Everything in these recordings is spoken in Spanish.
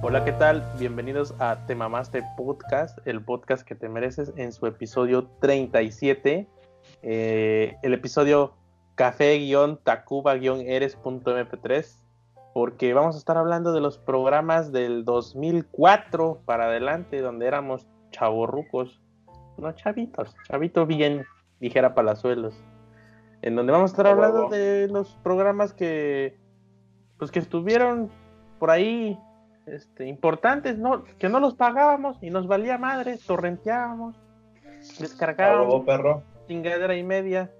Hola, ¿qué tal? Bienvenidos a Te Mamaste Podcast, el podcast que te mereces en su episodio 37. Eh, el episodio café-tacuba-eres.mp3, porque vamos a estar hablando de los programas del 2004 para adelante, donde éramos chavorrucos, no chavitos, chavito bien, dijera Palazuelos, en donde vamos a estar hablando de los programas que, pues que estuvieron por ahí este, importantes, ¿no? que no los pagábamos y nos valía madre, torrenteábamos, descargábamos, perro. chingadera y media.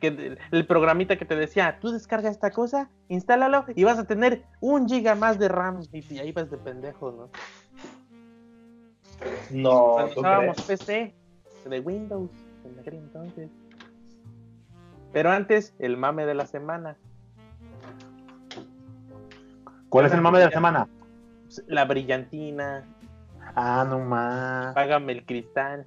Que el, el programita que te decía, tú descarga esta cosa, instálalo y vas a tener un giga más de RAM. Y, ahí vas de pendejo, ¿no? No, Cuando ¿tú usábamos crees? PC de Windows en aquel entonces. Pero antes, el mame de la semana. ¿Cuál es el mame de la semana? La brillantina, Ah, no más. págame el cristal.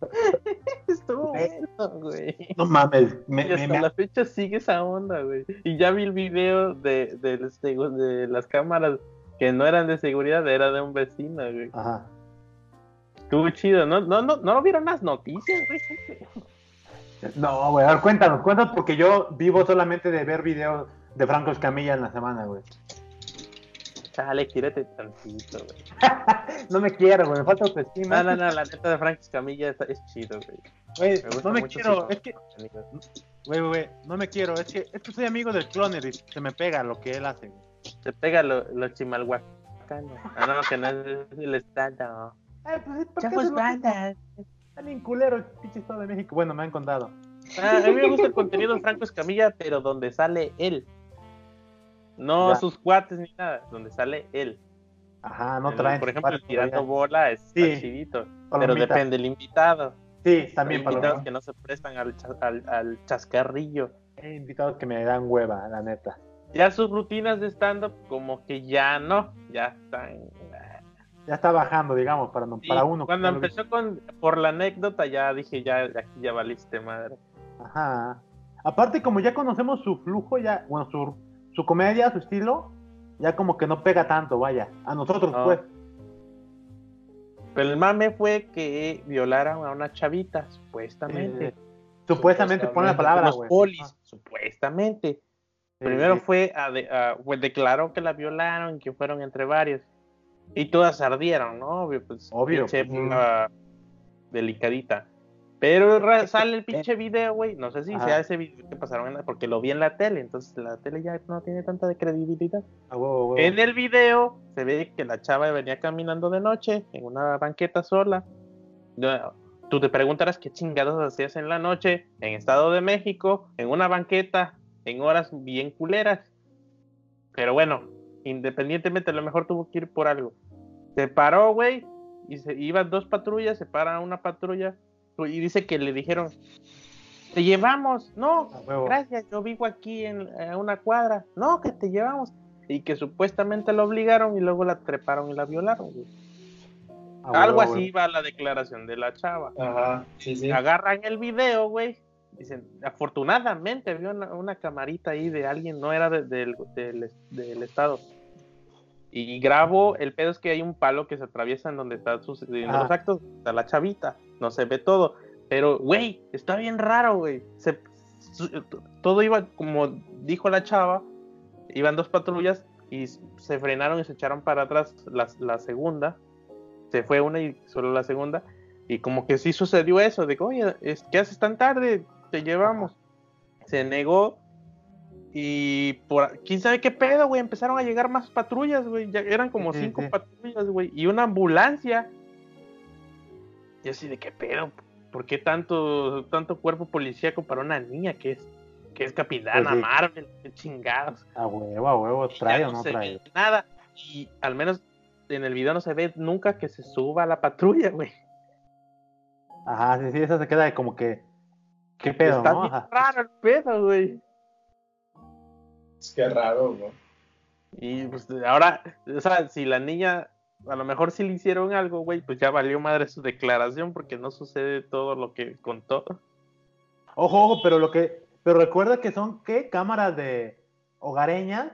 Estuvo bueno, güey. No mames. Me, Y hasta me- la fecha sigue esa onda, güey. Y ya vi el video de, de las cámaras que no eran de seguridad, era de un vecino, güey. Ajá. Estuvo chido, ¿no? No, no, no vieron las noticias, güey. No, güey, a ver, cuéntanos, cuéntanos, porque yo vivo solamente de ver videos de Franco Escamilla en la semana, güey. Chale, quírate tantito, güey. No me quiero, güey, me falta autoestima. No, no, no, la neta de Frank Camilla es chido, güey. Güey, no me quiero, es que, güey, güey, no me quiero, es que, es que soy amigo del cloner y se me pega lo que él hace, güey. Te pega lo, lo chimalhuacano. Ah, no, que no es el estado. Ay, pues, ¿por Chavos se bandas. Culero el pinche estado de México. Bueno, me han contado. Ah, a mí me gusta el contenido de Franco Escamilla, pero donde sale él. No Ya. sus cuates ni nada, donde sale él. Ajá, no traen. Por ejemplo, el tirando todavía. bola es Sí. chidito. Pero depende del invitado. Sí, Hay también para invitados que no se prestan al, cha- al, al chascarrillo. Hay invitados que me dan hueva, la neta. Ya sus rutinas de stand-up, como que ya no, ya están. Ya está bajando, digamos, para, no- Sí, para uno. cuando empezó con por la anécdota, ya dije, ya aquí ya valiste madre. Ajá. Aparte, como ya conocemos su flujo, ya, bueno, su, su comedia, su estilo, ya como que no pega tanto, vaya. A nosotros, No. pues. Pero el mame fue que violaron a una chavita, supuestamente. Eh, supuestamente, pone la palabra, güey. polis, supuestamente. Sí, Primero sí. fue, a de- a- pues declaró que la violaron, que fueron entre varios. Y todas ardieron, ¿no? Obvio, pues. Obvio, pinche pues, delicadita. Pero sale el pinche video, güey. No sé si sea ese video que pasaron en la, porque lo vi en la tele, entonces la tele ya no tiene tanta de credibilidad. En el video se ve que la chava venía caminando de noche en una banqueta sola. Tú te preguntarás qué chingados hacías en la noche en Estado de México, en una banqueta, en horas bien culeras. Pero bueno, independientemente, a lo mejor tuvo que ir por algo. Se paró, güey, y se iban dos patrullas, se para una patrulla y dice que le dijeron, te llevamos, no, gracias, yo vivo aquí en, a una cuadra. No, que te llevamos. Y que supuestamente lo obligaron y luego la treparon y la violaron. güey. Algo así va la declaración de la chava. Ajá, sí, sí. Agarran el video, güey. Dicen, afortunadamente había una, una camarita ahí de alguien, no era de- del, del, del estado. Y grabo, el pedo es que hay un palo que se atraviesa en donde están sucediendo Ah. los actos, está la chavita, no se ve todo. Pero, güey, está bien raro, güey. Se- todo iba, como dijo la chava, iban dos patrullas y se frenaron y se echaron para atrás la, la segunda. Se fue una y solo la segunda. Y como que sí sucedió eso, de que, oye, es- ¿qué haces tan tarde? Te llevamos. Se negó. Y por quién sabe qué pedo, güey. Empezaron a llegar más patrullas, güey. Ya eran como cinco patrullas, güey. Y una ambulancia. Y así de qué pedo. ¿Por qué tanto, tanto cuerpo policíaco para una niña que es, que es capitana Pues sí. Marvel? Qué chingados. A huevo, a huevo. ¿Trae ya o no se trae? ve nada. Y al menos en el video no se ve nunca que se suba a la patrulla, güey. Ajá, sí, sí, esa se queda de como que. ¿Qué pedo, Está no? bien raro el pedo, güey. Es que raro, güey. Y pues ahora, o sea, si la niña, a lo mejor si le hicieron algo, güey, pues ya valió madre su declaración porque no sucede todo lo que contó. Ojo, ojo, pero lo que. Pero recuerda que son, ¿qué? Cámaras de hogareñas.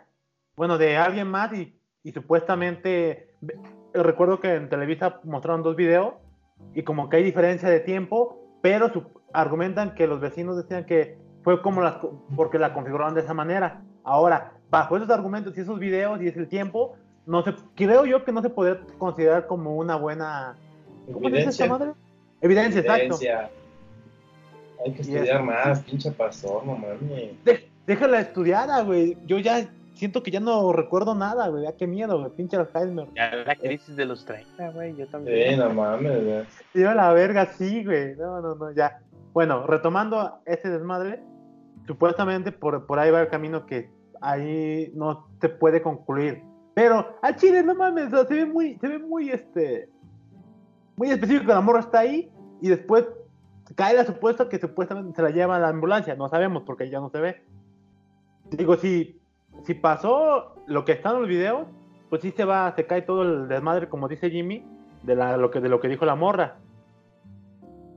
Bueno, de alguien más y y supuestamente recuerdo que en Televisa mostraron dos videos y como que hay diferencia de tiempo, pero su- argumentan que los vecinos decían que fue como las porque la configuraron de esa manera. Ahora, bajo esos argumentos y esos videos y es el tiempo, no se creo yo que no se puede considerar como una buena ¿cómo se dice esta Evidencia. madre? Evidencia, exacto. Evidencia. Hay que estudiar es- más, pinche pastor, no mames. De- déjala estudiar, güey. Yo ya siento que ya no recuerdo nada, güey. Ya qué miedo, güey. Pinche Alzheimer. Ya la crisis de los 30, güey, yo Sí, también. no mames, güey. A la verga, sí, güey. No, no, no, ya. Bueno, retomando ese desmadre, supuestamente por, por ahí va el camino que ahí no se puede concluir. Pero al chile, no mames, se ve muy, se ve muy, este, muy específico que la morra está ahí y después cae la supuesta que supuestamente se la lleva a la ambulancia. No sabemos porque ya no se ve. Digo, si, si pasó lo que está en los videos, pues sí se va, se cae todo el desmadre, como dice Jimmy, de, la, lo, que, de lo que dijo la morra.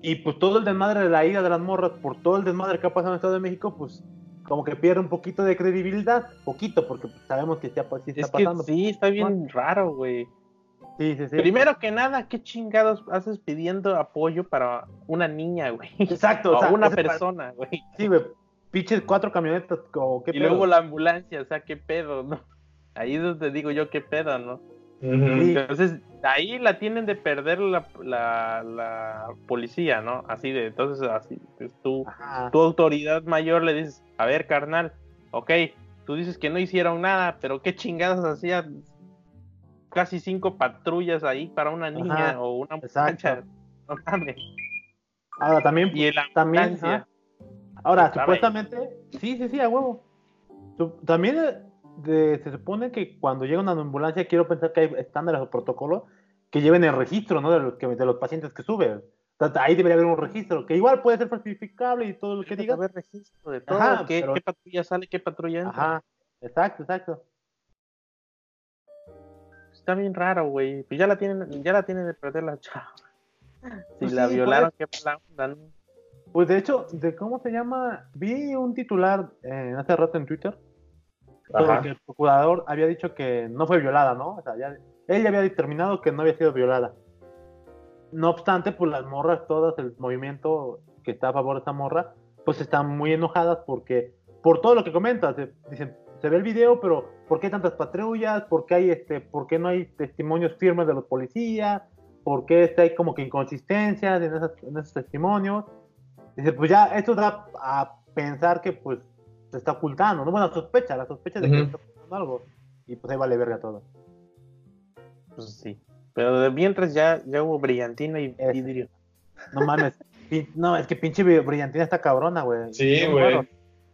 Y pues todo el desmadre de la ida de las morras, por todo el desmadre que ha pasado en el Estado de México, pues como que pierde un poquito de credibilidad, poquito, porque sabemos que ya pues, sí está Es que pasando. sí, está bien raro, güey. Sí, sí, sí. Primero que nada, ¿qué chingados haces pidiendo apoyo para una niña, güey? Exacto, O o sea, una persona, güey. Sí, güey. Pinches cuatro camionetas, o qué Y pedo. luego la ambulancia, o sea, qué pedo, ¿no? Ahí es donde digo yo qué pedo, ¿no? Entonces, ahí la tienen de perder la, la, la policía, ¿no? Así de, entonces, así, pues tú, Ajá. tu autoridad mayor le dices, a ver, carnal, ok, tú dices que no hicieron nada, pero qué chingadas hacían casi cinco patrullas ahí para una niña Ajá, o una muchacha. No mames. Ahora también, Y también, ahora supuestamente, sí, sí, sí, a huevo. También eh, de- se supone que cuando llega una ambulancia, quiero pensar que hay estándares o protocolos que lleven el registro, ¿no? De los, que, de los pacientes que suben. Ahí debería haber un registro, que igual puede ser falsificable y todo lo que digas. haber registro de todo, Ajá, qué, pero- qué patrulla sale, qué patrulla entra. Ajá, exacto, exacto. Está bien raro, güey. Pues ya la tienen, ya la tienen de perder la chava. Si Pues la sí, violaron, qué mala onda, ¿no? Pues de hecho, de cómo se llama, vi un titular eh, hace rato en Twitter sobre que el procurador había dicho que no fue violada, ¿no? O sea, ya, él ya había determinado que no había sido violada. No obstante, pues las morras, todas, el movimiento que está a favor de esta morra, pues están muy enojadas porque, por todo lo que comentas, se- dicen, se ve el video, pero ¿por qué tantas patrullas? ¿Por qué hay este, por qué no hay testimonios firmes de los policías? ¿Por qué este, hay como que inconsistencias en, esas- en esos testimonios? Dice, pues ya, esto da a pensar que pues se está ocultando, ¿no? Bueno, sospecha, la sospecha de que está ocultando algo. Y pues ahí vale verga todo. Pues sí. Pero de mientras ya, ya hubo brillantina y Ese. vidrio. No mames. No, es que pinche brillantina está cabrona, güey. Sí, güey.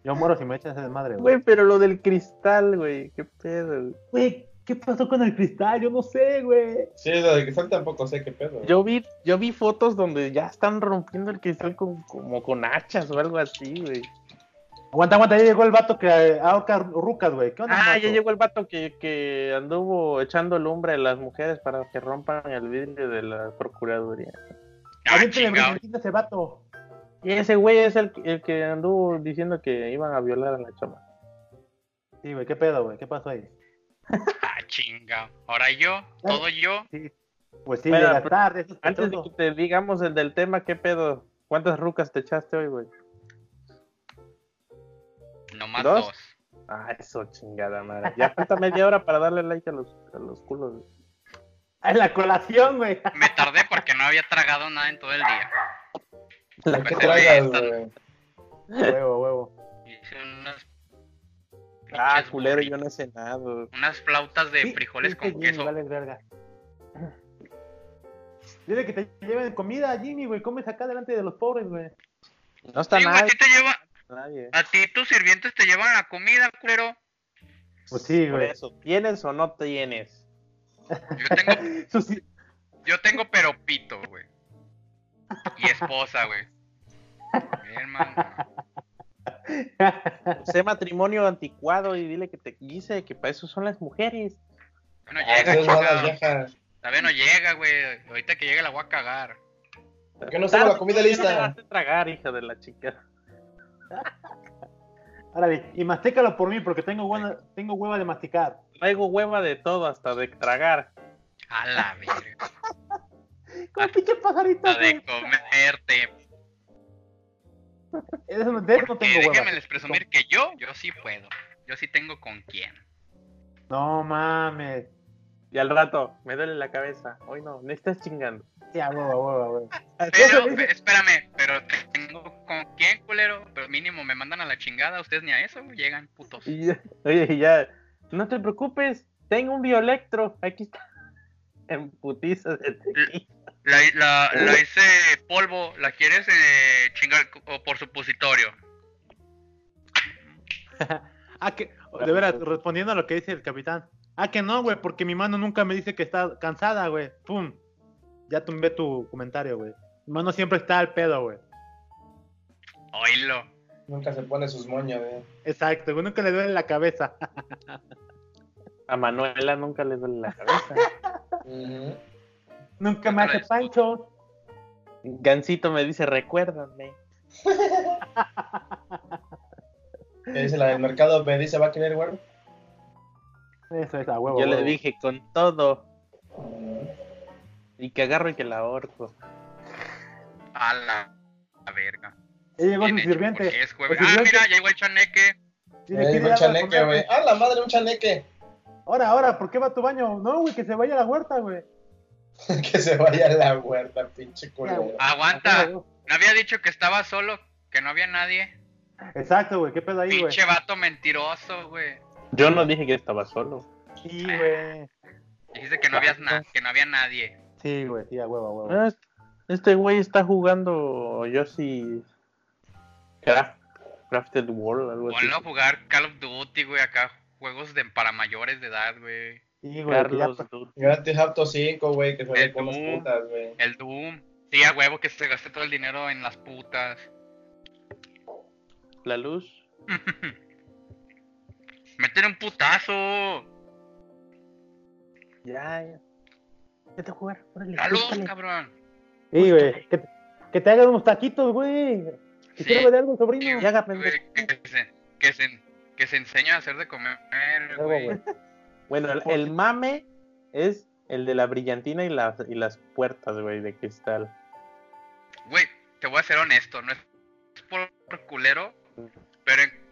Yo muero si me echan esa desmadre, güey. Güey, pero lo del cristal, güey, qué pedo. güey. ¿qué pasó con el cristal? Yo no sé, güey. Sí, lo de cristal tampoco sé qué pedo. Yo vi, yo vi fotos donde ya están rompiendo el cristal con, como con hachas o algo así, güey. Aguanta, aguanta, ya llegó el vato que eh, ahorca rucas, güey. ¿Qué onda, Ah, vato? ya llegó el vato que, que anduvo echando lumbre a las mujeres para que rompan el vidrio de la procuraduría. Ah, a ese vato. Y ese güey es el, el que anduvo diciendo que iban a violar a la chama. Sí, güey, ¿qué pedo, güey? ¿Qué pasó ahí? Ah, chinga. Ahora yo, todo yo. Sí. Pues sí, pero tarde. Antes de que te digamos el del tema, ¿qué pedo? ¿Cuántas rucas te echaste hoy, güey? Nomás ¿Dos? dos. Ah, eso chingada madre. Ya falta media hora para darle like a los, a los culos. güey. La colación, güey. Me tardé porque no había tragado nada en todo el día. La ¿Qué Pues, tragas, esta- güey? huevo, huevo. Hice unas. Ah, culero, burritos, yo no he cenado. Unas flautas de Sí, frijoles pinche con Jimmy, queso. verga. Dile que te lleven comida, Jimmy, güey. Comes acá delante de los pobres, güey. No está Sí, güey, a nadie. ti te lleva, nadie. a ti tus sirvientes te llevan la comida, culero. Pues sí, Por güey. eso, ¿tienes o no tienes? Yo tengo, yo tengo pero pito, güey. Y esposa, güey. Bien, mamá. Sé matrimonio anticuado y dile que te dice que para eso son las mujeres. Bueno, llega, viejas. Todavía no llega, güey. Ahorita que llegue la voy a cagar. ¿Por qué no estaba la comida no lista? dejaste tragar, hija de la chica. Árale, y mastícalo por mí porque tengo, buena, tengo hueva de masticar. traigo hueva de todo, hasta de tragar. A la verga. Como pinche pajarito, Hasta de comerte. De eso no- de eso no Porque tengo déjenme hueva. les presumir que yo, yo sí puedo. Yo sí tengo con quién. No mames. Y al rato, me duele la cabeza. Hoy no, me estás chingando. Ya, hueva, hueva, hueva. Pero, espérame, pero tengo con quién, culero. Pero mínimo me mandan a la chingada. Ustedes ni a eso llegan, putos. Y ya- oye, y ya, no te preocupes, tengo un bioelectro, aquí está. En putiza de tequila. La, la, la hice polvo. ¿La quieres eh, chingar o por supositorio? Ah, que, de veras, respondiendo a lo que dice el capitán. Ah, que no, güey, porque mi mano nunca me dice que está cansada, güey. Pum. Ya tumbé tu comentario, güey. Mi mano siempre está al pedo, güey. Oílo. Nunca se pone sus moños, eh. Exacto, güey, nunca le duele la cabeza. A Manuela nunca le duele la cabeza. Nunca me hace pancho. Gancito me dice, recuérdame. ¿Qué dice la del mercado? Me dice, ¿va a querer, güey? Eso es a huevo. Yo le dije con todo. Y que agarro y que la ahorco. A la, la verga. Ya llegó su hecho, sirviente. porque es jueves. El Ah, mira, llegó el chaneque. Dile, Eh, ¿quiere un ir a chaneque, güey. ¡Ah, la madre, un chaneque! Ahora, ahora, ¿por qué va a tu baño? No, güey, que se vaya a la huerta, güey. que se vaya a la huerta, pinche culero. Aguanta. ¿No había dicho que estaba solo? Que no había nadie. Exacto, güey, ¿qué pedo ahí, güey? Pinche vato mentiroso, güey. Yo no dije que estaba solo. Sí, güey. Dijiste que no había, na- que no había nadie. Sí, güey, sí, a huevo, a huevo. Ah, Este güey está jugando Yoshi Craft, Crafted World, algo así. Ponlo a jugar Call of Duty, güey, acá. Juegos de, para mayores de edad, güey. Sí, güey, Carlos Duty. Grand Theft Auto 5, güey, que se con las putas, güey. El Doom. Sí, a huevo que se gaste todo el dinero en las putas. La luz. Meten un putazo. Ya, ya. Vete a jugar. órale, búscale. cabrón. Sí, güey. Que, que te hagan unos taquitos, güey. Que Sí. quiero ver algo, sobrino. Y haga que, se, que, se, que se enseña a hacer de comer, güey. güey. Bueno, el, el mame es el de la brillantina y las, y las puertas, güey, de cristal. Güey, te voy a ser honesto, no es por culero, pero en-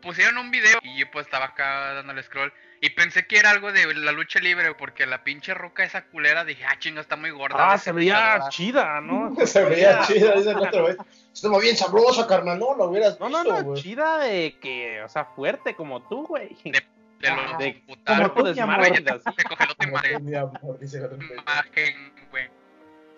pusieron un video y yo pues estaba acá dándole scroll y pensé que era algo de la lucha libre porque la pinche roca esa culera dije, ah chinga, está muy gorda. Ah, de se veía luchadora". chida, ¿no? Se veía chido, dice el otro, güey. Estuvo bien sabrosa, carnal. No, lo hubieras No, visto, no, no, chida de que, o sea, fuerte como tú, güey. De- De los Ah, de- putazos. como tú, mi amor. mi amor, dice el otro, güey. Imagen, güey.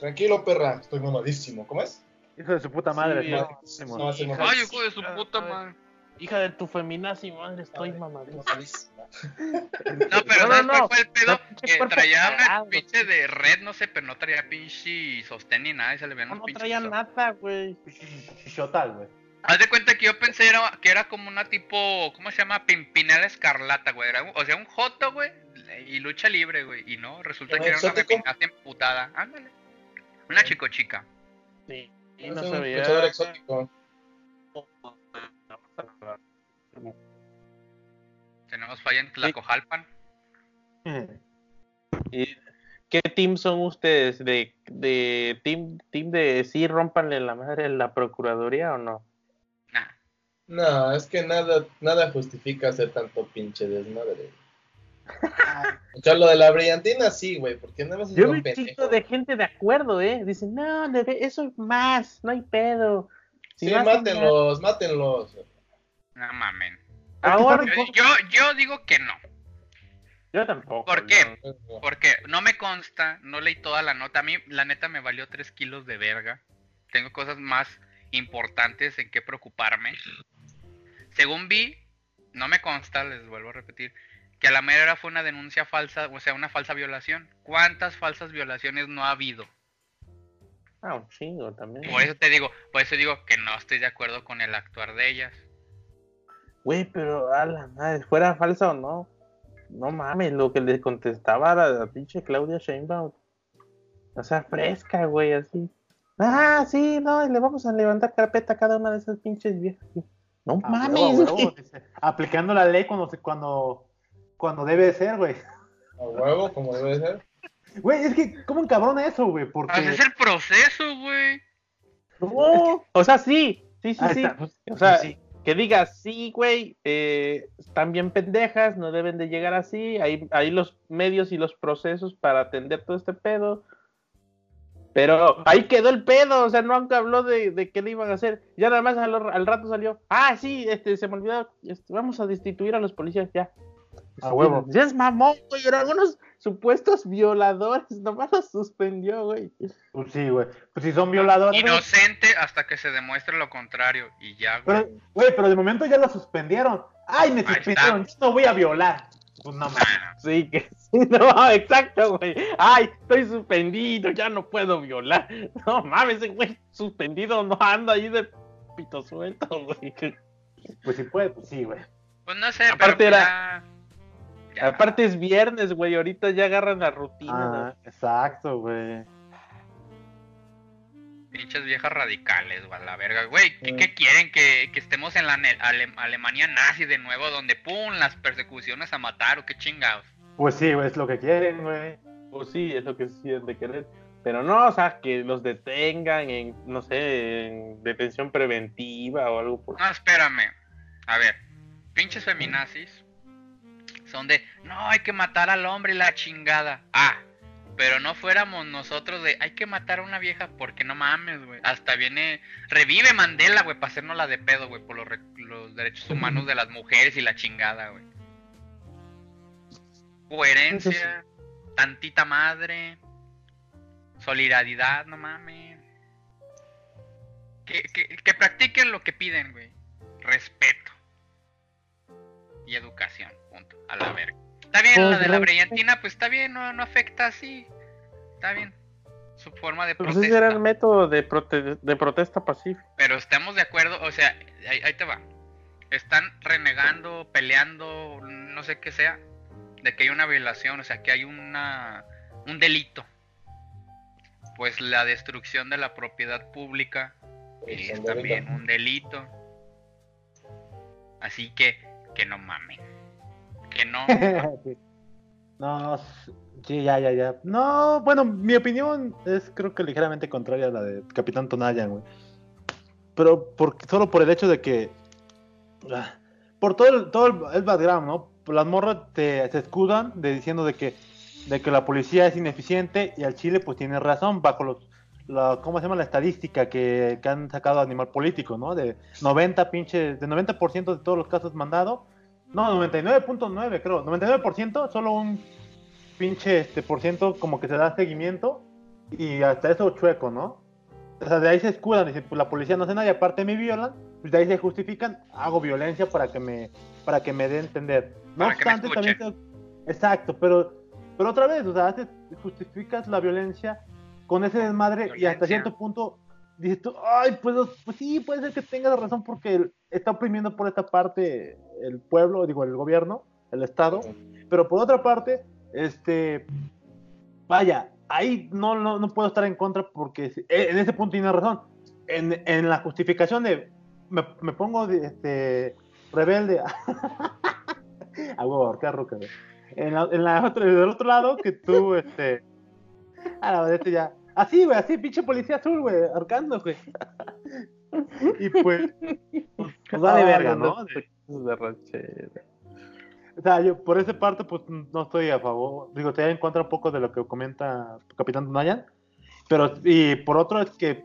Tranquilo, perra. Estoy mamadísimo. ¿Cómo es? Hijo de su puta madre. Sí, no, no, Simón. no, sí, no. Ay, hijo de su puta madre. Hija de tu feminazi madre, estoy mamadísimo. No, pero No, no, ¿sabes no. cuál fue el pedo? Que traía una pinche de red, no sé, pero no traía pinche sostén ni nada y se le veían No, unos no traía nada, güey. Chichotal, güey. Haz de cuenta que yo pensé era, que era como una tipo, ¿cómo se llama? Pimpinela escarlata, güey. Era un- o sea, un joto, güey, y lucha libre, güey. Y no, resulta ¿Era que era una feminazi emputada. Ándale. Una chico chica. Sí. Y Es no un se veía. luchador exótico. Tenemos falla en Tlacojalpan. ¿Y qué team son ustedes? ¿De, de team, team de sí rompanle la madre a la procuraduría o no? Nah. No, es que nada, nada justifica hacer tanto pinche desmadre. O sea, lo de la brillantina sí, güey, porque nada más es Yo un pendejo. chico de gente de acuerdo, ¿eh? Dicen, no, eso es más, no hay pedo. Si Sí, no mátenlos, mátenlos. No mamen. Ahora, Yo, yo, digo que no. yo tampoco. ¿Por qué? yo- Porque no me consta, no leí toda la nota. A mí, la neta, me valió 3 kilos de verga. Tengo cosas más importantes en que preocuparme. Según vi, no me consta, les vuelvo a repetir, que a la mera fue una denuncia falsa, o sea, una falsa violación. ¿Cuántas falsas violaciones no ha habido? Ah, un chingo también. Por eso te digo, por eso digo que no estoy de acuerdo con el actuar de ellas. Güey, pero a la madre, fuera falsa o no. No mames, lo que le contestaba a la, la pinche Claudia Sheinbaum. O sea, fresca, güey, así. Ah, sí, no, le vamos a levantar carpeta a cada una de esas pinches viejas. No Ah, mames, huevo, güey. huevo, dice. Aplicando la ley cuando se, cuando, cuando debe ser, güey. A huevo, como debe ser. Güey, es que, ¿cómo encabrona eso, güey? Porque. Pues es el proceso, güey. No, o sea, sí, sí, sí, sí. está, pues, O sea, sí. Que digas, sí, güey, eh, están bien pendejas, no deben de llegar así, hay, hay los medios y los procesos para atender todo este pedo. Pero ahí quedó el pedo, o sea, nunca habló de, de qué le iban a hacer. Ya nada más al, al rato salió, ah, sí, este, se me olvidó, este, vamos a destituir a los policías, ya. A huevo. Ya es mamón, güey, eran unos supuestos violadores, nomás los suspendió, güey. Pues sí, güey. Pues si son violadores. güey. Inocente hasta que se demuestre lo contrario. Y ya, güey. Pero, güey, pero de momento ya lo suspendieron. Ay, me Ahí suspendieron, yo no voy a violar. Pues no mames. Sí, que sí, no, exacto, güey. Ay, estoy suspendido, ya no puedo violar. No mames, ese güey suspendido no anda ahí de pito suelto, güey. Pues si puede, pues sí, güey. pues no sé, Aparte pero pues era- ya- ya. Aparte es viernes, güey, ahorita ya agarran la rutina. Ah, exacto, güey. Pinches viejas radicales, güey, a la verga. Güey, ¿qué, qué quieren? ¿Que, que estemos en la ne- Ale- Alemania nazi de nuevo, donde pum, las persecuciones a matar o qué chingados. Pues sí, güey, es lo que quieren, güey. Pues sí, es lo que sí es de querer. Pero no, o sea, que los detengan en, no sé, en detención preventiva o algo por No, espérame. A ver, pinches feminazis son de, no, hay que matar al hombre y la chingada. Ah, pero no fuéramos nosotros de, hay que matar a una vieja porque no mames, güey. Hasta viene, revive Mandela, güey, para hacernos la de pedo, güey, por los, re- los derechos humanos de las mujeres y la chingada, güey. Coherencia, tantita madre, solidaridad, no mames. Que, que, que practiquen lo que piden, güey. Respeto. Y educación. A la verga. Está bien, la de la brillantina, pues está bien, no, no afecta así. Está bien. Su forma de Pues ese era el protesta. método de, prote- de protesta pacífica. Pero estamos de acuerdo, o sea, ahí, ahí te va. Están renegando, peleando, no sé qué sea, de que hay una violación, o sea, que hay una un delito. Pues la destrucción de la propiedad pública Pues, es también un delito. Así que, que no mamen. Que no. Sí. no, sí, ya, ya, ya. No, bueno, mi opinión es creo que ligeramente contraria a la de Capitán Tonayan, güey. Pero por, solo por el hecho de que... ah, Por todo el, todo el, el background, ¿no? Las morras te, se escudan de diciendo de que, de que la policía es ineficiente y al Chile pues tiene razón bajo los... La, ¿Cómo se llama la estadística que, que han sacado a Animal Político, ¿no? De 90 pinches, de 90% de todos los casos mandados, no, 99.9 creo. 99%, solo un pinche este por ciento como que se da seguimiento y hasta eso chueco, ¿no? O sea, de ahí se escudan, dicen, pues la policía no hace nada y aparte me violan, pues de ahí se justifican, hago violencia para que me para que me dé entender. No Para que me obstante, también exacto, pero pero otra vez, o sea, haces- justificas la violencia con ese desmadre y hasta cierto punto dices tú, ay, pues, pues sí, puede ser que tengas razón porque está oprimiendo por esta parte el pueblo, digo, el gobierno, el Estado, pero por otra parte, este, vaya, ahí no, no, no puedo estar en contra porque eh, en ese punto tiene razón. En, en la justificación de, me, me pongo de, este, rebelde, a huevo, ahorcar ruca, güey. En, la, en la otra, del otro lado, que tú, este, a la vez ya, así, güey, así, pinche policía azul, güey, ahorcando, güey. y pues, pues vale Ay, verga, no de ranchera. O sea, yo por esa parte, pues no estoy a favor. Digo, estoy en contra un poco de lo que comenta Capitán Donayan. Pero, y por otro, es que,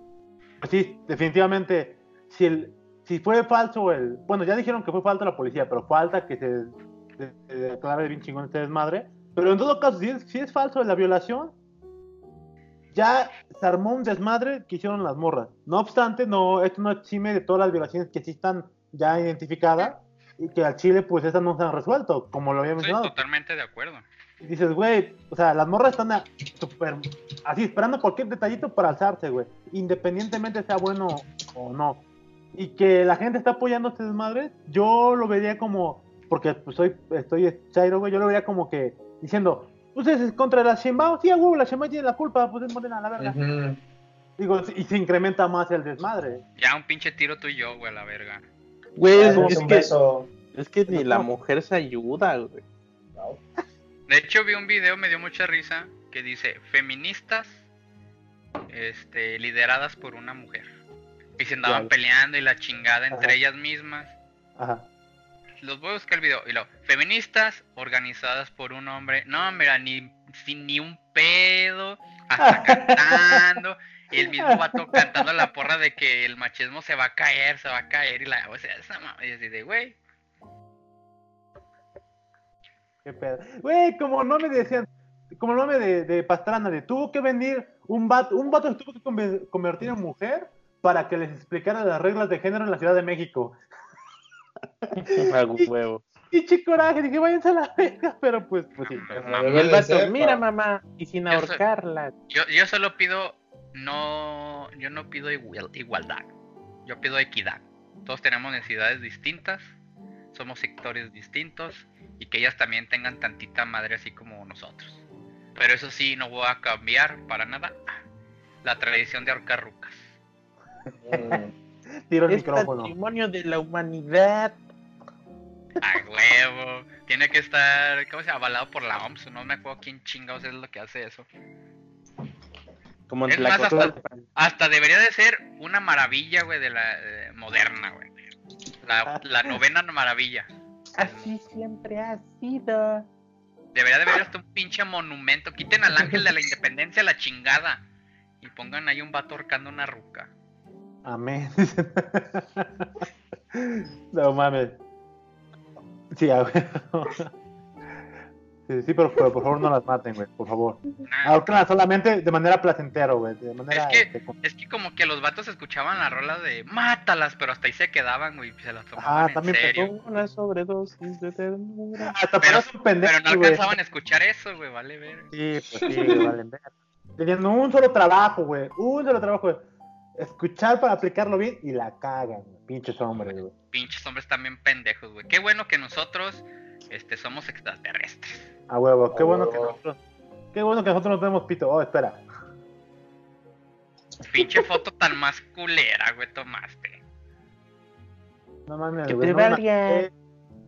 pues sí, definitivamente, si, el, si fue falso el. Bueno, ya dijeron que fue falta la policía, pero falta que se, se, se declare bien chingón este desmadre. Pero en todo caso, si es, si es falso la violación, ya se armó un desmadre que hicieron las morras. No obstante, no, esto no exime de todas las violaciones que sí están ya identificadas y que al Chile, pues esas no se han resuelto, como lo había Estoy mencionado. totalmente de acuerdo. Y dices, güey, o sea, las morras están a- super, así esperando cualquier detallito para alzarse, güey, independientemente sea bueno o no. Y que la gente está apoyando a este desmadre, yo lo vería como, porque pues soy, estoy chairo, güey, yo lo vería como que diciendo, ustedes es contra la Sheinbaum, sí, a huevo, la Sheinbaum tiene la culpa, pues es morena, la verga. Digo, y se incrementa más el desmadre. Ya un pinche tiro tú y yo, güey, a la verga. Güey, es, es un que, beso. es que ni la mujer se ayuda, güey. No, De hecho, vi un video, me dio mucha risa, que dice, feministas este, lideradas por una mujer. Y se andaban peleando y la chingada entre Ajá. ellas mismas. Ajá. Los voy a buscar el video. Y luego, feministas organizadas por un hombre. No, mira, ni, sin ni un pedo. Hasta cantando. Y el mismo vato cantando la porra de que el machismo se va a caer, se va a caer. Y la, o sea, esa mamá. Y así de, güey. Qué pedo. Güey, como no me decían, como el mame de, de Pastrana, de tuvo que venir un vato, un vato se tuvo que conver- convertir en mujer para que les explicara las reglas de género en la Ciudad de México. Huevo. Y chico coraje, dije, váyanse a la verga, pero pues, pues sí. El vato, mira pa". mamá, y sin ahorcarla. Yo, yo solo pido. No. Yo no pido igual- igualdad. Yo pido equidad. Todos tenemos necesidades distintas. Somos sectores distintos. Y que ellas también tengan tantita madre así como nosotros. Pero eso sí, no voy a cambiar para nada la tradición de ahorcar rucas. Tiro el Es micrófono. patrimonio de la humanidad. A huevo. Tiene que estar, ¿cómo se llama? Avalado por la OMS. No me acuerdo quién chingados es lo que hace eso. Como Es en la más, hasta- debería de ser una maravilla, güey, de la eh, moderna, güey. La, la novena maravilla. Así siempre ha sido. Debería de haber hasta un pinche monumento. Quiten al ángel de la independencia a la chingada. Y pongan ahí un vato ahorcando una ruca. Amén. no mames. Sí, a ver. Sí, sí, pero, pero por favor no las maten, güey, por favor. Ahorcalas solamente de manera placentera, güey, de manera... Es que- este, es que como que los vatos escuchaban la rola de mátalas, pero hasta ahí se quedaban, güey, se las tomaban Ah, en también serio. Una sobredosis de ternura. Hasta pero- parece un pendejo, Pero no alcanzaban a escuchar eso, güey, vale ver. Sí, pues sí, valen verga. Tenían un solo trabajo, güey, un solo trabajo, güey. Escuchar para aplicarlo bien y la cagan, güey. Pinches hombres, güey. Pinches hombres también pendejos, güey. Qué bueno que nosotros este, somos extraterrestres. A huevo, qué A bueno que huevo. nosotros... Qué bueno que nosotros no tenemos pito. Oh, espera. Pinche foto tan más culera, güey, tomaste. No mames, güey. no me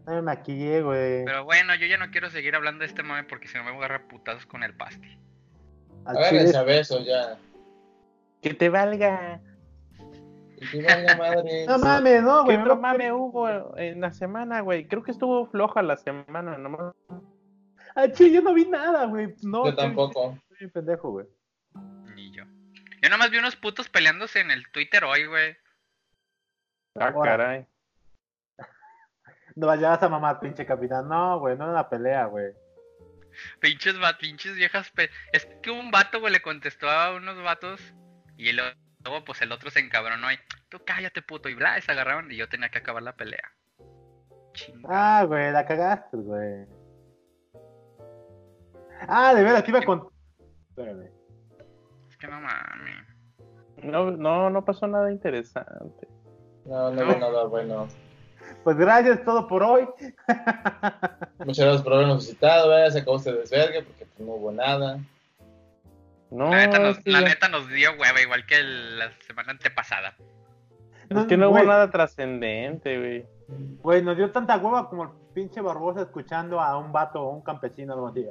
No me maquillé, güey. Pero bueno, yo ya no quiero seguir hablando de este mame porque si no me voy a agarrar putazos con el pasti. Agárrense a besos ya. Que te valga. Que valga madre. No mames, no, güey. No mames hubo en la semana, güey. Creo que estuvo floja la semana, nomás. Al chile yo no vi nada, güey. No, Yo tampoco. Estoy pendejo, güey. Ni yo. Yo nomás vi unos putos peleándose en el Twitter hoy, güey. Ah, Ahora. caray. No vayas a mamar, pinche capitán. No, güey, no es una pelea, güey. Pinches, va- pinches viejas. pe- Es que un vato, güey, le contestó a unos vatos. Y luego, pues el otro se encabronó y. Tú cállate, puto. Y bla, y se agarraron y yo tenía que acabar la pelea. Chinga. Ah, güey, la cagaste, güey. Ah, de veras, te iba a contar. Espérame. Es que no mames. No, no, no pasó nada interesante. No, no hubo nada bueno. Pues gracias, todo por hoy. Muchas gracias por habernos visitado, ¿verdad? Se acabó este desvergue porque pues, no hubo nada. No, La neta, nos, la neta dio hueva, igual que el- la semana antepasada. es que no hubo nada trascendente, güey. Güey, nos dio tanta hueva como el pinche Barbosa escuchando a un vato o un campesino algo así.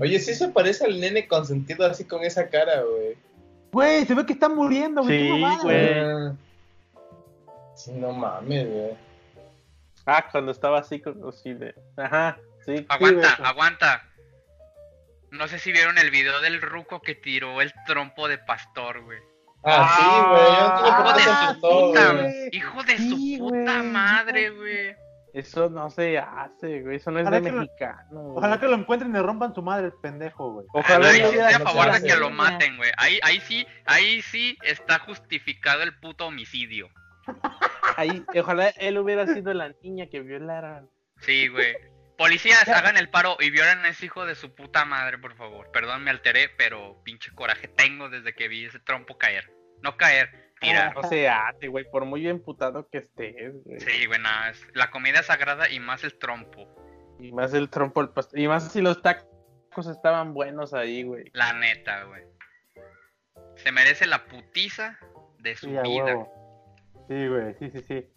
Oye, sí se parece al nene consentido así con esa cara, güey. Güey, se ve que está muriendo, güey. Sí, güey. Ah. Sí, no mames, güey. Ah, cuando estaba así, con- así de. Ajá, sí. Aguanta, aguanta. No sé si vieron el video del ruco que tiró el trompo de pastor, güey. Ah, sí, güey. Ah, güey. güey. Hijo de Sí, su puta madre, güey. Eso no se hace, güey. Eso no es Ojalá de lo- mexicano. Ojalá que lo encuentren y le rompan su madre el pendejo, güey. Ojalá ahí no sí a favor de que lo maten, güey. Ahí, ahí sí, ahí sí está justificado el puto homicidio. Ahí, ojalá él hubiera sido la niña que violaron. Sí, güey. Policías, hagan el paro y violen a ese hijo de su puta madre, por favor. Perdón, me alteré, pero pinche coraje tengo desde que vi ese trompo caer. No caer, tirar. No se hace, güey. Por muy emputado que estés, güey. Sí, güey, nada. es- La comida sagrada y más el trompo. Y más el trompo, el pastor. Y más si los tacos estaban buenos ahí, güey. La neta, güey. Se merece la putiza de su Sí, vida. huevo. Sí, güey, sí, sí, sí.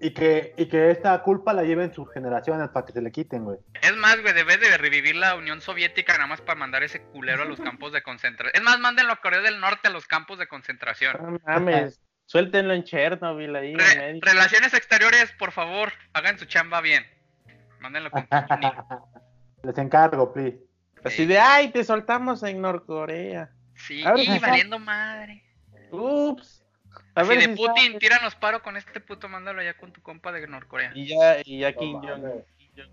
Y que, y que esta culpa la lleven sus generaciones para que se le quiten, güey. Es más, güey, debes de revivir la Unión Soviética nada más para mandar ese culero a los campos de concentración. Es más, mándenlo a Corea del Norte a los campos de concentración. No mames, suéltenlo en Chernobyl ahí Re- relaciones exteriores, por favor, hagan su chamba bien. Mándenlo con. Les encargo, please. Así de, ay, te soltamos en Norcorea. Sí, y valiendo madre. Ups. A Así ver de si Putin, sabes. tíranos paro con este puto, mándalo ya con tu compa de Norcorea. Y ya, y ya Kim. Jong-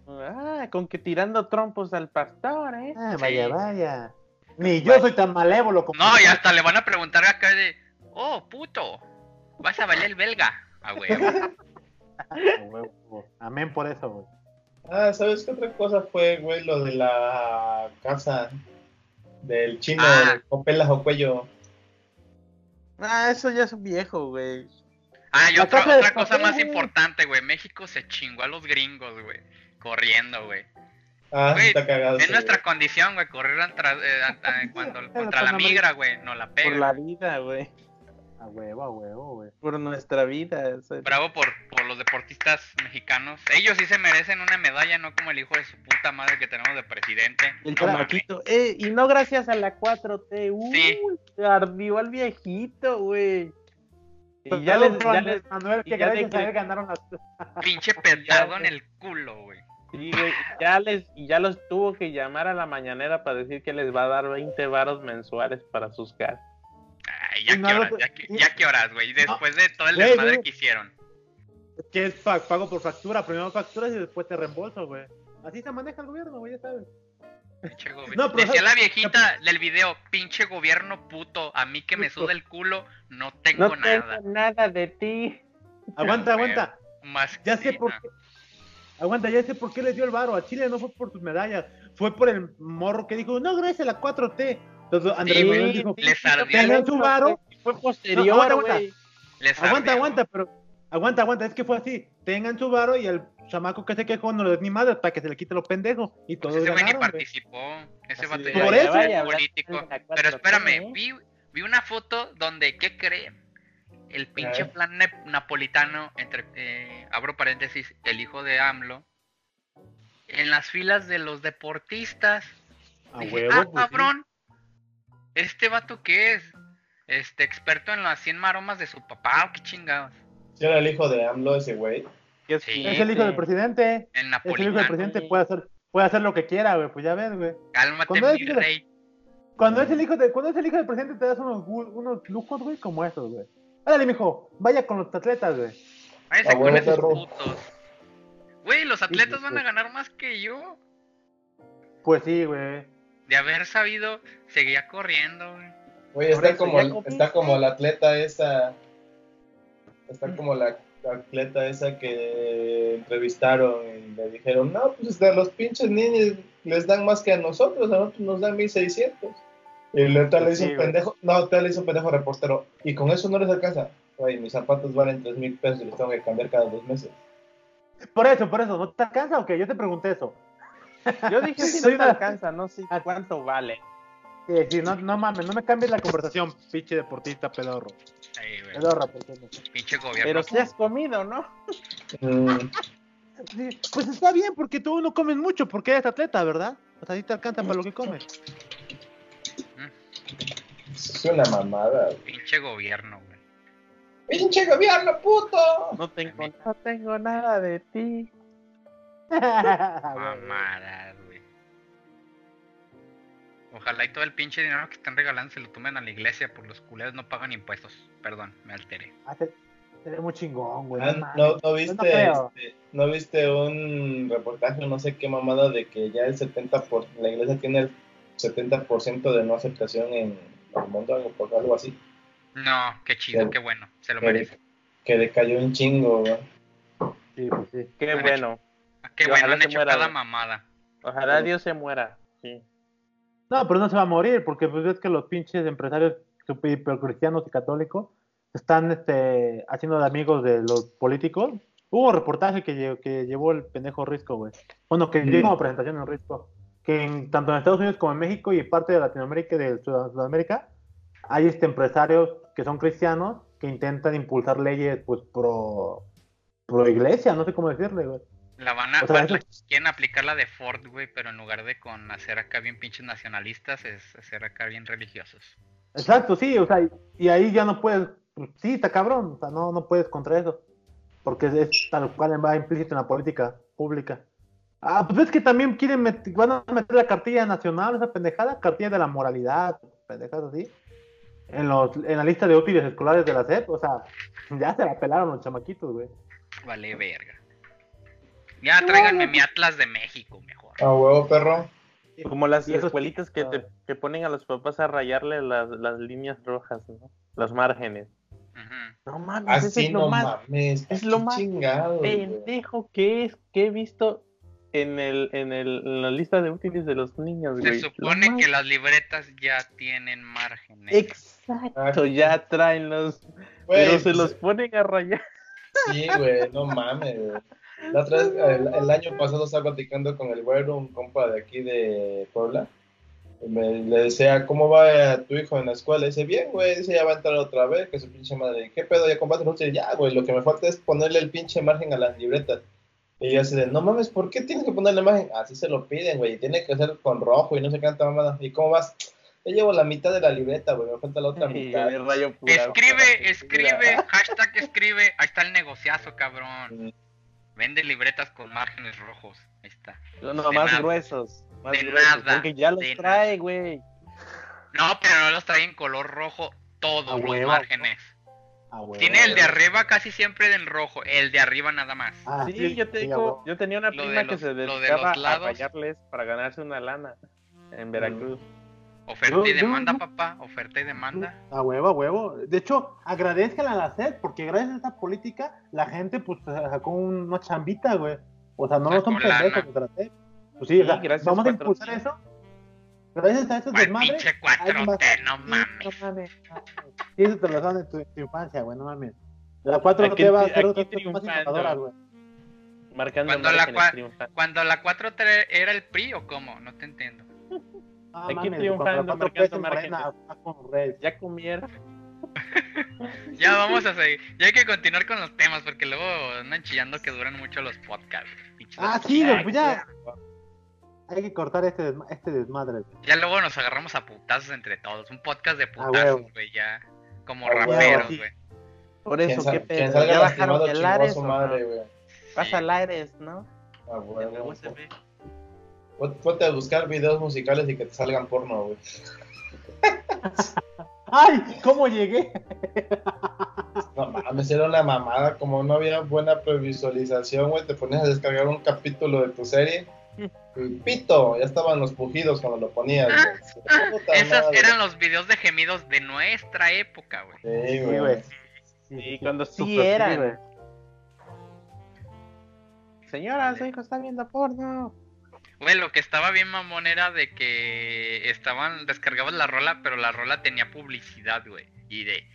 Ah, con que tirando trompos al pastor, ¿eh? Ah, Sí. vaya, vaya. Ni yo soy tan malévolo como. No, y hasta le van a preguntar acá de, oh, puto, vas a valer el belga. Ah, güey. Ah, huevo. Amén por eso, güey. Ah, ¿sabes qué otra cosa fue, güey? Lo de la casa del chino Ah. con pelas o cuello. Ah, eso ya es un viejo, güey. Ah, y otra, otra cosa papel, más importante, güey. México se chingó a los gringos, güey. Corriendo, güey. Ah, Güey, está cagado. Es nuestra condición, güey, correr eh, cuando, contra la migra, güey. No la Por pega. la vida, güey. A huevo, a huevo, güey. Por nuestra vida. Bravo por, por los deportistas mexicanos. Ellos sí se merecen una medalla, no como el hijo de su puta madre que tenemos de presidente. El No chamaquito. Eh, y no gracias a la 4T. Uy, Sí. ardió al viejito, güey. Y ya les, ya les- Manuel, y que ya gracias de a que- él ganaron las. Pinche petardo en el culo, güey. sí, güey, ya les, y ya los tuvo que llamar a la mañanera para decir que les va a dar 20 varos mensuales para sus gastos. Ay, ya no qué horas, ya, qué- ya qué horas, güey. Después de todo el desmadre que hicieron. Que es pa- pago por factura. Primero facturas y después te reembolso, güey. Así se maneja el gobierno, güey, ya sabes. Pinche gobi- No, pero- Decía la viejita del video, pinche gobierno puto, a mí que me suda el culo, no tengo No nada. tengo nada de ti. Aguanta, aguanta. Más Ya que sé por qué. Aguanta, ya sé por qué les dio el varo. A Chile no fue por sus medallas. Fue por el morro que dijo, no, gracias a la 4T. Entonces Andrés Sí, Manuel dijo, les ardió su varo. Fue No, posterior, aguanta, aguanta. Les pero. Aguanta, aguanta, es que fue así. Tengan su varo y el chamaco que se quejó no le des ni madre para que se le quite lo pendejo. Y Pues todos ese güey ni participó. Ese vato Por eso. vaya político. Pero 4T, espérame, ¿eh? vi, vi una foto donde, ¿qué creen? El pinche plan ne- napolitano, entre, eh, abro paréntesis, el hijo de AMLO, en las filas de los deportistas. A Dije, huevo, ah, pues, sí. cabrón, ¿este vato qué es? Este, experto en las 100 maromas de su papá, o qué chingados. Si era el hijo de AMLO ese güey. ¿Qué Sí. Es el hijo del presidente. El Es el hijo del presidente. Puede hacer, puede hacer lo que quiera, güey. Pues ya ves, güey. Cálmate, Cuando es mi rey. Cuando es el hijo de, cuando es el hijo del presidente te das unos, unos lujos, güey, como esos, güey. Órale, mijo, vaya con los atletas, güey. Váyase con esos perro. putos. Güey, los atletas sí, van sí. a ganar más que yo. Pues sí, güey. De haber sabido, seguía corriendo, güey. Güey, está como, comiste. está como la atleta esa. Está como la atleta esa que entrevistaron y le dijeron: No, pues a los pinches niños les dan más que a nosotros, a nosotros nos dan 1600. Y le tal le hizo Sí, un pendejo, no, tal le hizo un pendejo reportero. Y con eso no les alcanza. Güey, mis zapatos valen 3 mil pesos y los tengo que cambiar cada dos meses. Por eso, por eso, ¿no te alcanza o qué? Yo te pregunté eso. Yo dije, si no te alcanza, no sé cuánto vale. Sí, sí, no, no mames, no me cambies la conversación, pinche deportista pedorro. Ahí, güey. Pedorra, por favor. Pinche gobierno. Pero si has comido, ¿no? Mm, Sí, Pues está bien, porque tú no comes mucho, porque eres atleta, ¿verdad? O sea, sí te alcanza para lo que comes. es una mamada. güey. Pinche gobierno, güey. ¡Pinche gobierno, puto! No tengo, no tengo nada de ti. Mamadas, güey. Ojalá y todo el pinche dinero que están regalando se lo tomen a la iglesia por los culeros no pagan impuestos. Perdón, me alteré. Ah, muy chingón, güey. Ah, no mames. ¿No, no no viste, este, ¿No viste un reportaje, no sé qué mamada, de que ya el 70%, por, la iglesia tiene el 70% de no aceptación en el mundo, algo, por algo así? No, qué chido, Sí. qué bueno. Se lo Que, merece. que decayó un chingo, güey. Sí, pues sí. Qué bueno. Qué bueno, ojalá han hecho muera, cada mamada. Ojalá Dios se muera. Sí. No, pero no se va a morir, porque pues ves que los pinches empresarios cristianos y católicos están este, haciendo de amigos de los políticos. Hubo un reportaje que, lle- que llevó el pendejo Risco, güey. Bueno, que Mm. dio como presentación en Risco. Que en, tanto en Estados Unidos como en México y parte de Latinoamérica y de Sud- Sudamérica hay este empresarios que son cristianos que intentan impulsar leyes pues pro pro iglesia, no sé cómo decirle, güey. La van a, van- quieren aplicar la de Ford, güey, pero en lugar de con hacer acá bien pinches nacionalistas, es hacer acá bien religiosos. Exacto, sí, o sea, y, ahí ya no puedes, sí, está cabrón, o sea, no, no puedes contra eso, porque es, es tal cual va implícito en la política pública. Ah, pues es que también quieren meter, van a meter la cartilla nacional, esa pendejada, cartilla de la moralidad, pendejadas así, en, los, en la lista de útiles escolares de la SEP, o sea, ya se la pelaron los chamaquitos, güey. Vale, verga. Ya tráiganme mi Atlas de México, mejor. A huevo, perro. Como las escuelitas que, te, que ponen a los papás a rayarle las, las líneas rojas, ¿no? Los márgenes. No mames, ese es lo no más mames. es lo qué más chingado, güey. pendejo que es que he visto en el en el en la lista de útiles de los niños, Se güey. Lo supone más- que las libretas ya tienen márgenes. Exacto, ya traen los Güey, pero se pues, los ponen a rayar. Sí, güey, no mames, güey. La otra vez, el, el año pasado estaba platicando con el güero, un compa de aquí de Puebla. Y me, le decía, ¿cómo va tu hijo en la escuela? Y dice, bien, güey, dice, ya va a entrar otra vez, que su pinche madre. ¿Qué pedo? ¿Ya compraste el Ya, güey, lo que me falta es ponerle el pinche margen a las libretas. Y yo así de, no mames, ¿por qué tienes que ponerle margen? Así se lo piden, güey, y tiene que ser con rojo y no sé qué tanta mamada. ¿Y cómo vas? Yo llevo la mitad de la libreta, güey, me falta la otra Y mitad. el rayo pura. Escribe, escribe, hashtag escribe. Ahí está el negociazo, cabrón. Mm, Vende libretas con márgenes rojos. Ahí está. No, no, De más nada. gruesos. Más De gruesos. nada, Porque ya los de trae, güey. No, pero no los trae en color rojo todos A los huevo. márgenes. Tiene el de arriba casi siempre en rojo, el de arriba nada más. Ah, Sí, yo sí, tengo, a huevo. yo tenía una Lo prima de que los- se lo de los dedicaba a rayarles para ganarse una lana en Veracruz. Oferta Yo- y demanda, yo- papá. Oferta y demanda. A huevo, a huevo. De hecho, agradezcan a la SED, porque gracias a esa política, la gente pues sacó un- una chambita, güey. O sea, no Sacó son pendejos SED. Pues sí, o Sí, sea, gracias, vamos a impulsar eso. Gracias a esos Al desmadres. pinche hay 4T, más- no Sí, mames. no mames. Y eso te lo dan en tu, tu infancia, güey, no mames. La 4 Aquí- T va a ser otra más innovadoras, güey. Marcando Cuando la. Cuando la 4T era el PRI o cómo, no te entiendo. No Aquí mames, triunfando, cuando la 4T marcando en Morena, márgenes. va con Reyes. Ya comieron. Ya vamos a seguir. Ya hay que continuar con los temas porque luego andan chillando que duran mucho los podcasts. Ah, sí, pues ya. Hay que cortar este, desma- este desmadre. Ya luego nos agarramos a putazos entre todos. Un podcast de Ah, putazos, güey, ya. Como Ah, raperos, sí. güey. Por eso, qué pedo. Ya bajaron el Ares. su ¿o no? Pasa el Ares, ¿no? Ah, Ponte a buscar videos musicales y que te salgan porno, güey. ¡Ay! ¿Cómo llegué? No mames, era una mamada. Como no había buena previsualización, güey, te ponías a descargar un capítulo de tu serie. Y pito, ya estaban los pujidos cuando lo ponías, güey. Puta Esos madre. eran los videos de gemidos de nuestra época, güey. Sí, Sí, güey. güey. Sí, cuando sí eran. Señora, su hijo está viendo porno. Güey, lo que estaba bien mamón era de que estaban, descargaban la rola, pero la rola tenía publicidad, güey. Y de,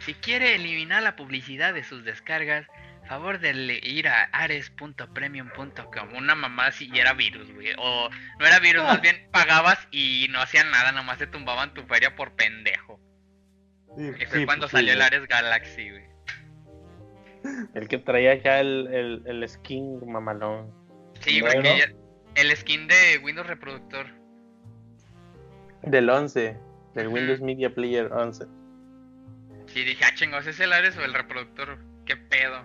si quiere eliminar la publicidad de sus descargas, favor de ir a ares.premium.com. Una mamá así y era virus, güey. O no era virus, más bien pagabas y no hacían nada, nomás te tumbaban tu feria por pendejo. Sí, Y fue sí, cuando pues sí, salió el güey. Ares Galaxy, güey. El que traía ya el, el, el skin mamalón. Sí, Bueno. porque ya- el skin de Windows Reproductor. Del 11. Del. Windows Media Player 11. Sí, dije, ah, chingos, ¿es el Ares o el reproductor? ¿Qué pedo?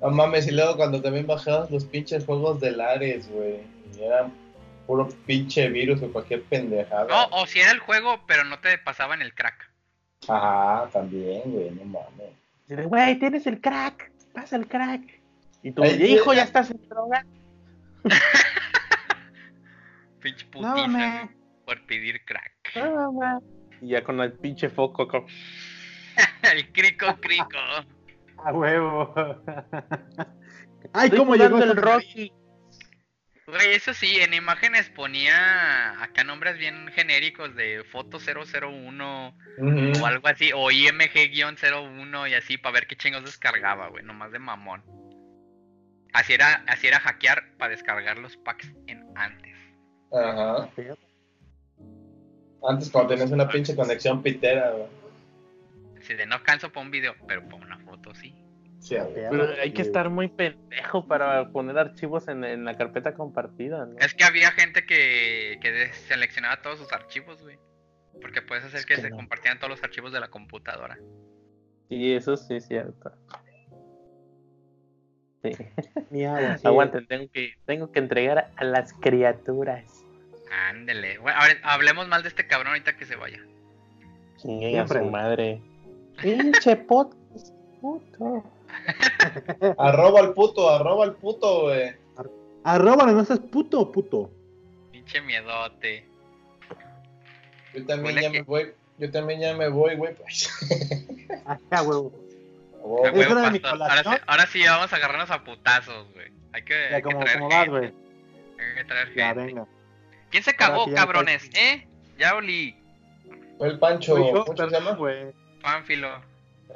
No mames, y luego cuando también bajabas los pinches juegos del Ares, güey. Y eran puro pinche virus o cualquier pendejada. No, o si era el juego, pero no te pasaban el crack. Ajá, también, güey, no mames. Güey, tienes el crack. Pasa el crack. Y tu hijo ya- ya estás en droga. Pinche putiza, por pedir crack. No. Y ya con el pinche foco. co- el crico crico. A huevo. Ay, Estoy ¿cómo llegó el Rocky? Güey, eso sí, en imágenes ponía acá nombres bien genéricos de foto 001 Ujú. o algo así, o IMG-01 y así, para ver qué chingos descargaba, güey, nomás de mamón. Así era, así era hackear para descargar los packs en antes. Ajá. Antes cuando tenías una pinche conexión pitera, güey. Así de no canso para un video, pero para una foto sí. Sí. Pero hay que estar muy pendejo para poner archivos en, en la carpeta compartida, ¿no? Es que había gente que, que seleccionaba todos sus archivos, güey. Porque puedes hacer Es que, que se no. compartieran todos los archivos de la computadora. Sí, eso sí es cierto. Sí. Sí. Aguanten, tengo que, tengo que entregar a las criaturas. Ándele. Bueno, ahora hablemos mal de este cabrón ahorita que se vaya. Chinguen a su madre. Pinche podcast, puto. Arroba al puto, arroba al puto, güey. Arróbalo, no seas puto, puto. Pinche miedote. Yo también Huele ya que- me voy. Yo también ya me voy, güey. Pues. Acá, huevo. Oh, ahora, sí, colación. ahora sí vamos a agarrarnos a putazos, güey. Hay que, hay Ya, que como, traer como vas, güey. Hay que traer Ya, gente. venga. ¿Quién se cagó, cabrones? ¿Eh? Ya olí. Fue el Pancho. ¿Cómo se llama? güey. Pánfilo.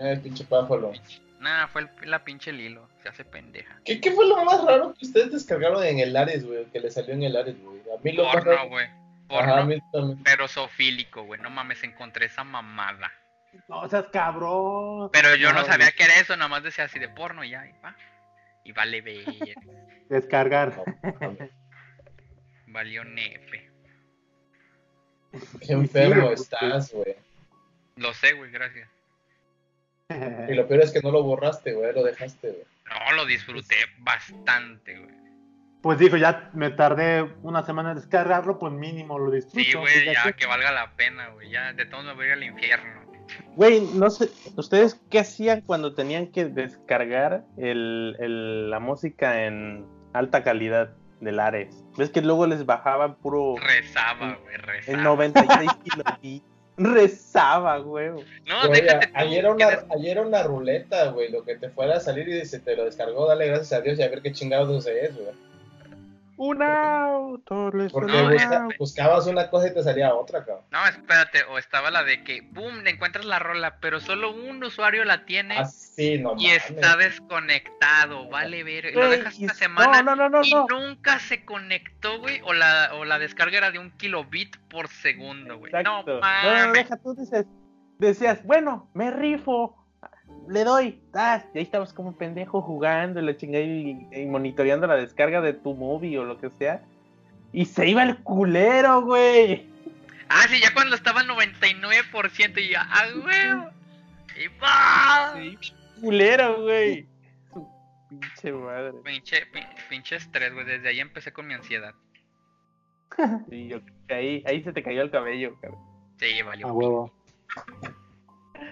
Eh, el pinche pájaro. Nah, fue el- la pinche Lilo. Se hace pendeja. ¿Qué, ¿Qué fue lo más raro que ustedes descargaron en el Ares, güey? Que le salió en el Ares, güey. A mí lo más Porno, raro. güey. Ajá, a Porno. mí también. Pero sofílico, güey. No mames, encontré esa mamada. No seas cabrón. Pero yo no, No, sabía que era eso, nada más decía así de porno y ya, y va. Y vale ver. Descargar. Valió nefe. Qué enfermo estás, güey. Lo sé, güey, gracias. Y lo peor es que no lo borraste, güey. Lo dejaste, güey. No, lo disfruté bastante, güey. Pues dijo, ya me tardé una semana en descargarlo, pues mínimo lo disfruto. Sí, güey, ya que- que valga la pena, güey. Ya, de todos me voy a ir al infierno. Güey, no sé, ¿ustedes qué hacían cuando tenían que descargar el, el- la música en alta calidad del Ares? ¿Ves que luego les bajaban puro Rezaba, güey, rezaba. en 96 kilobits? Rezaba, güey. No, Güey, déjate tú. ayer, una, ayer era una ruleta, güey. Lo que te fuera a salir y se te lo descargó, dale gracias a Dios y a ver qué chingados es, güey. Un auto, les Porque No, busca- buscabas una cosa y te salía otra, cabrón. No, espérate, o estaba la de que, boom, le encuentras la rola, pero solo un usuario la tiene Así, no y mames. está desconectado, vale ver. Y lo dejas y- esta semana No, no, no, no, y no. nunca se conectó, güey, o la, o la descarga era de un kilobit por segundo, güey. No Exacto. No, no, mames. deja, tú dices, decías, bueno, me rifo, le doy, ah, y ahí estabas como pendejo jugando y la chingada y, y monitoreando la descarga de tu movie o lo que sea. Y se iba el culero, güey. Ah, sí, ya cuando estaba al 99% y ya, ah, güey. Y va. Sí, culero, güey. Su Pinche madre. Pinche, pin- pinche estrés, güey. Desde ahí empecé con mi ansiedad. Sí, yo- ahí, ahí se te cayó el cabello, cabrón. Sí, valió. A huevo.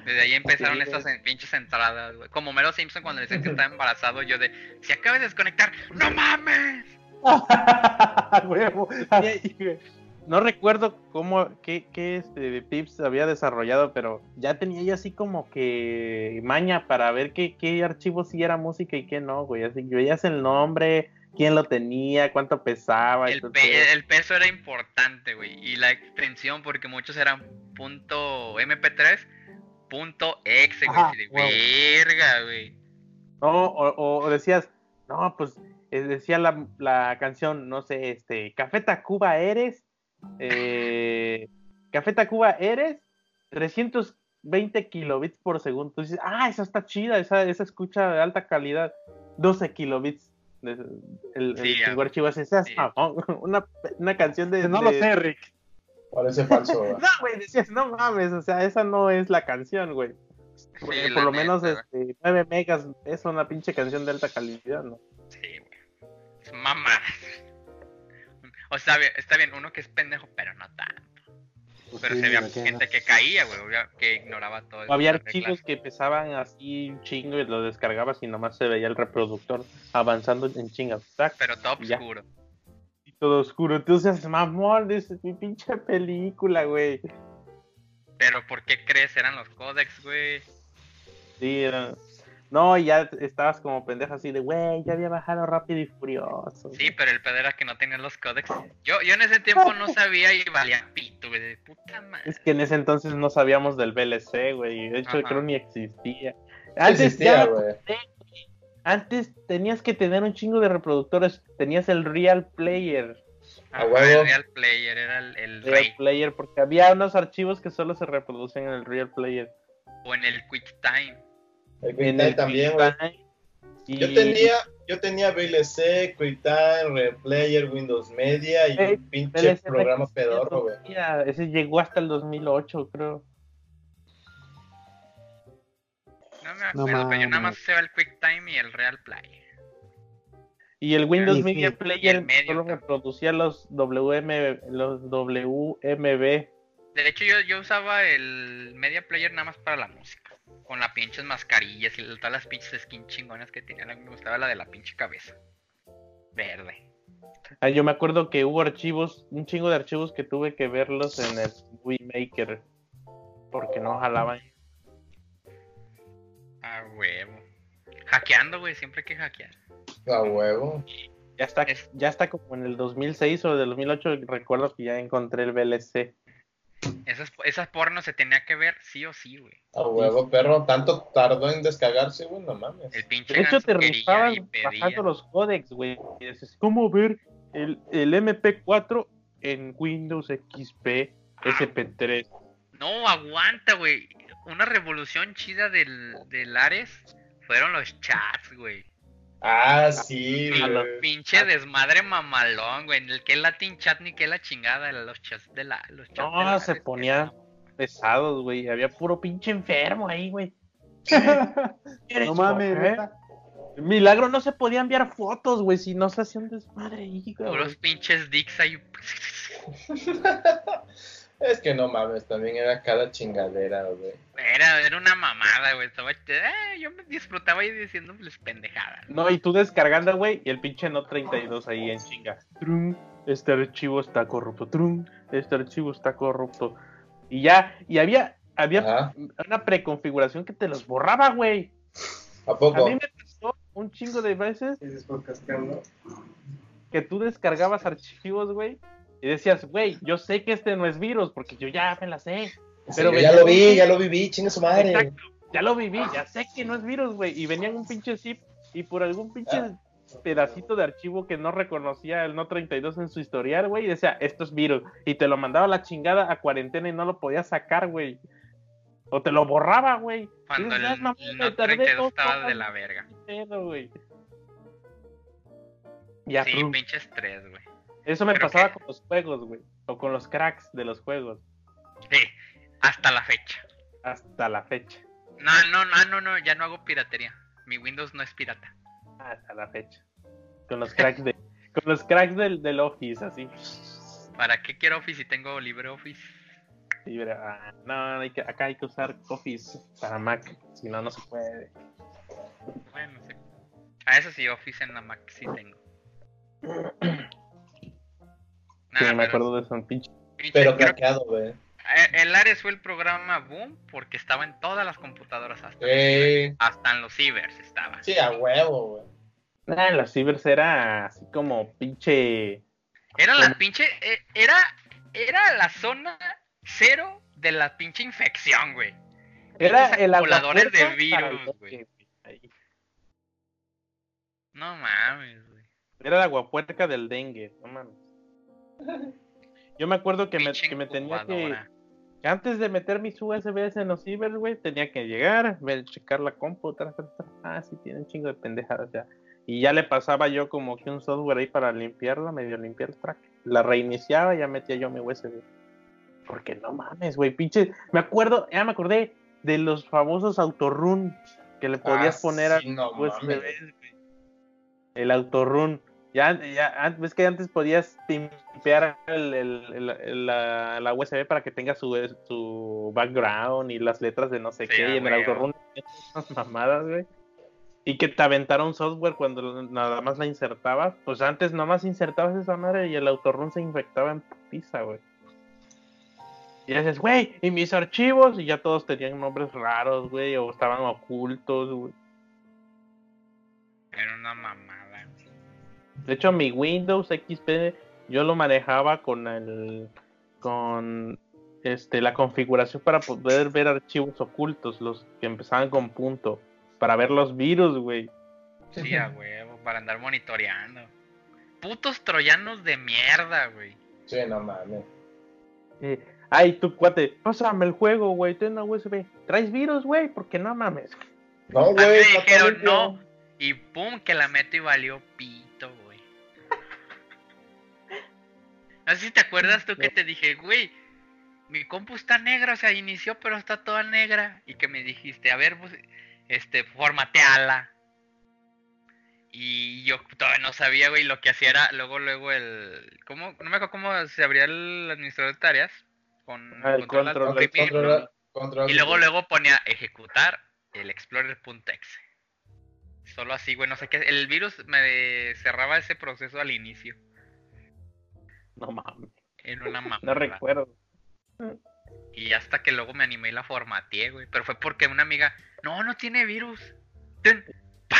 Desde ahí empezaron Sí, estas en- pinches entradas, güey. Como Mero Simpson cuando le decían que estaba embarazado, yo de, si acabas de desconectar, ¡no mames! Huevo. Así, güey. No recuerdo cómo, qué, qué este, tips había desarrollado, pero ya tenía yo así como que maña para ver qué, qué archivo sí era música y qué no, güey. Así que veías el nombre, quién lo tenía, cuánto pesaba. y El, todo pe- eso. el peso era importante, güey. Y la extensión, porque muchos eran punto MP3, punto exe, güey. Ajá, de huevo. verga, güey. No, o, o decías, no, pues eh, decía la, la canción, no sé, este, Café Tacuba eres, eh, Café Tacuba eres, 320 kilobits por segundo. Tú dices, ah, esa está chida, esa, esa escucha de alta calidad, 12 kilobits. el, el Sí, archivo es esa, sí. una, una canción de. No lo sé, Rick. Parece falso, güey. No, güey, decías, no mames, o sea, esa no es la canción, güey. Por, Sí, por lo menos este, 9 megas es una pinche canción de alta calidad, ¿no? Sí, güey. Es mamá. O sea, está bien, uno que es pendejo, pero no tanto. Pero Sí, se había ¿de qué, gente que caía, güey, que ignoraba todo eso. Había archivos que pesaban así un chingo y lo descargabas y nomás se veía el reproductor avanzando en chingas. Pero todo oscuro. Todo oscuro. Entonces, mamón, dices, mi pinche película, güey. Pero ¿por qué crees? Eran los códex, güey. Sí, era- No, y ya estabas como pendejo así de, güey, ya había bajado rápido y furioso. Sí, pero el pedo era que no tenían los códex. Yo, yo en ese tiempo no sabía y valía pito, güey. De puta madre. Es que en ese entonces no sabíamos del VLC, güey. De hecho, Ajá. creo ni existía. Antes existía, ya, güey. Antes tenías que tener un chingo de reproductores. Tenías el Real Player. A Ajá, huevo. el Real Player era el, el Real rey. Player, porque había unos archivos que solo se reproducen en el Real Player. O en el QuickTime. El En QuickTime el también, güey. QuickTime, Y Yo tenía, yo tenía VLC, QuickTime, Replayer, Windows Media y un pinche programa pedorro, güey. Ese llegó hasta el 2008, creo. No pero yo nada más sé el QuickTime y el Real Play. Y el Windows Sí, sí. Media Y Player el medio solo reproducía los WM, los WMB. De hecho, yo, yo usaba el Media Player nada más para la música. Con las pinches mascarillas y todas las pinches skins chingonas que tenía. Me gustaba la de la pinche cabeza. Verde. Ah, yo me acuerdo que hubo archivos, un chingo de archivos que tuve que verlos en el Movie Maker. Porque no jalaban. A huevo. Hackeando, güey, siempre hay que hackear. A huevo. Ya está, Es- ya está como en el 2006 o del 2008. Recuerdo que ya encontré el VLC. Esas, esas pornos se tenía que ver sí o sí, güey. A huevo, perro. Tanto tardó en descargarse, güey, no mames. El pinche De hecho, te pedía. bajando los códex, güey. Y dices, ¿cómo ver el, el MP4 en Windows XP SP3? No, aguanta, güey. Una revolución chida del, del Ares fueron los chats, güey. Ah, sí, Ah, güey. Pinche desmadre mamalón, güey. En el que el Latin chat ni que la chingada, los chats de la. Los chats de No, la se Ares, ponían pesados, güey. Había puro pinche enfermo ahí, güey. ¿Quieres no mames, neta. Milagro no se podía enviar fotos, güey, si no se hacía un desmadre ahí, güey. Puros pinches dicks ahí. Es que no mames, también era cada chingadera, güey. Era, era una mamada, güey. Estaba, eh, yo me disfrutaba ahí diciéndoles pendejadas. No, y tú descargando, güey, y el pinche no 32 ahí en chinga. Trum, este archivo está corrupto. Trum, este archivo está corrupto. Y ya, y había, había Ajá. una preconfiguración que te los borraba, güey. ¿A A poco? mí me pasó un chingo de veces que tú descargabas archivos, güey, y decías, güey, yo sé que este no es virus, porque yo ya me la sé. Sí, Pero ya lo vi, ya lo viví, chinga su madre. Exacto, ya lo viví, ya sé que no es virus, güey. Y venían un pinche zip y por algún pinche Ah. pedacito de archivo que no reconocía el no 32 en su historial, güey, y decía, esto es virus. Y te lo mandaba a la chingada a cuarentena y no lo podías sacar, güey. O te lo borraba, güey. Cuando el, "Ah, el tardé 32 dos estaba de la verga. en pedo, güey. Ya, Sí, pinche estrés, güey. Eso me ¿Pero pasaba qué? con los juegos, güey. O con los cracks de los juegos. Sí, hasta la fecha. Hasta la fecha. No, no, no, no, no, ya no hago piratería. Mi Windows no es pirata. Hasta la fecha. Con los cracks de. Con los cracks del, del Office, así. ¿Para qué quiero Office si tengo LibreOffice? Verá, ah, no, hay que, acá hay que usar Office para Mac, si no, no se puede. Bueno, sí. A eso sí, Office en la Mac sí tengo. Sí, Nah, me pero- acuerdo de eso, un pinche. pinche- Pero craqueado, güey. el Ares fue el programa Boom porque estaba en todas las computadoras hasta, Eh, hasta en los cibers estaba. sí, a huevo, güey. Ah, en los cibers era así como pinche. Era la pinche, eh, era, era la zona cero de la pinche infección, güey. Era el acumuladores de virus, güey. No mames, güey. Era la aguapuerca del dengue, no mames. Yo me acuerdo que me, Pinche que me tenía que. Antes de meter mis USBs en los cibers, güey, tenía que llegar, ver, checar la compu, tra, tra, tra. ah, sí, tiene un chingo de pendejadas ya. Y ya le pasaba yo como que un software ahí para limpiarla, medio limpiar el track. La reiniciaba y ya metía yo mi USB. Porque no mames, güey, pinche. Me acuerdo, ya me acordé de los famosos autorun que le podías Ah, poner sí, a no USBs, mames. güey. El autorun. Ya, ya, ves que antes podías limpiar el, el- el- el- la, la USB para que tenga su, su background y las letras de no sé Sí, qué. Y en el esas mamadas, güey. Y que te aventaron software cuando nada más la insertabas. Pues antes nomás insertabas esa madre y el autorun se infectaba en pizza, güey. Y dices, güey, y mis archivos, y ya todos tenían nombres raros, güey, o estaban ocultos, güey. Era una mamada. De hecho, mi Windows XP yo lo manejaba con el con este la configuración para poder ver archivos ocultos, los que empezaban con punto, para ver los virus, güey. Sí, a huevo, para andar monitoreando. Putos troyanos de mierda, güey. Sí, no mames. Eh, ay, tu cuate, pásame el juego, güey, ten una USB. ¿Traes virus, güey? Porque no mames. No, A mí me güey, dijeron, no. Y pum, que la meto y valió pito, No sé si te acuerdas tú que te dije, güey, mi compu está negra, o sea, inició pero está toda negra. Y que me dijiste, a ver, pues, este, formateala. Y yo todavía no sabía, güey, lo que hacía era luego, luego el... ¿Cómo? No me acuerdo cómo se abría el administrador de tareas. Con Ah, el control control, control- Y luego, luego ponía ejecutar el explorer.exe. Solo así, güey, no sé qué. El virus me cerraba ese proceso al inicio. No mames, En una mapa. no recuerdo. Y hasta que luego me animé y la formateé, güey. Pero fue porque una amiga, no, no tiene virus. Tun, ¡Pah!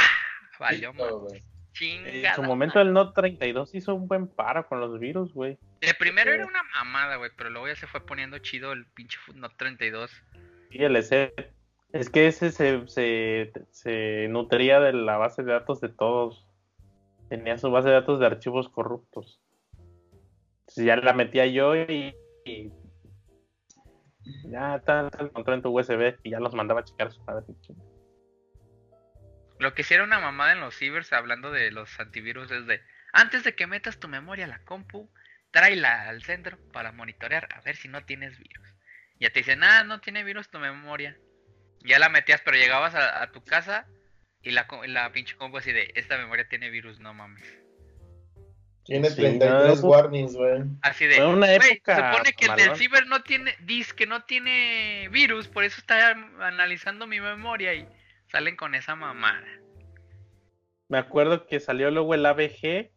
Valió. En su momento el Note 32 hizo un buen paro con los virus, güey. De primero era una mamada, güey. Pero luego ya se fue poniendo chido el pinche Note 32. Y el EC. Es que ese se, se, se nutría de la base de datos de todos. Tenía su base de datos de archivos corruptos. Entonces ya la metía yo y, ya encontró en tu USB y ya los mandaba a checar su padre. Lo que era una mamada en los cibers, hablando de los antivirus, es de antes de que metas tu memoria a la compu, tráela al centro para monitorear a ver si no tienes virus. Ya te dicen, ah, no tiene virus tu memoria. Ya la metías, pero llegabas a, tu casa y la, la pinche compu así de, esta memoria tiene virus, no mames. Tiene Sí, 33 no. warnings, güey. Así de, Fue una "Güey, época se supone que el del malón". ciber no tiene, dice que no tiene virus, por eso está analizando mi memoria y salen con esa mamada. Me acuerdo que salió luego el ABG.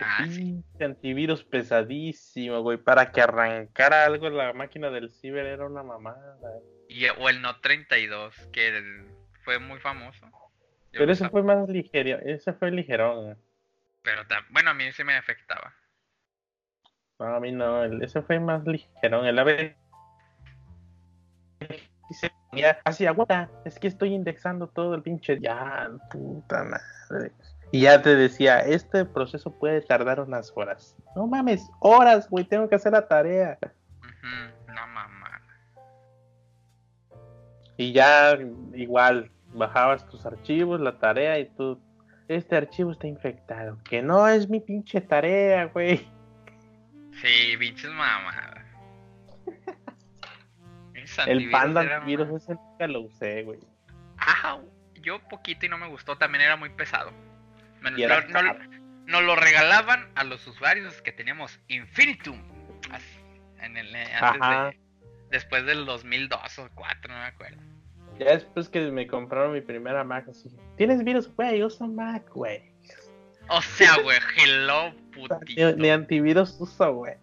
Ah, sí. antivirus pesadísimo, güey. Para que arrancara algo la máquina del ciber era una mamada. Y, o el Note 32, que el- fue muy famoso. Yo Pero ese fue más ligero, ese fue ligerón. Pero bueno, a mí sí me afectaba. No, a mí no, el- ese fue más ligerón. El ABG se ponía así, aguanta, es que estoy indexando todo el pinche. Ya, puta madre. Y ya te decía, este proceso puede tardar unas horas. No mames, horas, güey, tengo que hacer la tarea. No mamá. Y ya igual bajabas tus archivos, la tarea y tú, este archivo está infectado. Que no es mi pinche tarea, güey. Sí, pinches mamadas. El panda una- ese nunca lo usé, güey. Ajá, yo poquito y no me gustó, también era muy pesado. Era no- nos lo regalaban a los usuarios que teníamos Infinitum. Así, en el, eh, antes Ajá. de, después del 2002 o 2004, no me acuerdo. Ya después que me compraron mi primera Mac, así, ¿tienes virus? Güey, usa Mac, güey. O sea, güey, hello, putito. ni antivirus uso, güey.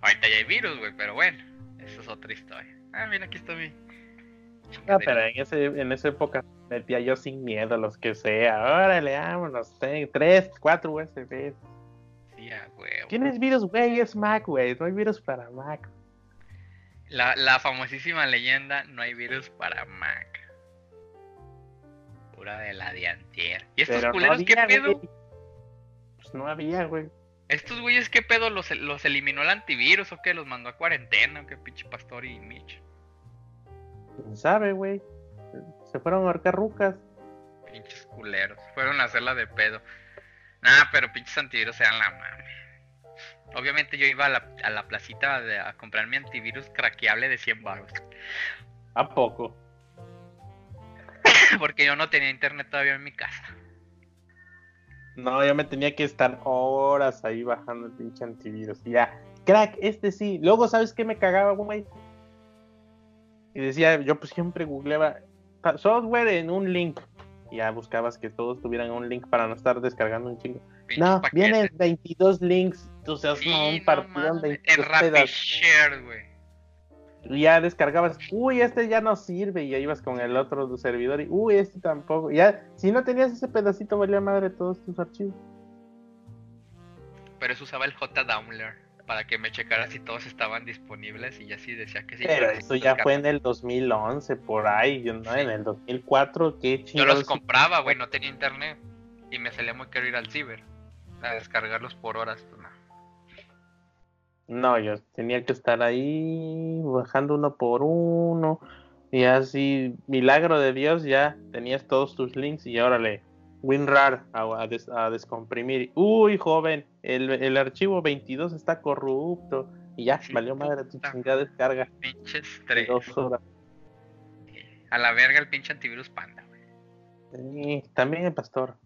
Ahorita ya hay virus, güey, pero bueno, eso es otra historia. Ah, mira, aquí está mi. Ah, chingadera. pero en, ese, en esa época metía yo sin miedo los que sea. Órale, vámonos. ten- tres, cuatro USBs. Sí, huevo. ¿Tienes virus, güey? Es Mac, güey. No hay virus para Mac. La, la famosísima leyenda, no hay virus para Mac. Pura de la de antier. ¿Y estos Pero no culeros qué pedo? güey. Pues no había, güey. ¿Estos güeyes qué pedo? ¿Los, ¿Los eliminó el antivirus o qué? ¿Los mandó a cuarentena o qué pinche Pastor y Mitch? ¿Quién sabe, güey? Se fueron a ahorcar rucas. Pinches culeros. Fueron a hacerla de pedo. Nah, pero pinches antivirus eran la mame. Obviamente yo iba a la, a la placita de- a comprar mi antivirus craqueable de 100 baros. ¿A poco? Porque yo no tenía internet todavía en mi casa. No, yo me tenía que estar horas ahí bajando el pinche antivirus. Y ya, crack, este sí. Luego, ¿sabes qué me cagaba, güey? Y decía, yo pues siempre googleaba "Pa- software en un link. Y ya buscabas que todos tuvieran un link para no estar descargando un chingo. Pinches No, paquetes. vienen 22 links. Tú seas Sí, no, no un partido mames, 22 En Rapid pedazos. Share, güey. Ya descargabas, uy, este ya no sirve. Y ya ibas con el otro servidor y, uy, este tampoco. Ya, si no tenías ese pedacito, valía madre todos tus archivos. Pero eso usaba el JDownloader para que me checara si todos estaban disponibles y ya sí decía que sí. Pero eso ya fue en el 2011, por ahí, yo no, Sí. en el 2004, qué Yo chingados. los compraba, güey, no tenía internet. Y me salía muy caro ir al ciber. A descargarlos por horas, pues no. No, yo tenía que estar ahí bajando uno por uno. Y así, milagro de Dios, ya tenías todos tus links y órale, WinRAR a, a des- a descomprimir. Uy, joven, el, el archivo 22 está corrupto. Y ya, Sí, valió madre tu chingada descarga Pinches tres. dos horas. A la verga el pinche antivirus panda, güey. Sí, también el pastor.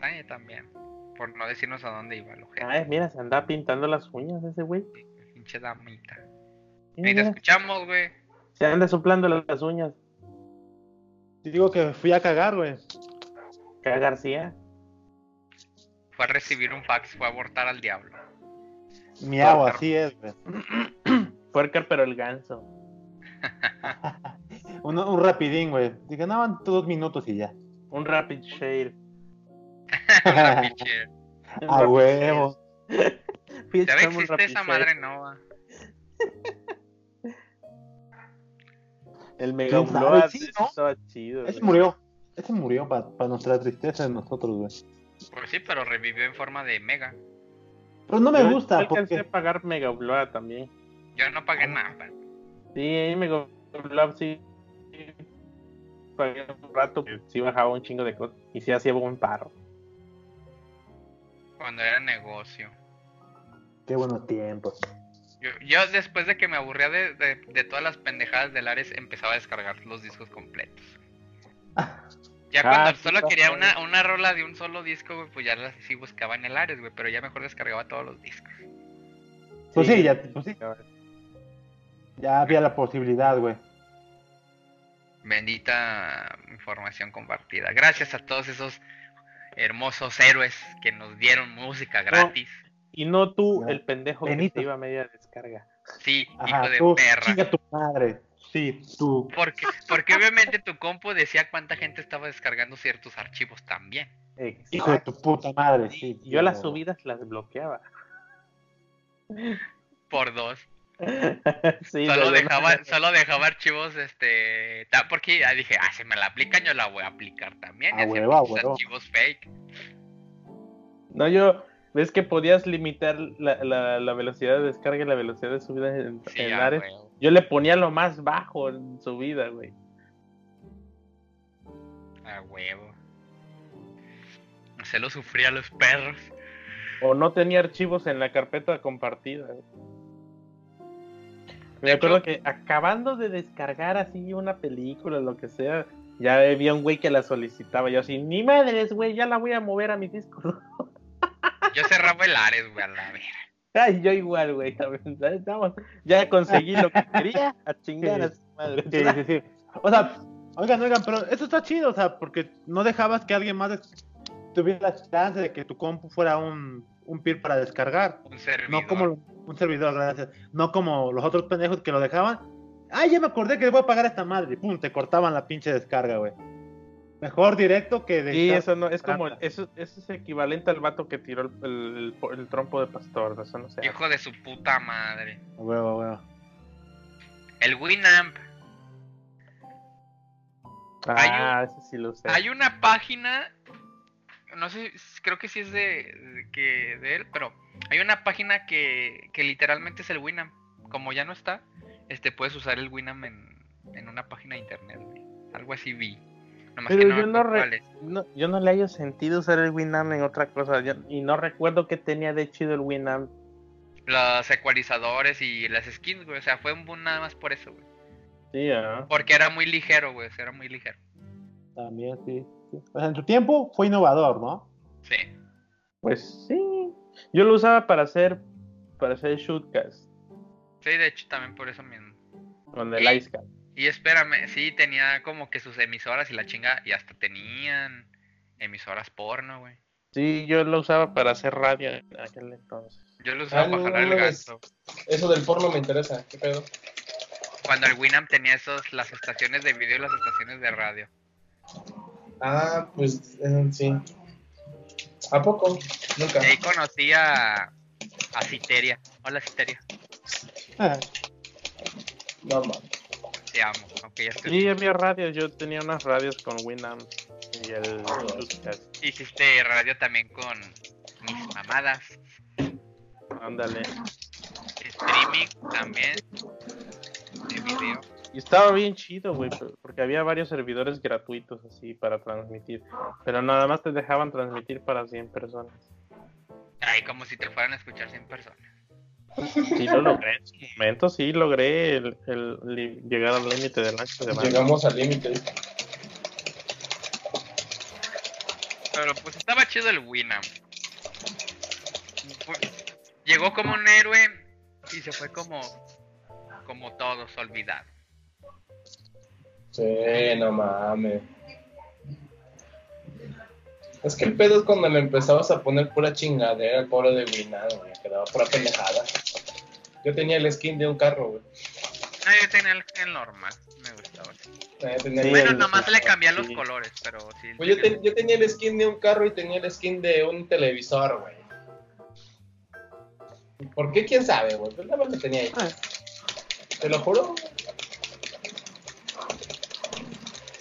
Ay, también. Por no decirnos a dónde iba el ojete. Ay, mira, se anda pintando las uñas ese güey. Pinche damita. Mira, Ahí te escuchamos, güey. se anda soplando las uñas. Te digo que fui a cagar, güey. Acá García. Fue a recibir un fax, fue a abortar al diablo. Miau, así es, güey. Puerca, pero el ganso. Un, un rapidín, güey. Dije, no, dos minutos y ya. Un rapid share. A huevo. Ya existe esa madre nova. El Mega. Upload, Sí, ¿no? estaba chido. Ese güey. murió. Ese murió para nuestra tristeza de nosotros, güey. Pues sí, pero revivió en forma de mega. Pero no me Yo- gusta, Yo alcancé porque... a pagar Mega Upload también. Yo no pagué nada. pa. Sí, ahí Mega Upload sí. Pagué un rato sí bajaba un chingo de cosas. Y sí hacía buen paro. Cuando era negocio. Qué buenos tiempos. Yo, yo después de que me aburría de, de- de todas las pendejadas del Ares, empezaba a descargar los discos completos. Ya Ah, cuando solo quería una, una rola de un solo disco, güey, pues ya las sí buscaba en el Ares, güey, pero ya mejor descargaba todos los discos. Pues sí, ya, pues sí. Ya había la posibilidad, güey. Bendita información compartida. Gracias a todos esos hermosos héroes que nos dieron música gratis. Y no tú, No. el pendejo que Benito. te iba a media descarga. Sí, Ajá, hijo de tú, perra. tu madre. Sí, tú. Porque, porque obviamente tu compu decía cuánta gente estaba descargando ciertos archivos también. Hijo de tu puta madre, sí. Yo las subidas las bloqueaba. Por dos. sí, Solo de dejaba, solo dejaba archivos, este, porque ya dije, ah, si me la aplican, yo la voy a aplicar también. A y hacía huevo, a pinches huevo. archivos fake. No, yo, ves que podías limitar la, la, la velocidad de descarga y la velocidad de subida en, Sí, en Ares. Yo le ponía lo más bajo en subida, güey. A huevo. Se lo sufría a los perros. O no tenía archivos en la carpeta compartida. güey. Me acuerdo que acabando de descargar así una película, lo que sea, ya había un güey que la solicitaba. Yo así, ni madres, güey, ya la voy a mover a mi disco. Yo cerraba el Ares, güey, a la verga. Ay, yo igual, güey. Vamos, Ya conseguí lo que quería, a chingar a su madre. Sí, sí, sí. O sea, oigan, oigan, pero esto está chido, o sea, porque no dejabas que alguien más tuviera la chance de que tu compu fuera un, un peer para descargar. Un servidor. No como un servidor, gracias. No como los otros pendejos que lo dejaban. Ay, ya me acordé que le voy a pagar a esta madre. Y pum, te cortaban la pinche descarga, güey. Mejor directo que de. Sí, eso no, es como, eso, eso es equivalente al vato que tiró el, el, el- el trompo de pastor, eso no sé. Hijo de su puta madre. Huevo, huevo. El Winamp. Ah, ese sí lo sé. Hay una página, no sé, creo que sí es de, de que de él, pero hay una página que, que literalmente es el Winamp. Como ya no está, este puedes usar el Winamp en, en una página de internet, güey. Algo así vi. Nomás Pero que yo me no, re- no- yo no le hallo sentido usar el Winamp en otra cosa. yo- y no recuerdo que tenía de chido el Winamp. Los ecualizadores y las skins, güey. O sea, fue un boom nada más por eso, güey. Sí. Porque era muy ligero, güey. o sea, era muy ligero. También, sí. sí. O sea, en su tiempo fue innovador, ¿no? Sí. Pues sí. Yo lo usaba para hacer para hacer shootcast Sí, de hecho, también por eso mismo. con el Y- Icecast. Y espérame, sí, tenía como que sus emisoras y la chinga, y hasta tenían emisoras porno, güey. Sí, yo lo usaba para hacer radio en aquel entonces. Yo lo usaba Ah, para no jalar el gasto. Eso del porno me interesa. ¿Qué pedo? Cuando el Winamp tenía esos, las estaciones de video y las estaciones de radio. Ah, pues eh, sí. ¿A poco? Nunca. Y ahí conocí a, a Citeria. Hola Citeria, No, mames. te amo. Aunque ya estoy... Sí, había radios. Yo tenía unas radios con Winamp y el. Hiciste radio también con mis mamadas. Ándale. Streaming también. De video. Y estaba bien chido, güey, por- porque había varios servidores gratuitos así para transmitir. Pero nada más te dejaban transmitir para 100 personas. Ay, como si te fueran a escuchar 100 personas. Sí lo logré en su momento, sí logré el, el llegar al límite del ancho de banda. Llegamos al límite. Pero pues estaba chido el Winamp. Fue- Llegó como un héroe y se fue como como todos olvidado. Sí, no mames. Es que el pedo es cuando le empezabas a poner pura chingadera al pobre de Winado, güey. Quedaba pura pendejada. Yo tenía el skin de un carro, güey. Ah, yo tenía el, el normal, me gustaba. Eh, tenía Sí, Bueno, el- nomás le cambian los sí. colores, pero sí. Pues yo, ten- yo tenía el skin de un carro y tenía el skin de un televisor, güey. ¿Por qué? ¿Quién sabe, güey? Pues nada más lo tenía ahí. Ah. Te lo juro.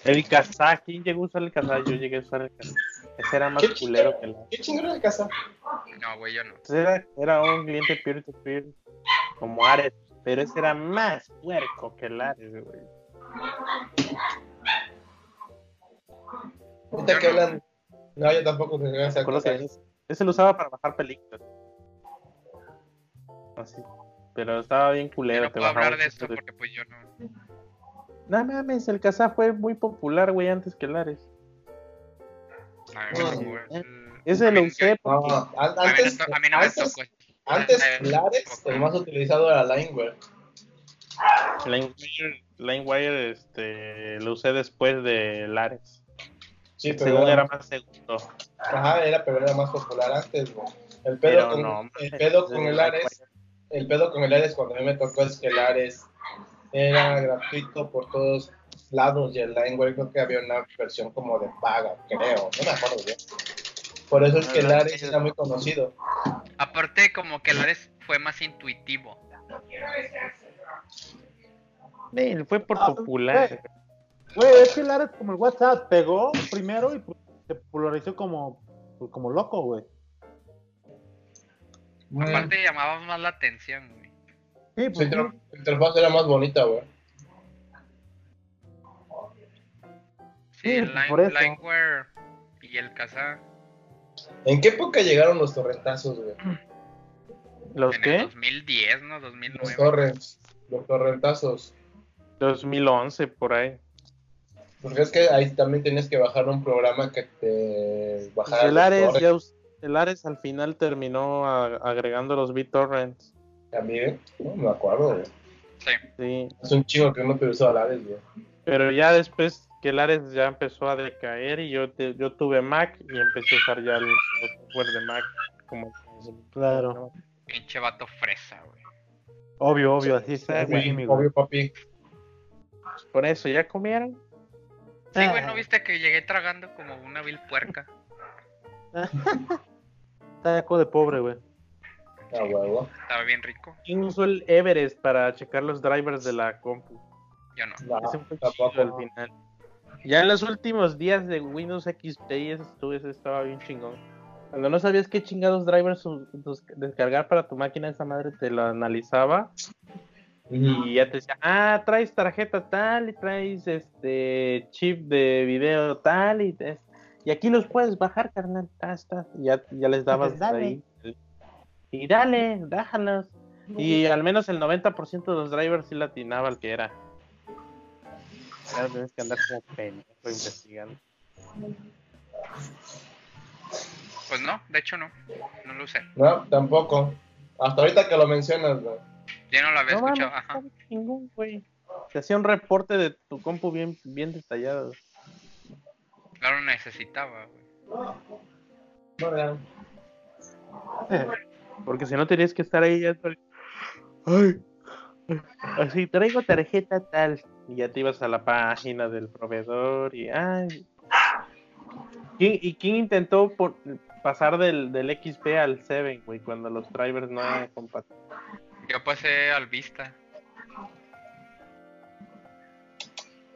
El Kazaa, ¿quién llegó a usar el Kazaa? Yo llegué a usar el Kazaa. Ese era más ¿Qué culero que el... ¿Qué chingón de casa? No, güey, yo no. Ese Era, era un cliente peer-to-peer como Ares, pero ese era más puerco que el Ares, güey. Ahorita que hablan. No, yo tampoco Me acuerdo que ese, ese lo usaba para bajar películas. Así. Pero estaba bien Yo culero. no te puedo hablar de esto porque pues yo no. No mames, el Kazaa fue muy popular, güey, antes que el Ares. No, eh, el- Ese lo usé porque... No, antes, to- a mí no me antes, tocó. antes Eh, Lares, el más utilizado era Lineware. LineWire, LineWire, este, lo usé después de Lares. Sí, pero Según era, era más seguro. ajá, era, pero era más popular antes, güey. El pedo, Pero con, no, el pedo con el Ares, el pedo con el Ares cuando a mí me tocó es que el Ares era gratuito por todos lados y el Lineware creo que había una versión como de paga, creo, no me acuerdo bien. Por eso es que el Ares era muy conocido. Aparte, como que el Ares fue más intuitivo. Sí, fue por Ah, popular. Güey, es que el Ares como el WhatsApp pegó primero y pues, se popularizó como, pues, como loco, güey. Aparte, llamaba más la atención, güey. Sí, pues, inter- su interfaz era más bonita, güey. Sí, Sí, el por Line, eso. Lineware y el Kazaa ¿En qué época llegaron los torrentazos, güey? ¿Los en el qué? 2010, ¿no? Los 2009. torrents, los torrentazos. 2011, por ahí. Porque es que ahí también tenías que bajar un programa que te Pues bajara el los Ares, ya el Ares al final terminó a- agregando los BitTorrents. También. No me acuerdo, güey. Sí. Sí, Es un chingo que no utilizó el Ares, güey. pero ya después que el Ares ya empezó a decaer y yo, te- yo tuve Mac y empecé a usar ya el, el software de Mac como Claro. Pinche vato fresa, güey. obvio, obvio, así es. así es, Sí, amigo. obvio, papi. Por eso, ¿ya comieron? Sí, güey. ¿no viste que llegué tragando como una vil puerca? Está de de pobre, güey. Ah, huevo. Estaba bien rico. ¿Quién usó el Everest para checar los drivers de la compu? Yo no. No, Ese fue tampoco. al final. Ya en los últimos días de Windows XP ese, estaba bien chingón. Cuando no sabías qué chingados drivers us- descargar para tu máquina, esa madre te lo analizaba y ya te decía, ah, traes tarjeta tal y traes este chip de video tal y, y aquí los puedes bajar, carnal. Ah, está. Y Ya, ya les dabas Pues ahí. Y dale, déjalos. Y al menos el 90% de los drivers sí latinaba al que era. Ya tienes que andar como pendejo investigando. Pues no, de hecho no. No lo usé. No, tampoco. Hasta ahorita que lo mencionas, güey. Yo no lo había No escuchado. Ajá. chingón, güey. Te hacía un reporte de tu compu bien, bien detallado. No lo necesitaba, güey. No, ya. Porque si no tenías que estar ahí ya. Ay, así traigo tarjeta tal. Y ya te ibas a la página del proveedor y ay. ¿Quién- ¿Y quién intentó por- pasar del, del XP al 7, güey? Cuando los drivers no eran compatibles. Yo pasé al Vista.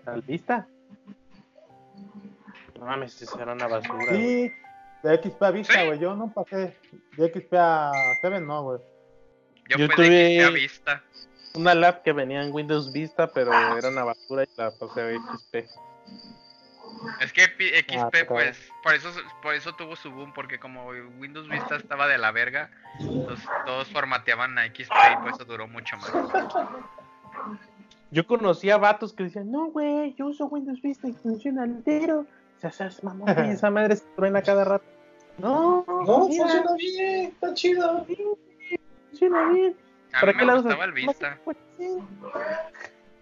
¿Al vista? No mames, eso era una basura. güey. De XP a Vista, Sí. güey. Yo no pasé de XP a 7, no, güey. Yo, Yo fui de XP a Vista. Una lab que venía en Windows Vista, pero era una basura y la pasé a XP. Es que XP, Ah, pues, por eso, por eso tuvo su boom, porque como Windows Vista estaba de la verga, los- todos formateaban a XP y por eso duró mucho más. Yo conocía vatos que decían, no, güey, yo uso Windows Vista y funciona entero. O sea, seas mamón, esa madre se truena cada rato. No, No, mira, funciona bien, está chido. funciona bien. A ¿Para mí qué me la gustaba el Vista. Pues,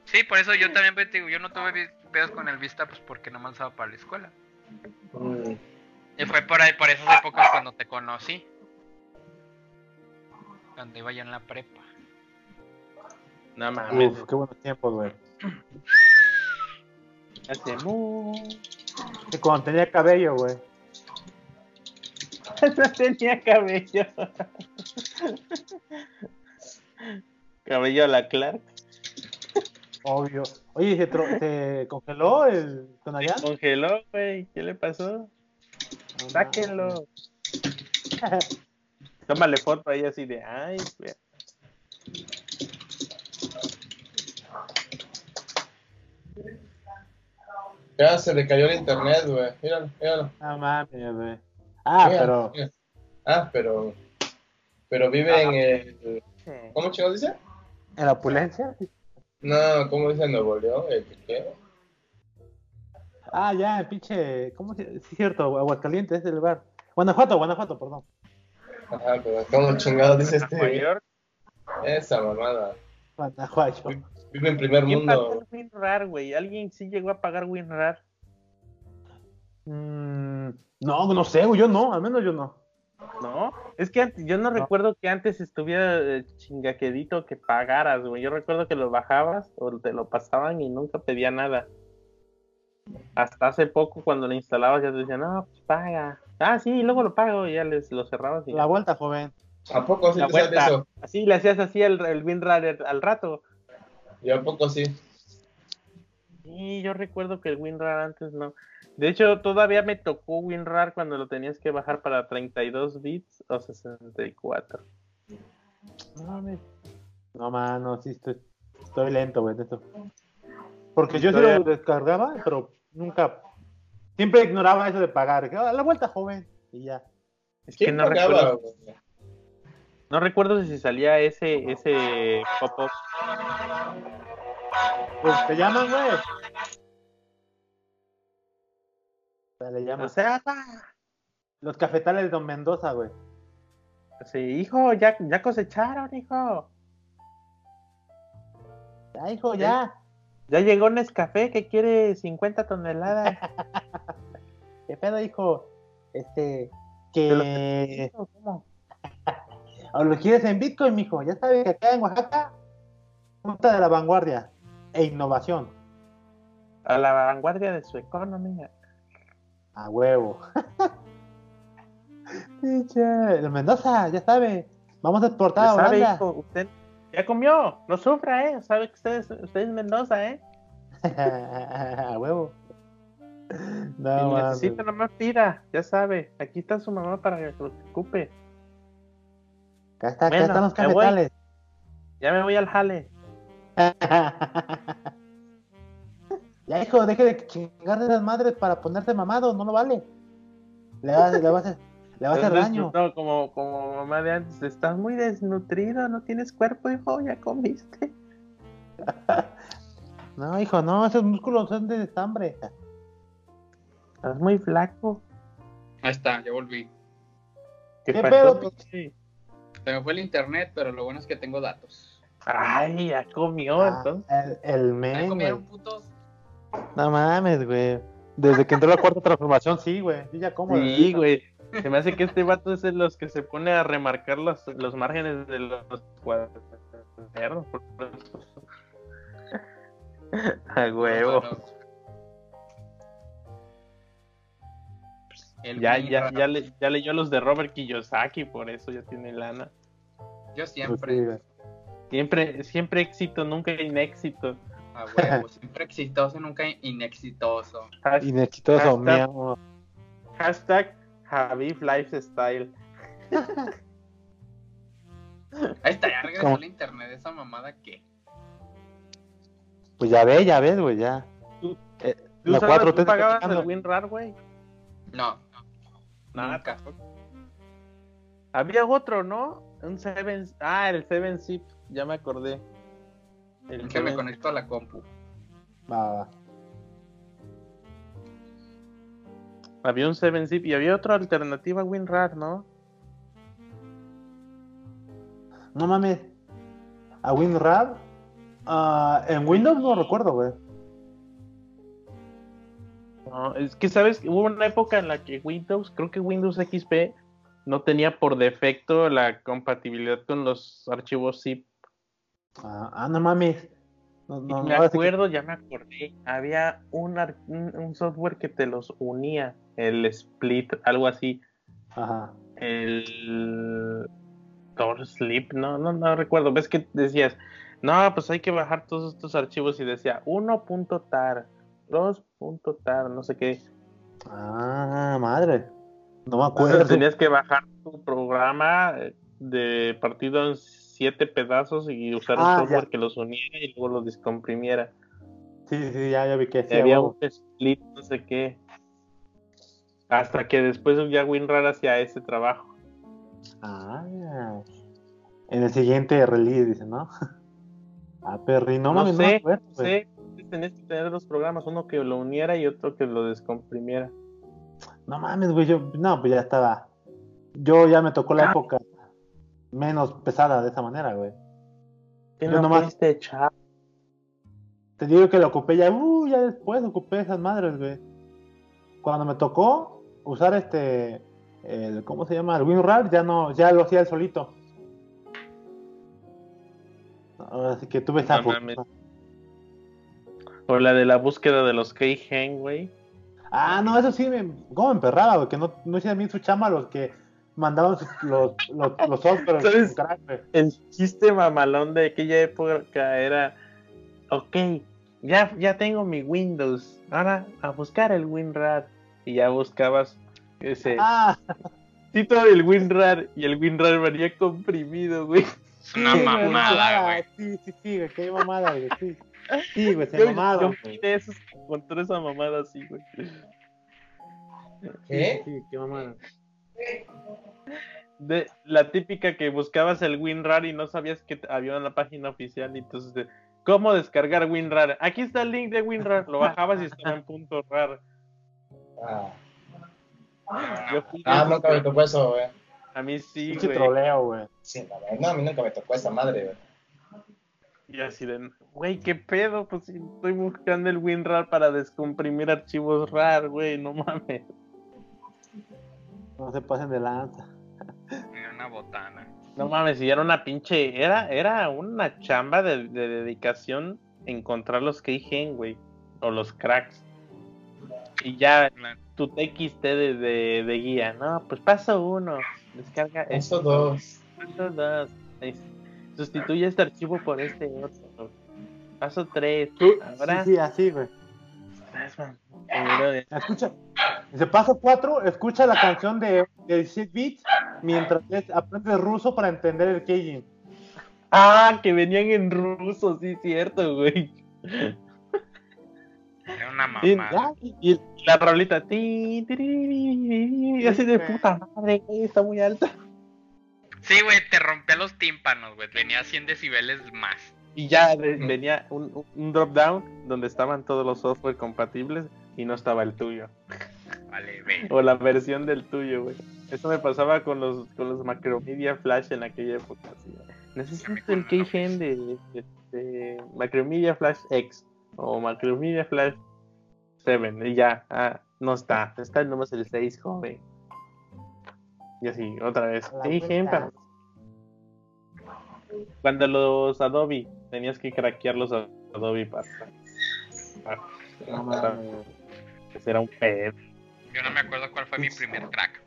sí. Por eso yo también pues, te digo, yo no tuve pedos con el Vista, pues porque no me usaba para la escuela. Mm. Y fue por ahí, por esas épocas cuando te conocí. Cuando iba yo en la prepa. No mames, Uf, qué buenos tiempos, güey. hace mu- Que cuando tenía cabello, güey. no tenía cabello. cabello a la Clark. Obvio. Oye, ¿se, tro- se congeló el Se Tonayán? congeló, güey. ¿Qué le pasó? No Sáquenlo. Tómale foto ahí así de, ay, güey. Ya se le cayó el internet, güey. Míralo, míralo. No mames, güey. Ah, pero. Ah, pero. Pero vive en el. ¿Cómo chingados dice? en la opulencia. No, ¿cómo dice Nuevo León? ¿El qué? Ah, ya, el pinche. ¿Cómo se.? Sí, cierto, Aguascalientes es el lugar. Guanajuato, Guanajuato, perdón. Ajá, pero ¿cómo chingados dice este? Nueva York. Esa mamada. Guanajuato. Vive en primer ¿Quién pagó mundo. el WinRAR, güey? ¿Alguien sí llegó a pagar WinRAR? Mm, no, no sé, güey, yo no, al menos yo no. ¿No? Es que antes- yo no, recuerdo que antes estuviera eh, chingaquedito que pagaras, güey. Yo recuerdo que lo bajabas o te lo pasaban y nunca pedía nada. Hasta hace poco cuando lo instalabas ya te decían, no, pues paga. Ah, sí, y luego lo pago y ya les lo cerrabas y La vuelta, joven. ¿A poco sí La te vuelta. eso? Así le hacías así el, el WinRAR al rato. ¿Y a poco sí? Sí, yo recuerdo que el WinRAR antes no. De hecho, todavía me tocó WinRAR cuando lo tenías que bajar para 32 bits o 64. No mames. No, mano, sí, estoy, estoy lento, güey, de esto. Porque yo sí lo descargaba, pero nunca. Siempre ignoraba eso de pagar. "Ah, La vuelta, joven. Y ya. Es que ¿Quién no pagaba, recuerdo, güey? No recuerdo si salía ese, ese pop-up. Pues te llaman, güey. Se le llama. O sea, Los cafetales de Don Mendoza, güey. sí, hijo, ya, ya cosecharon, hijo. Ya, hijo, ya. Ya llegó Nescafé que quiere 50 toneladas. ¿Qué pedo, hijo? Este. ¿Te lo- Que. ¿Cómo? O lo quieres en Bitcoin, mijo. Ya sabes que acá en Oaxaca. Punta de la vanguardia e innovación. A la vanguardia de su economía. A huevo. El Mendoza, ya sabe. Vamos a exportar Ya a sabe, hijo, usted ya comió, no sufra, ¿eh? Sabe que usted es, usted es Mendoza, ¿eh? a huevo. Si No, mames. necesita, nomás pida, ya sabe. Aquí está su mamá para que lo ocupe. Acá, está, acá Bueno, están los me cafetales. Ya me voy al jale. ya, hijo, deje de chingar de esas madres para ponerse mamado, no lo vale. Le va, le va a hacer, le va a hacer daño. No, como, como mamá de antes, estás muy desnutrido, no tienes cuerpo, hijo, ya comiste. No, hijo, no, esos músculos son de estambre. Estás muy flaco. Ahí está, ya volví. ¿Qué, ¿Qué pedo, pinche? Se me fue el internet, pero lo bueno es que tengo datos. Ay, ya comió, Ah, entonces. el, el ¿Ya men, comieron güey. putos? No mames, güey. Desde que entró la cuarta transformación, sí, güey. Yo ya como. Sí, güey. Se me hace que este vato es de los que se pone a remarcar los, los márgenes de los cuadernos. por eso. A huevo. El Ya, ya, ya, le- ya leyó los de Robert Kiyosaki, por eso ya tiene lana. Yo Pues siempre. Siempre, siempre éxito, nunca inéxito. a huevo, siempre exitoso, nunca inexitoso. Has- Inexitoso, Hashtag- miau. Hashtag Javif Lifestyle. Ahí está, ya regresó ¿Cómo? la internet, esa mamada que. Pues ya ves, ya ves, güey, ya. ¿Tú- Eh, ¿Tú, la usabas- 4T tú pagabas el WinRAR, güey? No, Nada. Había otro, ¿no? Un Seven... Ah, el Seven Zip, ya me acordé. El que me Seven- conecto a la compu. Va, va. Había un 7-Zip y había otra alternativa a WinRAR, ¿no? No mames. A WinRAR. ah, en Windows no recuerdo, güey. No, es que, ¿sabes? Hubo una época en la que Windows, creo que Windows XP, no tenía por defecto la compatibilidad con los archivos zip. Ah, ah, no mames. No, me que- acuerdo, ya me acordé. Había un, un software que te los unía, el Split, algo así. Ajá. El Tor Sleep, no, no, no recuerdo. Ves que decías, no, pues hay que bajar todos estos archivos y decía 1.tar, 2.tar, no sé qué. Ah, madre. No me Entonces acuerdo. tenías que bajar tu programa eh, de partido en siete pedazos y usar Ah, un software ya. que los uniera y luego los descomprimiera. Sí, sí, ya, ya vi que sí. había un split, no sé qué. Hasta que después ya WinRAR hacía ese trabajo. Ah, en el siguiente release, dice, ¿no? Ah, perri, no, No mames, no me sé, acuerdo, no sé. Tenías que tener dos programas, uno que lo uniera y otro que lo descomprimiera. No mames, güey, yo, no, pues ya estaba. Yo ya me tocó la Ah. época menos pesada de esa manera, güey. ¿Qué Yo no nomás- fuiste, chavo? Te digo que lo ocupé ya, uh, ya después ocupé esas madres, güey. Cuando me tocó usar este, el, ¿cómo se llama? El WinRAR, ya no, ya lo hacía él solito. Así que tuve esa No. O la de la búsqueda de los Keygen, güey. Ah, no, eso sí me, cómo me emperraba, güey, que no, no hicieran bien su chama los que mandaban sus- los, los, los software ¿Sabes? El chiste mamalón de aquella época era, ok, ya, ya tengo mi Windows, ahora a buscar el WinRAR. Y ya buscabas ese Ah, título del WinRAR y el WinRAR venía comprimido, güey. Es una sí, mamada, güey. Sí, sí, sí, güey, qué mamada, güey, sí. Sí, güey, se Yo, mamaron, yo fui de esos que encontré esa mamada así, güey. ¿Qué? Sí, qué mamada. De, la típica que buscabas el WinRAR y no sabías que había una página oficial y entonces de, ¿cómo descargar WinRAR? Aquí está el link de WinRAR, lo bajabas y estaba en punto RAR. Ah, Yo fui ah nunca me tocó eso, güey. A mí sí, güey. troleo, güey. Sí, la verdad, no, a mí nunca me tocó esa madre, güey. Y así de, güey, ¿qué pedo? Pues estoy buscando el WinRAR para descomprimir archivos RAR, güey, no mames. No se pasen de lanza. Era una botana. No mames, y era una pinche, era, era una chamba de, de dedicación encontrar los Keygen, güey, o los cracks. Y ya tu TXT de, de, de guía, no, pues paso uno, descarga Eso dos. Paso dos, es- sustituye este archivo por este otro. Paso tres, ahora... Sí, sí, así, güey. Escucha, se pasa cuatro, escucha la canción de, de 16 bits mientras es- aprendes ruso para entender el Keijin. Ah, que venían en ruso, sí, cierto, güey. Era una Y, mamada. y la rolita, ti, así de puta madre, güey, está muy alta. Sí, güey, te rompía los tímpanos, güey. Venía a 100 decibeles más. Y ya venía un, un drop down donde estaban todos los software compatibles y no estaba el tuyo. Vale, ve. O la versión del tuyo, güey. Eso me pasaba con los, con los Macromedia Flash en aquella época. así, Necesito el keygen de, de, de Macromedia Flash X o Macromedia Flash 7. Y ya, ah, no está. Está el número 6, joven. Y así, otra vez. Para- Cuando los Adobe, tenías que craquear los Adobe para. para- era un pedo. Yo no me acuerdo cuál fue mi primer crack.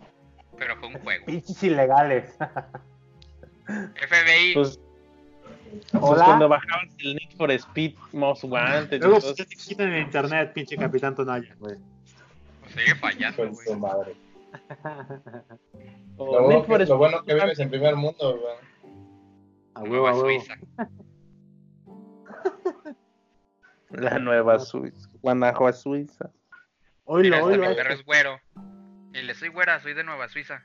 Pero fue un juego. Pinches ilegales. FBI. Pues, pues Hola. cuando bajabas el Need for Speed Most Wanted. Luego se te quitan en internet, pinche Capitán Tonaya, güey. pues sigue fallando, güey. Lo bueno, que, lo bueno que vives en primer mundo, güey. A huevo, a Nueva huevo. Suiza. La nueva Suiza. Guanajuato, Suiza. Oílo. hasta mi perro es güero. Y le soy güera, soy de Nueva Suiza.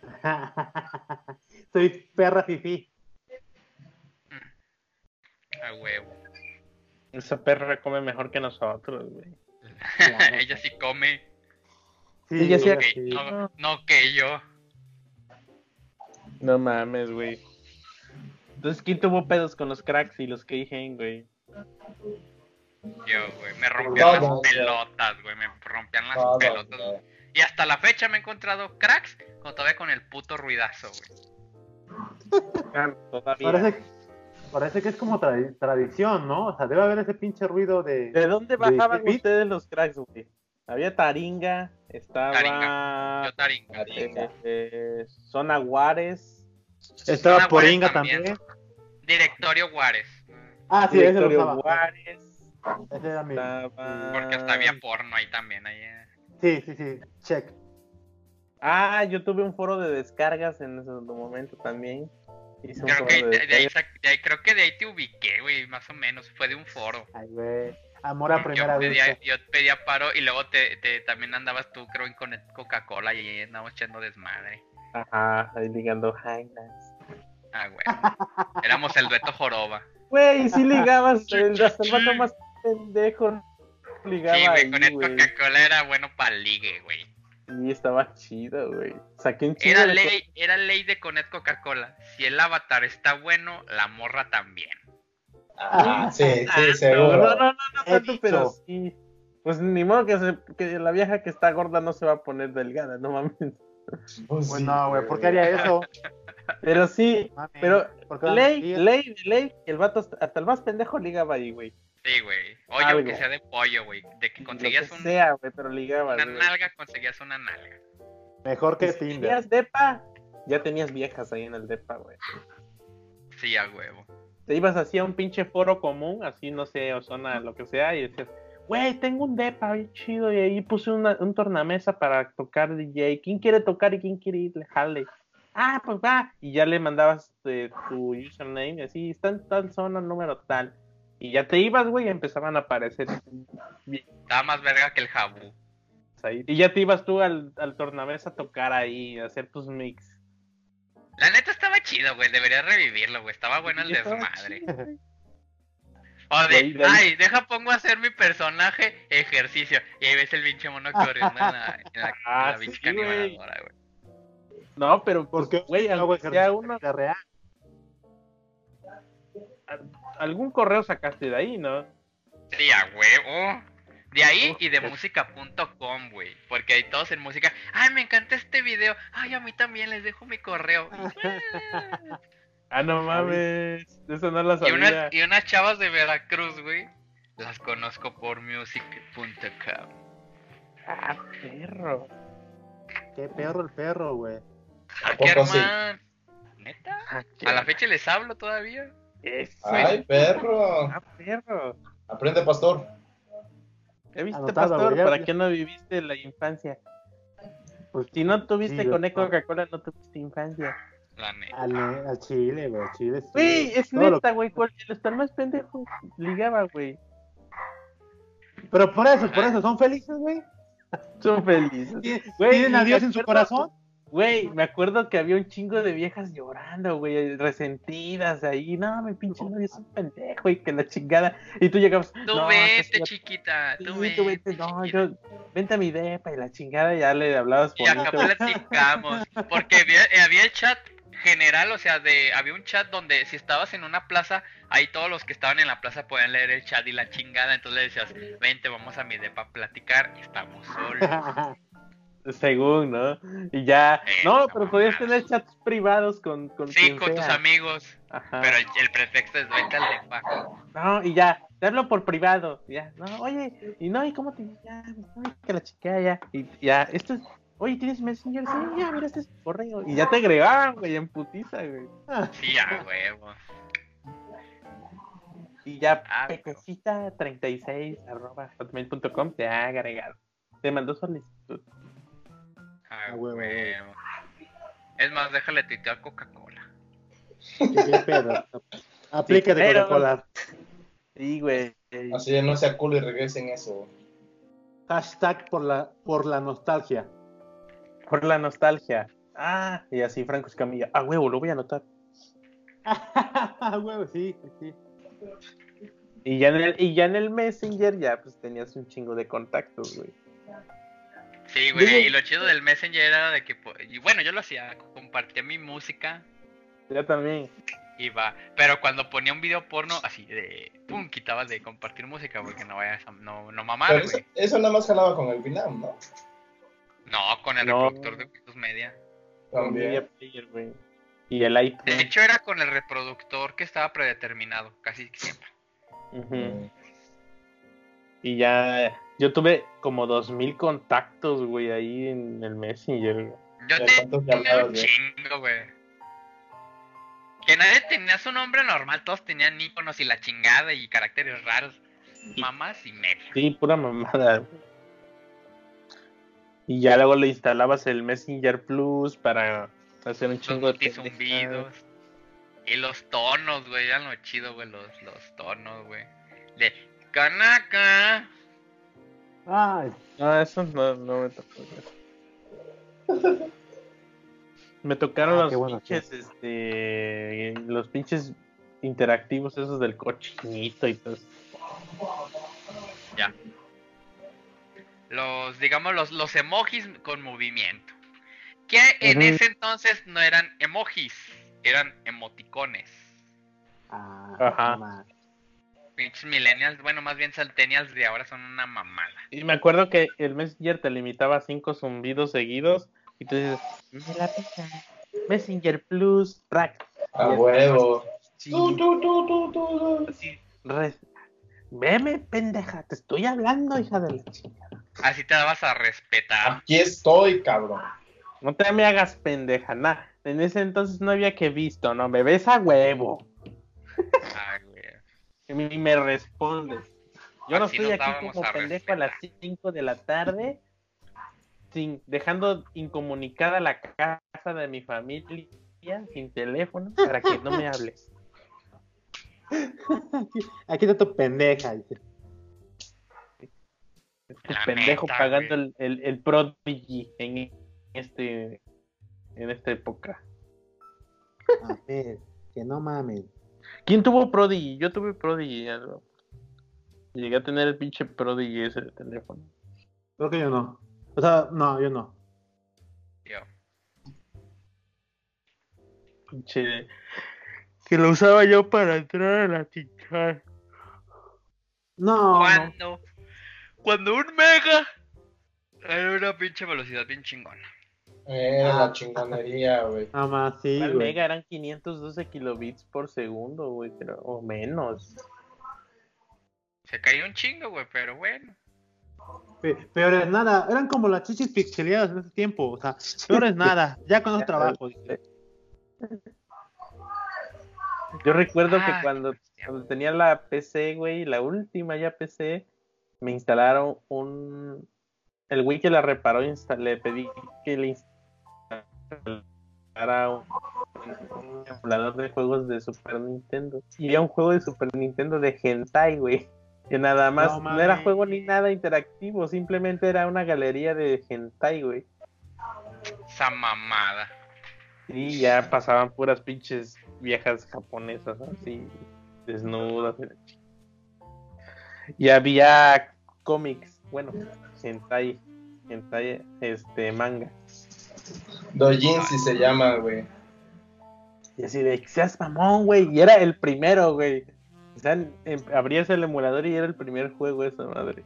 Soy perra fifí. A huevo. Esa perra come mejor que nosotros, güey. Ella sí come. Sí, Ella sí- que- no, no que yo. No mames, güey. Entonces, ¿quién tuvo pedos con los cracks y los Keigen, güey? Yo, güey. Me rompían las pelotas, güey. Me rompían las Todos, pelotas. Y hasta la fecha me he encontrado cracks con todavía con el puto ruidazo, güey. Parece, parece que es como tradi- tradición, ¿no? O sea, debe haber ese pinche ruido de. ¿De dónde bajaban ustedes los cracks, güey? Había Taringa, estaba Taringa. Yo taringa. Taringa. eh, Zona Juárez, Estaba Zona por Juárez Inga también. también. Directorio Juárez. Ah, sí, ese lo Directorio usaba. Juárez, Ese era mi. estaba... Porque hasta había porno ahí también. Ahí, eh. Sí, sí, sí. Check. Ah, yo tuve un foro de descargas en ese momento también. Hice un Creo foro que de ahí, de ahí- creo que de ahí te ubiqué, güey, más o menos. Fue de un foro. Ay, güey. Amor a primera yo, pedía, vista. yo pedía paro y luego te, te- también andabas tú, creo, en con Coca-Cola y ahí andábamos echando desmadre. Ajá, ahí ligando Highlands. Ah, güey. Éramos el dueto joroba. Güey, sí ligabas, el, hasta el vato más pendejo ligaba Sí, güey, ahí, con el. Coca-Cola era bueno para ligue, güey. Y estaba chido, güey. Saqué un chido Era ley, era ley de Conet Coca-Cola. Si el avatar está bueno, la morra también. Ah, sí, sí, No, seguro. no, no, no, no tanto, pero sí. Pues ni modo que, se- que la vieja que está gorda no se va a poner delgada, no mames. Pues Pues sí, no, güey. ¿Por qué haría eso? Pero sí, Mami, pero ¿por qué ley, ley, ley, el vato hasta, el más pendejo ligaba ahí, güey. Sí, güey. Oye, Algo. aunque sea de pollo, güey. De que Lo conseguías que un- sea, güey, pero ligaba. una güey. nalga, conseguías una nalga. Mejor que Si Tinder. tenías depa, ya tenías viejas ahí en el depa, güey. Sí, a huevo. Te ibas así a un pinche foro común, así, no sé, o zona, lo que sea, y decías, güey, tengo un depa bien chido, y ahí puse una- un tornamesa para tocar DJ. ¿Quién quiere tocar y quién quiere irle? Jale. Ah, pues va. Y ya le mandabas eh, tu username, así, está en tal zona, número tal. Y ya te ibas, güey, y empezaban a aparecer Estaba más verga que el jabú. ahí. Y ya te ibas tú al, al tornamesa a tocar ahí, a hacer tus mix. La neta estaba chido, güey. Debería revivirlo, güey. Estaba bueno el desmadre. O De ahí, de, ahí. ay, deja pongo a hacer mi personaje ejercicio. Y ahí ves el pinche mono corriendo en la, en la, Ah, la sí, güey. güey. No, pero pues, Porque güey, hago aunque sea ejercicio uno, real. algún correo sacaste de ahí, ¿no? Sí, a huevo. De ahí y de música.com, güey. Porque hay todos en música. Ay, me encanta este video. Ay, a mí también les dejo mi correo. Ah, no mames, eso no lo Y sabía. unas, y unas chavas de Veracruz, güey. Las conozco por music.com. Ah, perro. Qué perro el perro, güey. ¿A poco qué sí? hermano? ¿Neta? Ah, qué- A la fecha les hablo todavía. Eso. Ay, perro. Ah, perro. Aprende, pastor. ¿Ya viste, Anotado, pastor? ya- ¿Para ya. qué no viviste la infancia? Pues Si no tuviste Sí, con güey. Coca-Cola, no tuviste infancia. La neta. al, Chile, güey. Chile. sí. Güey, es Todo lo- neta, güey. cual- El estar más pendejo ligaba, güey. Pero por eso, por eso, ¿son felices, güey? Son felices. ¿Tienen a Dios en su corazón? Güey, me acuerdo que había un chingo de viejas llorando, güey, resentidas ahí. No, mi pinche novio es un pendejo y que la chingada. Y tú llegabas. Tú no, vete, chiquita. sí, Tú tú vete, vete, no, chiquita. yo, vente a mi depa y la chingada ya le hablabas Y acá bonito. platicamos. Porque había, eh, había el chat general, o sea, de había un chat donde si estabas en una plaza, ahí todos los que estaban en la plaza podían leer el chat y la chingada. Entonces le decías, vente, vamos a mi depa a platicar y estamos solos. Según, ¿no? Y ya. Eh, no, pero podías tener chats privados con, con Sí, con tus amigos. Ajá. Pero el, el pretexto es vente al depa. No, y ya, te hablo por privado. Ya, no, oye, y no, ¿y cómo te ya, que la chica ya, y ya, esto es, oye, ¿tienes Messenger? Sí, ya, mira, este es correo. Y ya te agregaban, güey, en putiza, güey. Sí, a huevo. Y ya, Ah, pepecita 36 arroba hotmail.com te ha agregado. Te mandó solicitud. A A huevo. huevo. Es más, déjale tuitear Coca-Cola. ¿Qué, pedo? Pero- Coca-Cola. Sí, güey. Así de no sea culo y regresen eso. Hashtag por la, por la nostalgia. Por la nostalgia. Ah, y así Franco Escamilla. Ah, huevo, lo voy a anotar. Huevo, sí, sí. Y ya en el, y ya en el Messenger ya pues tenías un chingo de contactos, güey. Sí, güey, Digo- y lo chido del Messenger era de que, po- y bueno, yo lo hacía, compartía mi música Ya también. y va, pero cuando ponía un video porno, así de, pum, quitaba de compartir música porque no vayas a, no, no mamar, Pero eso, güey. eso nada más jalaba con el Vinam, ¿no? No, con el No. reproductor de Windows Media. También. Media Player, güey. Y el iPhone. De hecho, era con el reproductor que estaba predeterminado, casi siempre. Mm. Y ya, yo tuve como dos mil contactos, güey, ahí en el Messenger. güey. Yo Ya, te- ¿cuántos tenía un chingo, güey. Que nadie tenía su nombre normal, todos tenían iconos y la chingada y caracteres raros. Mamás y media. Sí, pura mamada. güey. Y ya luego le instalabas el Messenger Plus para hacer un Los chingo de multizumbidos. Y los tonos, güey, eran lo chido, güey, los, los tonos, güey. De Kanaka. Ay, No, eso no, no me tocó. Me tocaron Ah, los bueno, pinches, este, los pinches interactivos esos del cochinito y todo. eso. Ya. Los, digamos, los, los emojis con movimiento. Que en ese entonces no eran emojis, eran emoticones. ah, Ajá. Pinches millennials, bueno, más bien centennials de ahora son una mamada. Y me acuerdo que el Messenger te limitaba a cinco zumbidos seguidos y tú dices, me la pesa. Messenger Plus, track. A huevo. Sí, Tú, tú, tú, tú, tú, así, res- Veme, pendeja, te estoy hablando, hija de la chingada. Así te dabas a respetar. Aquí estoy, cabrón. No te me hagas pendeja, nah. En ese entonces no había que visto, no, me ves a huevo. Y me- respondes. Yo no Así estoy aquí como a pendejo a las 5 de la tarde, sin, dejando incomunicada la casa de mi familia, sin teléfono, para que no me hables. Aquí está tu pendeja. dice. La pendejo neta, pagando el, el, el Prodigy en este en esta época. A ver, que no mames. ¿Quién tuvo Prodigy? Yo tuve Prodigy. algo. Llegué a tener el pinche Prodigy ese de teléfono. Creo que yo no. O sea, no, yo no. Yo. Pinche. Que lo usaba yo para entrar a la chichar. No, no. Cuando, cuando un mega era una pinche velocidad bien chingona. Era Ah. la chingonería, güey. Nada más, sí, Al güey. mega eran 512 kilobits por segundo, güey, pero, o menos. Se cayó un chingo, güey, pero bueno. Pe- Peor es nada. Eran como las chichis pixeleadas en ese tiempo. O sea, peor es nada. Ya con los trabajos. dice. Yo recuerdo Ah, que cuando, cuando tenía la PC, güey, la última ya PC, me instalaron un... El güey que la reparó, insta- le pedí que le instalara un, un emulador de juegos de Super Nintendo. Y había un juego de Super Nintendo de hentai, güey. Que nada más, No no, era juego ni nada interactivo, simplemente era una galería de hentai, güey. Esa mamada. Y ya pasaban puras pinches viejas japonesas así, desnudas. Y había cómics, bueno, hentai, hentai, este, manga. Dojinsi se llama, güey. Y así de, seas mamón, güey, y era el primero, güey. O sea, em- abrías el emulador y era el primer juego esa madre.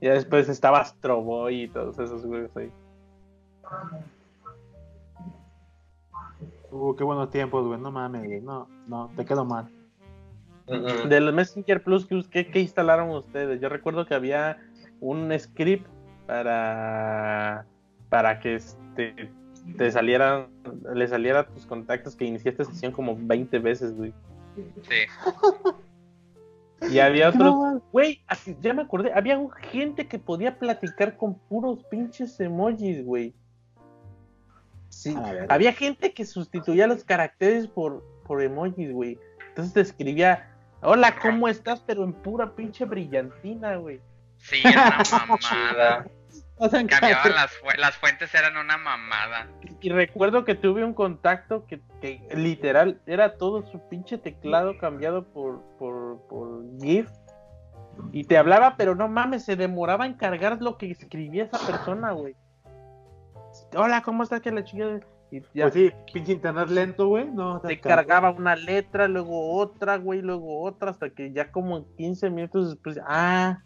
Ya después estaba Astro Boy y todos esos juegos ahí. Uh, qué buenos tiempos, güey. No mames, güey. No, no, te quedo mal. De los Messenger Plus, ¿qué, qué, qué instalaron ustedes? Yo recuerdo que había un script para para que este, te salieran le saliera a tus contactos que iniciaste sesión como 20 veces, güey. Sí. Y había ¿Qué no otros, güey, así- ya me acordé, había gente que podía platicar con puros pinches emojis, güey. Sí, había gente que sustituía los caracteres por, por emojis, güey. Entonces te escribía Hola, ¿cómo estás? Pero en pura pinche brillantina, güey. Sí, era una mamada. O sea, Cambiaban las, fu- las fuentes, eran una mamada. Y recuerdo que tuve un contacto que, que literal era todo su pinche teclado cambiado por, por, por GIF. Y te hablaba, pero no mames, se demoraba en cargar lo que escribía esa persona, güey. Hola, ¿cómo estás? Que la chica. Y ya Pues sí, pinche internet lento, güey. No, te cargaba una letra, luego otra, güey, luego otra, hasta que ya como en 15 minutos después, ah,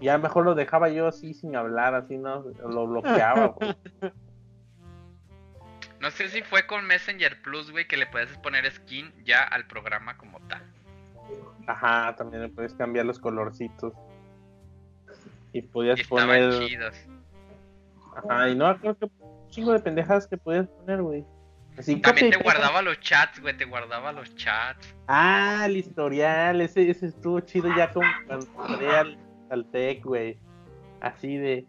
ya mejor lo dejaba yo así sin hablar, así, ¿no? Lo bloqueaba, güey. No sé si fue con Messenger Plus, güey, que le puedes poner skin ya al programa como tal. Ajá, también le puedes cambiar los colorcitos. Y podías Y poner. chidos. Ajá, y no, creo que un chingo de pendejadas que podías poner, güey. Así, También te guardaba los chats, güey, te guardaba los chats. Ah, el historial, ese, ese estuvo chido ya como cuando entré al, tech, güey. Así de.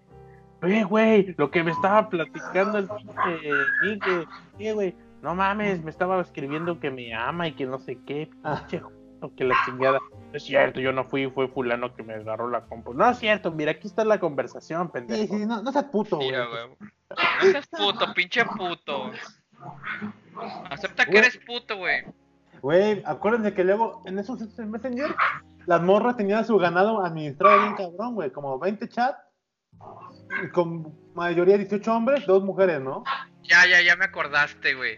Oye, güey, lo que me estaba platicando el pinche Nick, güey. Sí, güey. No mames, me estaba escribiendo que me ama y que no sé qué. Ah. Pinche que la chingada. No es cierto, yo no fui, fue fulano que me agarró la compu. No es cierto, mira, aquí está la conversación, Sí, pendejo. sí, no, no seas puto, Sí, güey. No seas puto, pinche puto. Acepta que Güey. eres puto, güey. Güey, acuérdense que luego en esos en Messenger las morras tenían su ganado administrado bien cabrón, güey. Como 20 chats. y Con mayoría 18 hombres, dos mujeres, ¿no? Ya, ya, ya me acordaste, güey.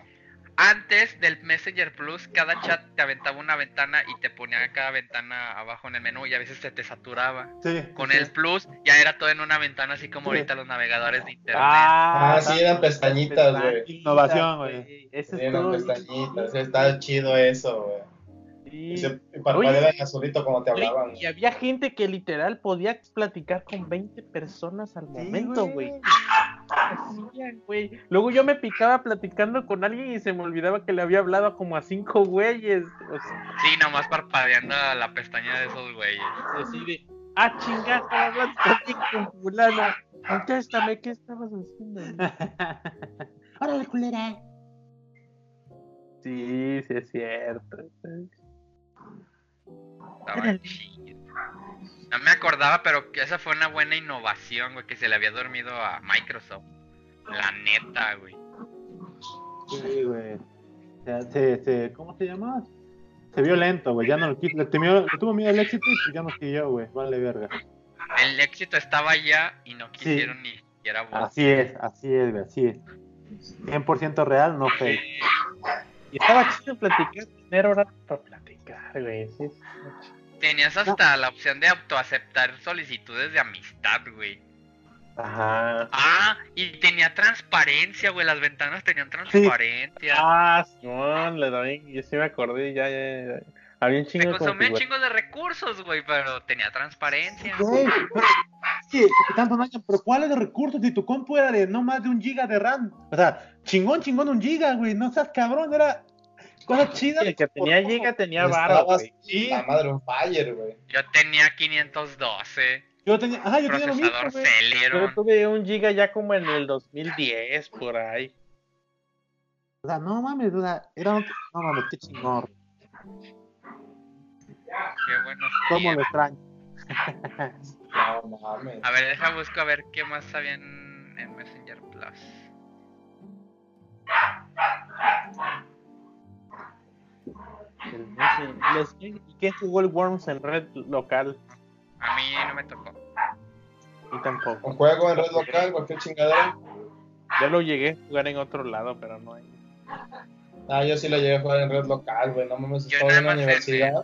Antes del Messenger Plus, cada chat te aventaba una ventana y te ponía cada ventana abajo en el menú y a veces se te saturaba. Sí. Con sí. el Plus ya era todo en una ventana, así como Sí. ahorita los navegadores de internet. Ah, sí, eran pestañitas, güey. Innovación, güey. Sí, es eran pestañitas. Está chido eso, güey. Sí. Y se parpadeaban azulito cuando te hablaban. Y había gente que literal podía platicar con 20 personas al Sí, momento, güey. Hacían, güey. Luego yo me picaba platicando con alguien y se me olvidaba que le había hablado como a cinco güeyes. O sea, Sí, nomás parpadeando a la pestaña de esos güeyes. así de, ah, chingada, hablas con fulano. Contéstame, ¿qué estabas haciendo? Órale, culera. Sí, sí es cierto. Estaba chido. No me acordaba, pero que esa fue una buena innovación, güey, que se le había dormido a Microsoft. La neta, güey. Sí, güey. O sea, se, se, ¿Cómo se llama? Se vio lento, güey. Ya no lo quiso. Le, temió- le tuvo miedo al éxito y ya no siguió, güey. Vale, verga. El éxito estaba allá y no quisieron ni siquiera voz. Así es, así es, güey. Así es. 100% real, no fake. Y estaba chido platicar, tener horas para platicar, güey. Sí, sí. Tenías hasta la opción de autoaceptar solicitudes de amistad, güey. Ajá. Ah, y tenía transparencia, güey. Las ventanas tenían transparencia. Ah, Simón, le doy, yo sí me acordé, ya, ya, ya. Había un Me chingo de consumía configura- chingos de recursos, güey, pero tenía transparencia. Güey, pero, sí, tanto no pero ¿cuáles de recursos? Si tu compu era de no más de un giga de RAM. O sea, chingón, chingón, un giga, güey. No seas cabrón, era cosa chida. El que tenía giga tenía Estabas güey. Sí, la madre un fire, güey. Yo tenía 512, yo tenía, ajá, yo tenía lo mismo, güey. Yo tuve un giga ya como en el 2010, por ahí. O sea, no mames, o sea, era un... No mames, qué chingón. Qué buenos Cómo lo extraño. No mames. A ver, deja busco a ver qué más sabía en, en Messenger Plus. El ¿Y qué jugó el Worms en red local? A mí no me tocó. Y tampoco. Un juego en red local, cualquier chingadera. Yo lo llegué a jugar en otro lado, pero no hay. Ah, yo sí lo llegué a jugar en red local, güey. No mames, estaba en la universidad.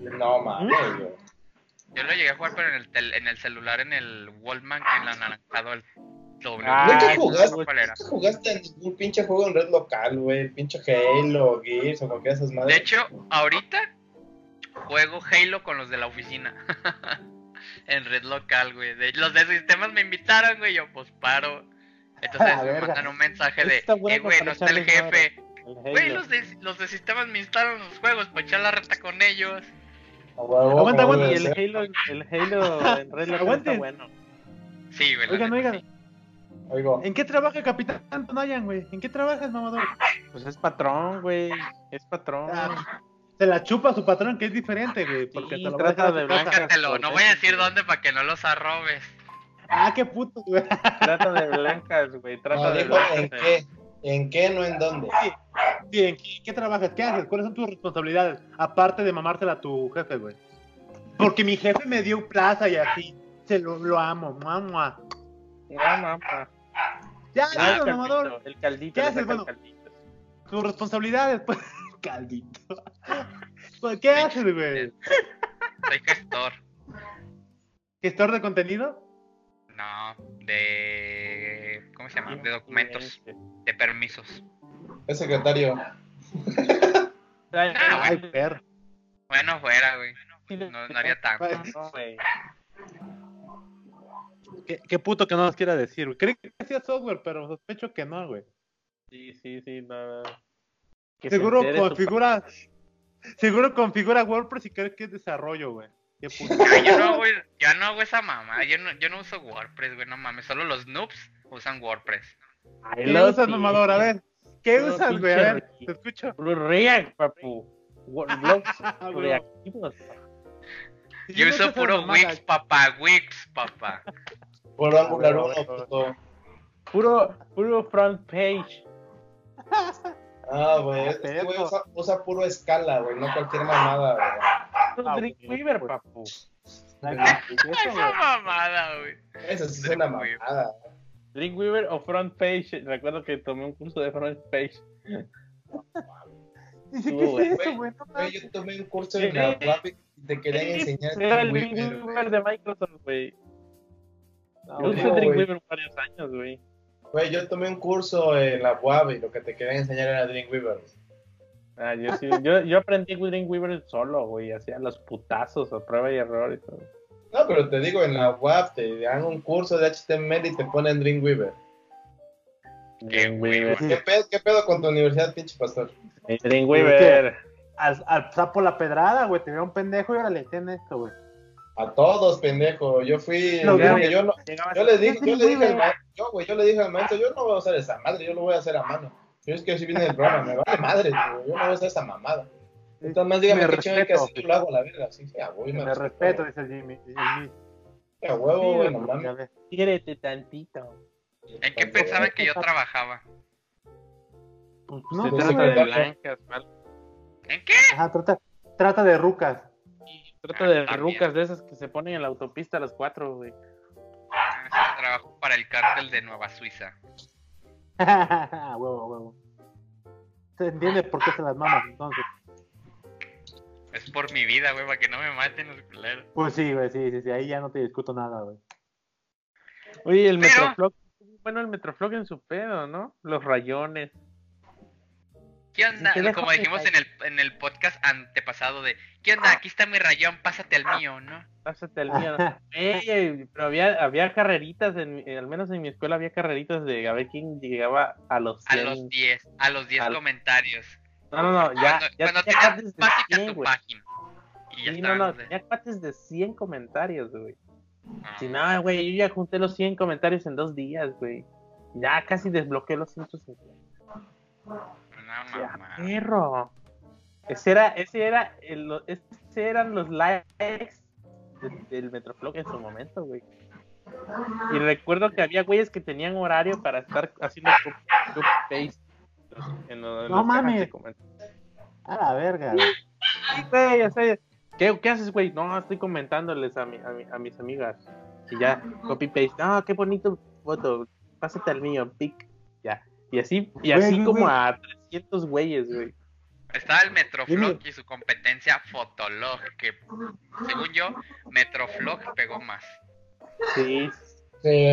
No mames, ¿Mm? güey. Yo lo llegué a jugar, pero en el, tel- en el celular, en el Wallman, en el anaranjado, el. Ah, ¿Nunca jugaste? no, ¿Cuál era? ¿Nunca jugaste en ningún pinche juego en red local, güey? Pinche Halo, Gears o cualquiera de esas madres. De hecho, ahorita juego Halo con los de la oficina. en red local, güey. De- los de sistemas me invitaron, güey. Yo, pues paro. Entonces Ah, me verga. mandan un mensaje de, eh, güey, no está el jefe. El Güey, los de, los de sistemas me instalan los juegos para echar la reta con ellos. Aguanta, aguanta, Y el. Halo, el Halo en red local está bueno. Sí, güey. Oigan, oigan, sí. Oigo. ¿en qué trabaja Capitán Tonayan, güey? ¿En qué trabajas, mamador? Pues es patrón, güey. Es patrón. Ah, se la chupa a su patrón, que es diferente, güey. Porque Sí, te lo trata de tu casa. blanca. Búscatelo, no voy a decir dónde para que no los arrobes. Ah, qué puto, güey. Trata de blancas, güey. Trata No, de dijo en blancas. qué, en qué, no en dónde. Sí, ¿en qué, qué trabajas? ¿Qué haces? ¿Cuáles son tus responsabilidades? Aparte de mamársela a tu jefe, güey. Porque mi jefe me dio plaza y así. Se lo, lo amo. No, no, pa. Ya, Ah, ya, el mamador. caldito, el caldito. ¿Qué haces? Bueno. caldito. Tus responsabilidades, pues. Caldito. Pues, ¿Qué haces, güey? Soy gestor. ¿Gestor de contenido? No, de. ¿Cómo se llama? De documentos, de permisos. Es secretario. Ay, Ah, Ay, perro. Bueno, fuera, güey. No, no haría tanto. No, güey. ¿Qué, qué puto que no nos quiera decir, güey. Creí que hacía software, pero sospecho que no, güey. Sí, sí, sí, no. Que se Seguro su configura. Seguro configura WordPress y cree que es desarrollo, güey. Qué puto. Yo, no hago, yo no hago esa mamá. Yo no, yo no uso WordPress, güey. No mames. Solo los noobs usan WordPress. Ay, ¿Qué lo usas, mamador? A ver. ¿Qué Puro usas, güey? A ver, te escucho. Puro React, papu. Blogs Ah, reactivos. Yo no uso puro Wix, papá. Wix, papá. Por Angular 1, bueno, puto. Puro, puro front page. Ah, güey. Este güey usa, usa puro escala, güey. No cualquier mamada, güey. Ah, Dreamweaver, pues. papu. Esa mamada, güey. Eso sí es una mamada. Dreamweaver o front page. Recuerdo que tomé un curso de front page. Dice, Estuvo ¿qué es eso, güey? Yo tomé un curso la UAP y te querían enseñar Era el Dreamweaver, de Microsoft, güey. No, Yo usé. Dreamweaver varios años, güey. Güey, yo tomé un curso en la UAB y lo que te querían enseñar era Dreamweaver. Ah, yo, sí, yo, yo aprendí Dreamweaver solo, güey. Hacía los putazos a prueba y error y todo. No, pero te digo, en la UAP te dan un curso de HTML y te ponen Dreamweaver. Dreamweaver. ¿Qué pedo, ¿Qué pedo con tu universidad, pinche pastor? Dreamweaver. Al, al sapo la pedrada, güey. Te veo un pendejo y ahora le entienden esto, güey. A todos, pendejo. Yo fui. Lo yo, yo, no- yo le dije, yo le dije al maestro, yo, güey, yo le dije al maestro, yo no voy a hacer esa madre, yo lo voy a hacer a mano. Yo es que si viene el programa, me vale madre, tío, yo no voy a hacer esa mamada. Entonces, más dígame Me qué chingo hay que respeto. hacer, yo lo hago a la verga, sí, sí, a huevo, Me respeto, respeto, dice el Jimmy. Jimmy. A huevo, Sí, güey, no ya mames. Quiérete tantito. ¿En qué pensaban que yo trabajaba? Pues, No, no, Pues, trata güey. de blancas, mal. ¿En qué? Ajá, trata, trata de rucas. Trata de También. rucas de esas que se ponen en la autopista a las 4, güey. Ah, trabajo para el cártel de Nueva Suiza. huevo, huevo. Se entiende por qué se las mamas entonces. Es por mi vida, güey, para que no me maten los culeros. Pues sí, güey, sí, sí, sí. Ahí ya no te discuto nada, güey. Oye, el Pero- Metroflog. Bueno, el Metroflog en su pedo, ¿no? Los rayones. ¿Qué onda? ¿Qué dejó Como dijimos en el, en el podcast antepasado de, ¿qué onda? Aquí está mi rayón, pásate al mío, ¿no? Pásate el mío. ¿no? Ey, pero había, había carreritas, en, mi- al menos en mi escuela había carreritas de a ver quién llegaba a los A 100. los 10, a los 10 Al- comentarios. No, no, no, ya, cuando ya cuando tenía tenías de básica 100, tu güey. página. Y ya Sí, no, no, tenía cuates de 100 comentarios, güey. Ah, Si no, güey, yo ya junté los 100 comentarios en dos días, güey. Ya casi desbloqueé los 150. No, perro. Ese era, ese era, el, ese eran los likes de- del Metroflog en su momento, güey. Y recuerdo que había güeyes que tenían horario para estar haciendo copy- en lo- en No mames. A la verga, güey. Sí, ¿qué, qué haces, güey? No, estoy comentándoles a, mi, a, mi- a mis amigas. Y ya, copy-paste. Ah, qué bonito foto. Pásate al mío, pic. Ya. Y así, y así güey, como güey. a 300 güeyes, güey. Estaba el Metroflog y su competencia Fotolog, que según yo, Metroflog pegó más. Sí, Sí,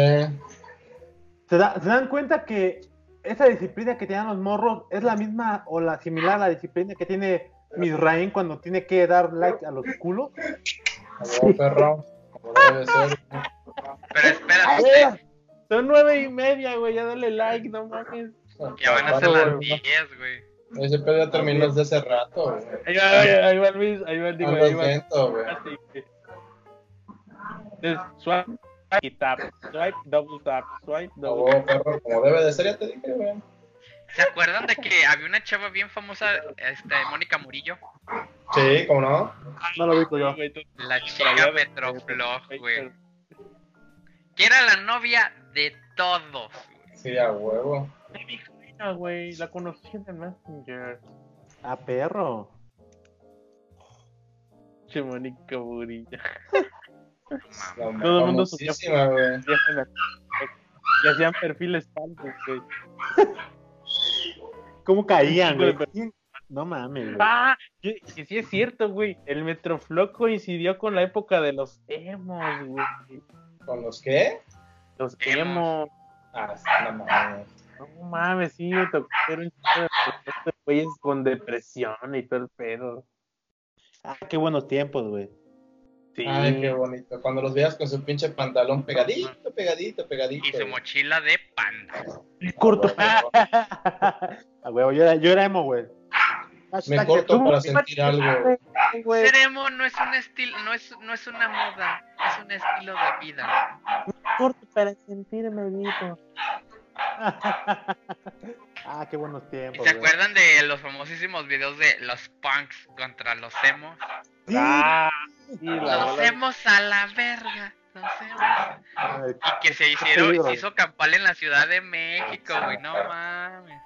¿Se, da- ¿Se dan cuenta que esa disciplina que tienen los morros es la misma o la similar a la disciplina que tiene Misraín cuando tiene que dar like a los culos? a huevo, perro, como debe ser. Pero espérate, Son nueve y media, güey. Ya dale like, no mames. ya van a ser las 10, güey. Ese pedo ya terminó desde hace rato, güey. Ahí va, ahí va, ahí va Luis. Ahí va, digo, Ando ahí va. güey. Entonces, Swipe y tap. Swipe, double tap. Swipe, double huevo, perro, como debe de ser, ya te dije, güey. ¿Se acuerdan de que había una chava bien famosa, este, Mónica Murillo? Sí, ¿cómo no? No lo vi yo. La chica Metroflog, güey. Que era la novia de todos, güey. Sí, a huevo. de mi hija, güey, la conocí en el Messenger. A perro. Che, Mónica Burilla. Mamá. Todo el mundo güey. Y hacían perfiles falsos, güey. ¿Cómo caían, güey? No mames, güey. Ah, que, que sí es cierto, güey. El Metroflog coincidió con la época de los emos, güey. ¿Con los qué? Los Emos. emos. Ah, no mames. No mames, sí, me tocó un chico de güeyes con depresión y todo el pedo. Ah, qué buenos tiempos, güey. Sí. Ay, qué bonito. Cuando los veías con su pinche pantalón pegadito, pegadito, pegadito. Y su mochila de panda. corto. Ah. A huevo, yo era, yo era emo, güey. Me corto para sentir algo. Ser emo no es un estilo, no es, no es una moda, es un estilo de vida. corto para sentirme vivo. ah, qué buenos ¿Y tiempos, se güey. acuerdan de los famosísimos videos de los punks contra los emos? Sí. Ah, Los emos a la verga. Los emos. Ay, Y que se hicieron, se hizo campal en la Ciudad de México, güey, no mames.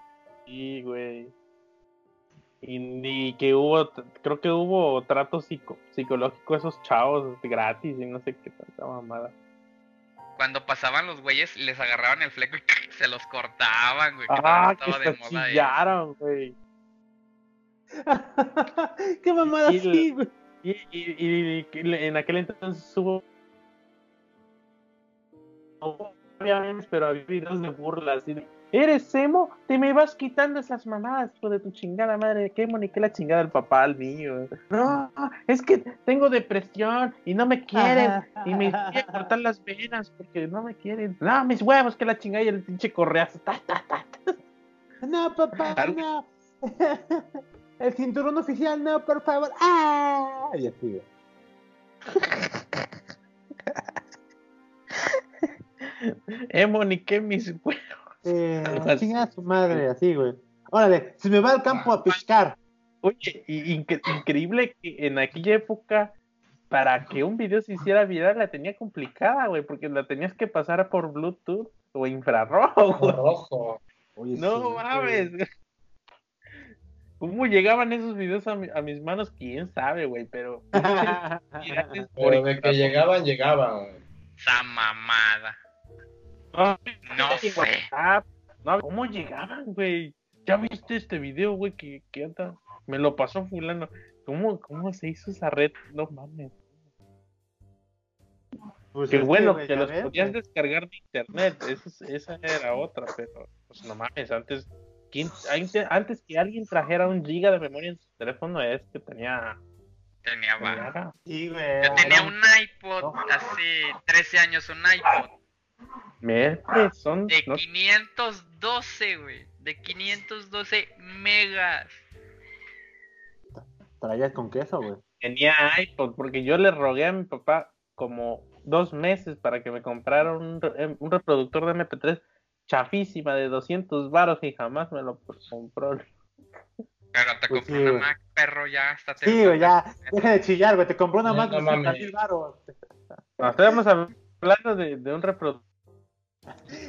Sí, güey. Y, y que hubo, creo que hubo trato psico, psicológico a esos chavos gratis y no sé qué tanta mamada. Cuando pasaban los güeyes, les agarraban el fleco y se los cortaban, güey. Que Ah, que estaba de se moda chillaron, güey. qué mamada Y sí, güey. Y, y, y- y en aquel entonces hubo. no había memes, pero había videos de burlas. así de, ¿Eres emo? Te me vas quitando esas mamadas, hijo de tu chingada madre. ¿Qué ni qué la chingada del papá al mío? No, es que tengo depresión y no me quieren. Y me quieren cortar las venas porque no me quieren. No, mis huevos, que la chingada y el pinche correazo. Ta, ta, ta. No, papá, Algo- no. El cinturón oficial, no, por favor. ¡Ah! Y así. Emo, ni qué mis huevos. Eh, a su madre, así, güey. Órale, se me va al campo a pescar. Oye, y- incre- increíble que en aquella época, para que un video se hiciera viral, la tenía complicada, güey, porque la tenías que pasar por Bluetooth o infrarrojo, güey. Rojo. Oye, No sí, mames. ¿Cómo llegaban esos videos a, mi- a mis manos? Quién sabe, güey, pero Pero de que llegaban, llegaban. güey. Esa mamada. No, No sé. No, ¿Cómo llegaban, güey? ¿Ya viste este video, güey? Que, que anda? Me lo pasó fulano. ¿Cómo, ¿Cómo se hizo esa red? No mames. Pues Qué es bueno que los ves, podías güey. descargar de internet. Esa, es- esa era otra, pero pues no mames. Antes, ¿quién- antes, que alguien trajera un giga de memoria en su teléfono, es que tenía. Tenía va. tenía- Sí, güey. Yo tenía un iPod No. hace 13 años, un iPod Son. de no- 512, güey. De 512 megas. Traías con queso, güey. tenía iPod, porque yo le rogué a mi papá como dos meses para que me comprara un, re- un reproductor de MP3 chafísima de 200 varos y jamás me lo compró. Pero te Pues compré sí, una. Mac, perro, ya hasta te Sí, güey, ya. Deja de chillar, güey. Te compró una No, no de. 50 mil baros. No, estábamos hablando de, de un reproductor.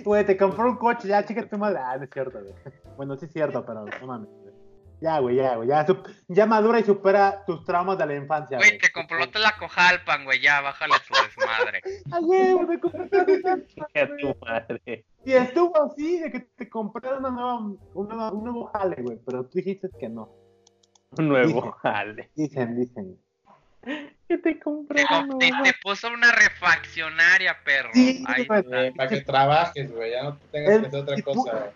Güey, te compró un coche, ya, chica tu madre. Ah, no es cierto, güey. Bueno, sí es cierto, pero no mames. güey. Ya, güey, ya, güey. Ya, ya madura y supera tus traumas de la infancia. Güey, te compró la cojalpan, güey, ya, bájale su desmadre. Ay, güey, me una de tu madre. Y estuvo así, de que te compré una nueva, un nuevo, un nuevo jale, güey. Pero tú dijiste que no. Un nuevo jale. Dicen, dicen. ¿Qué te Te, compré? com- te, te puso una refaccionaria, perro. Sí, Ahí güey. está. Para que trabajes, güey. Ya no tengas que hacer otra cosa. güey.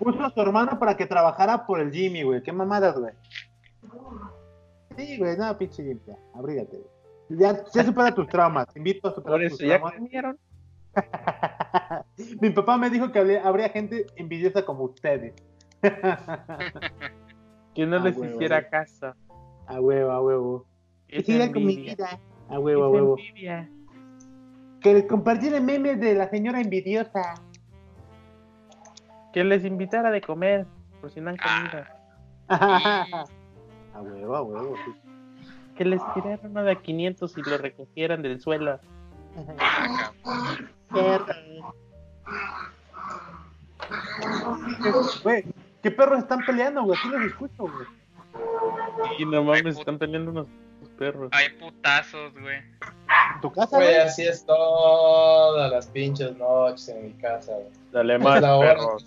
Puso a su hermano para que trabajara por el Jimmy, güey. Qué mamadas, güey. Sí, güey, no, pinche Jimmy, ya. Abrígate, güey. Ya, ya supera tus traumas. Te invito a superar Por tus eso, ¿ya traumas. comieron? Mi papá me dijo que habría, habría gente envidiosa como ustedes. Que no Ah, les huevo, hiciera caso. A huevo, a huevo. Sigan con mi vida. A huevo, a huevo. envidia. Que les compartiera memes de la señora envidiosa. Que les invitara de comer, por si no han comido. Ah. a huevo, a huevo. sí. que les tiraran uno de a 500 y lo recogieran del suelo. Güey, ¿qué perros están peleando, güey? Aquí los escucho, güey. Y no mames, están peleando unos perros. Hay putazos, güey. ¿En tu casa, Güey, así es todas las pinches noches en mi casa, güey. Dale Es más, la hora, perros.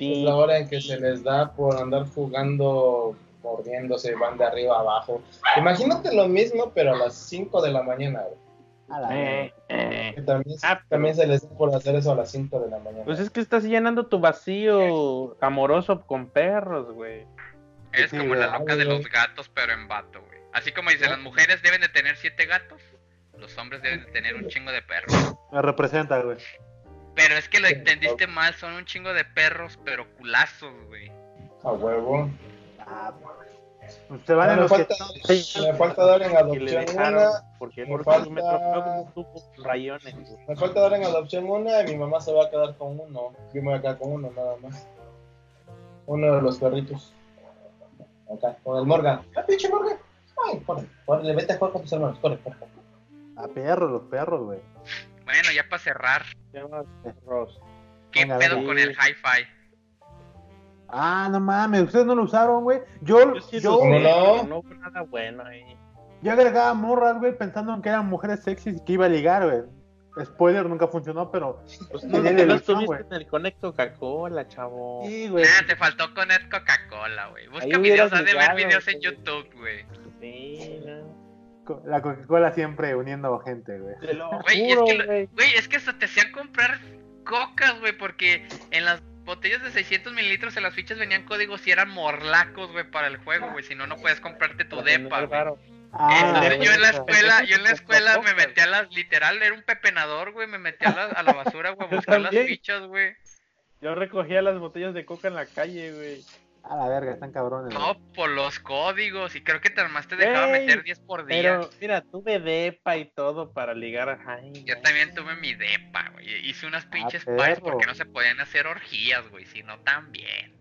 es la hora en que se les da por andar jugando, mordiéndose, van de arriba a abajo. Imagínate lo mismo, pero a las 5 de la mañana, güey. A la Eh, eh. También, Ah, pero- también se les da por hacer eso a las 5 de la mañana. Pues es que estás llenando tu vacío amoroso con perros, güey. Es como la loca de los gatos, pero en vato, güey. Así como dicen, las mujeres deben de tener siete gatos, los hombres deben de tener un chingo de perros. Me representa, güey. Pero es que lo entendiste mal, son un chingo de perros, pero culazos, güey. A huevo. Ah, pues se van No, los falta, que... me falta dar en le adopción dejaron, una. porque me falta- rayones. Me falta dar en adopción una y mi mamá se va a quedar con uno. Yo me voy a quedar con uno nada más. Uno de los perritos. Acá, con el Morgan. ¡Ah, pinche Morgan! ¡Ay, corre! corre, vete a jugar con tus hermanos. Corre. A perros, los perros, güey. Bueno, ya para cerrar, perros. ¿qué Venga, pedo con el hi-fi? Ah, no mames, ustedes no lo usaron, güey. Yo, Yo sí yo, lo ¿Cómo sé, no? pero no fue nada bueno ahí. yo agregaba morras, güey, pensando en que eran mujeres sexys y que iba a ligar, güey. Spoiler, nunca funcionó, pero... Pues no, no ilusión, estuviste en el Connect Coca-Cola, chavo. Sí, güey. Nah, te faltó con el Coca-Cola, güey. Ahí Busca hubieras videos, has de ver videos en. YouTube, güey. Sí, no. La Coca-Cola siempre uniendo gente, güey. Te lo Güey, es juro, que güey. Güey, es que hasta te hacían comprar cocas, güey, porque en las botellas de 600 mililitros en las fichas venían códigos y eran morlacos, güey, para el juego, güey. Si no, no puedes comprarte tu depa, güey. Ah, Entonces güey, yo en la escuela, yo en la escuela me metí a las, literal, era un pepenador, güey, me metí a la, a la basura, güey, a buscar las fichas, güey. Yo recogía las botellas de coca en la calle, güey. A la verga, están cabrones. güey. No, por los códigos, y creo que te armaste dejaba Ey, meter 10 por día. Pero, mira, tuve depa y todo para ligar a Jaime. Yo también tuve mi depa, güey. Hice unas pinches perro. parties porque no se podían hacer orgías, güey, sino también.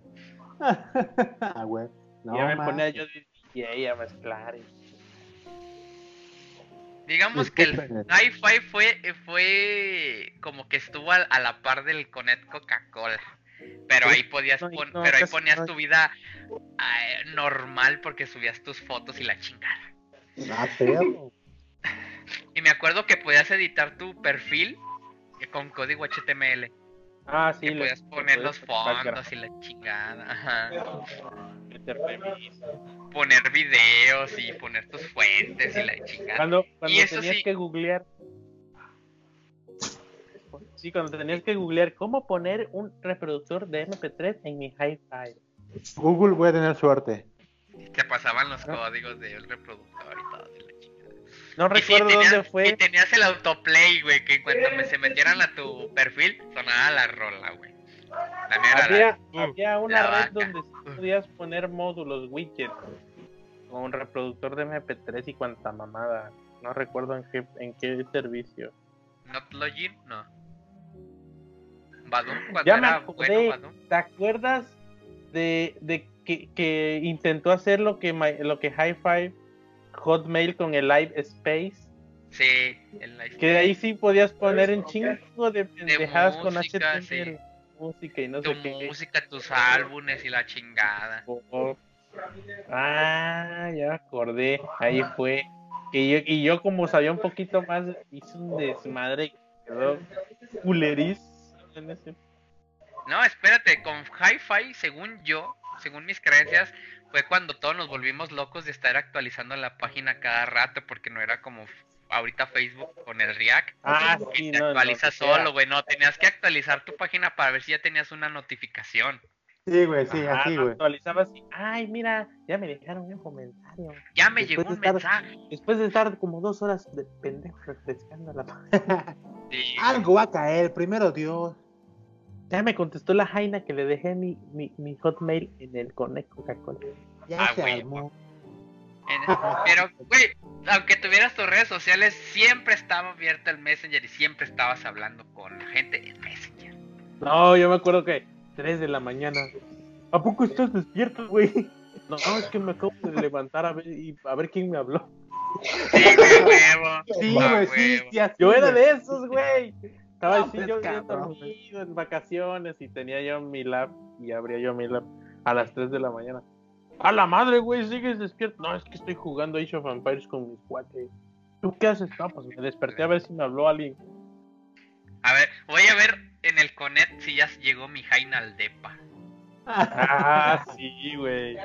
ah, güey. No, ya me ponía yo de DJ a mezclar. y- Digamos que el hi-fi fue, fue como que estuvo a, la par del Conet Coca-Cola. Pero ahí podías No, pon- no, pero ahí ponías tu vida ah, normal porque subías tus fotos y la chingada. Ah. Y me acuerdo que podías editar tu perfil eh, con código HTML. Ah, sí. que podías poner los fondos y la chingada. Ajá. Poner videos y poner tus fuentes y la chingada. Cuando, cuando Y eso tenías sí. que googlear. Sí, cuando tenías que googlear cómo poner un reproductor de MP3 en mi hi-fi. Google voy a tener suerte. Te pasaban los códigos del reproductor y todo. y la chingada. No Y sí, recuerdo tenías- dónde Y fue. tenías el autoplay, güey, que en cuanto me- se metieran a tu perfil, sonaba la rola, güey. La mía era Había, la- había una la red vaca. donde sí podías poner módulos, widgets, con un reproductor de MP3 y cuanta mamada. No recuerdo en qué, en qué servicio. Not Login, no. Badum, cuando Ya me acordé. bueno Badum. ¿Te acuerdas de, de que, que intentó hacer lo que, my- lo que Hi-Fi Hotmail con el Live Space? Sí, el live. Que ahí sí podías poner un chingo de pendejadas con música, HTML, música y no tu sé qué. música, tus álbumes y la chingada. Ah, ya me acordé. Ahí fue. Y yo, y yo como sabía un poquito más, hice un desmadre y quedó ese. No, espérate, con Hi-Fi, según yo, según mis creencias, fue cuando todos nos volvimos locos de estar actualizando la página cada rato, porque no era como ahorita Facebook con el React, Ah, que sí, te no, actualiza solo, güey, no, tenías que actualizar tu página para ver si ya tenías una notificación. Sí, güey, sí, así, güey. actualizaba así. Ay, mira, ya me dejaron un comentario. Ya me Después llegó de un estar- mensaje. Después de estar como dos horas de pendejo refrescando la página. Sí, Algo va a caer, primero Dios. Ya me contestó la Jaina que le dejé mi, mi, mi hotmail en el Connect Coca-Cola. Ya Ah, se güey. armó. pero, güey, aunque tuvieras tus redes sociales, siempre estaba abierto el Messenger y siempre estabas hablando con la gente en Messenger. No, yo me acuerdo que 3 de la mañana. ¿A poco estás despierto, güey? No, es que me acabo de levantar a ver, y a ver quién me habló. Sí, huevo. Sí, güey, sí, huevo. sí, así, Yo era de esos, güey. Estaba No, así pues, yo bien dormido en vacaciones y tenía yo mi lab y abría yo mi lab a las 3 de la mañana. A la madre, güey, sigues despierto. No, es que estoy jugando Age of Empires con mis cuates. ¿Tú qué haces? No, pues me desperté a ver si me habló alguien. A ver, voy a ver en el Conet si ya llegó mi Jaina al depa. Ah, sí, güey.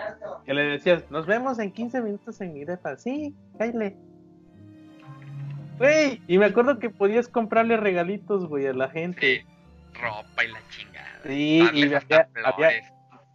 Que le decías, nos vemos en 15 minutos en mi depa. Sí, cállate. Güey, y me acuerdo que podías comprarle regalitos, güey, a la gente. Sí, ropa y la chingada. Sí, y había, había.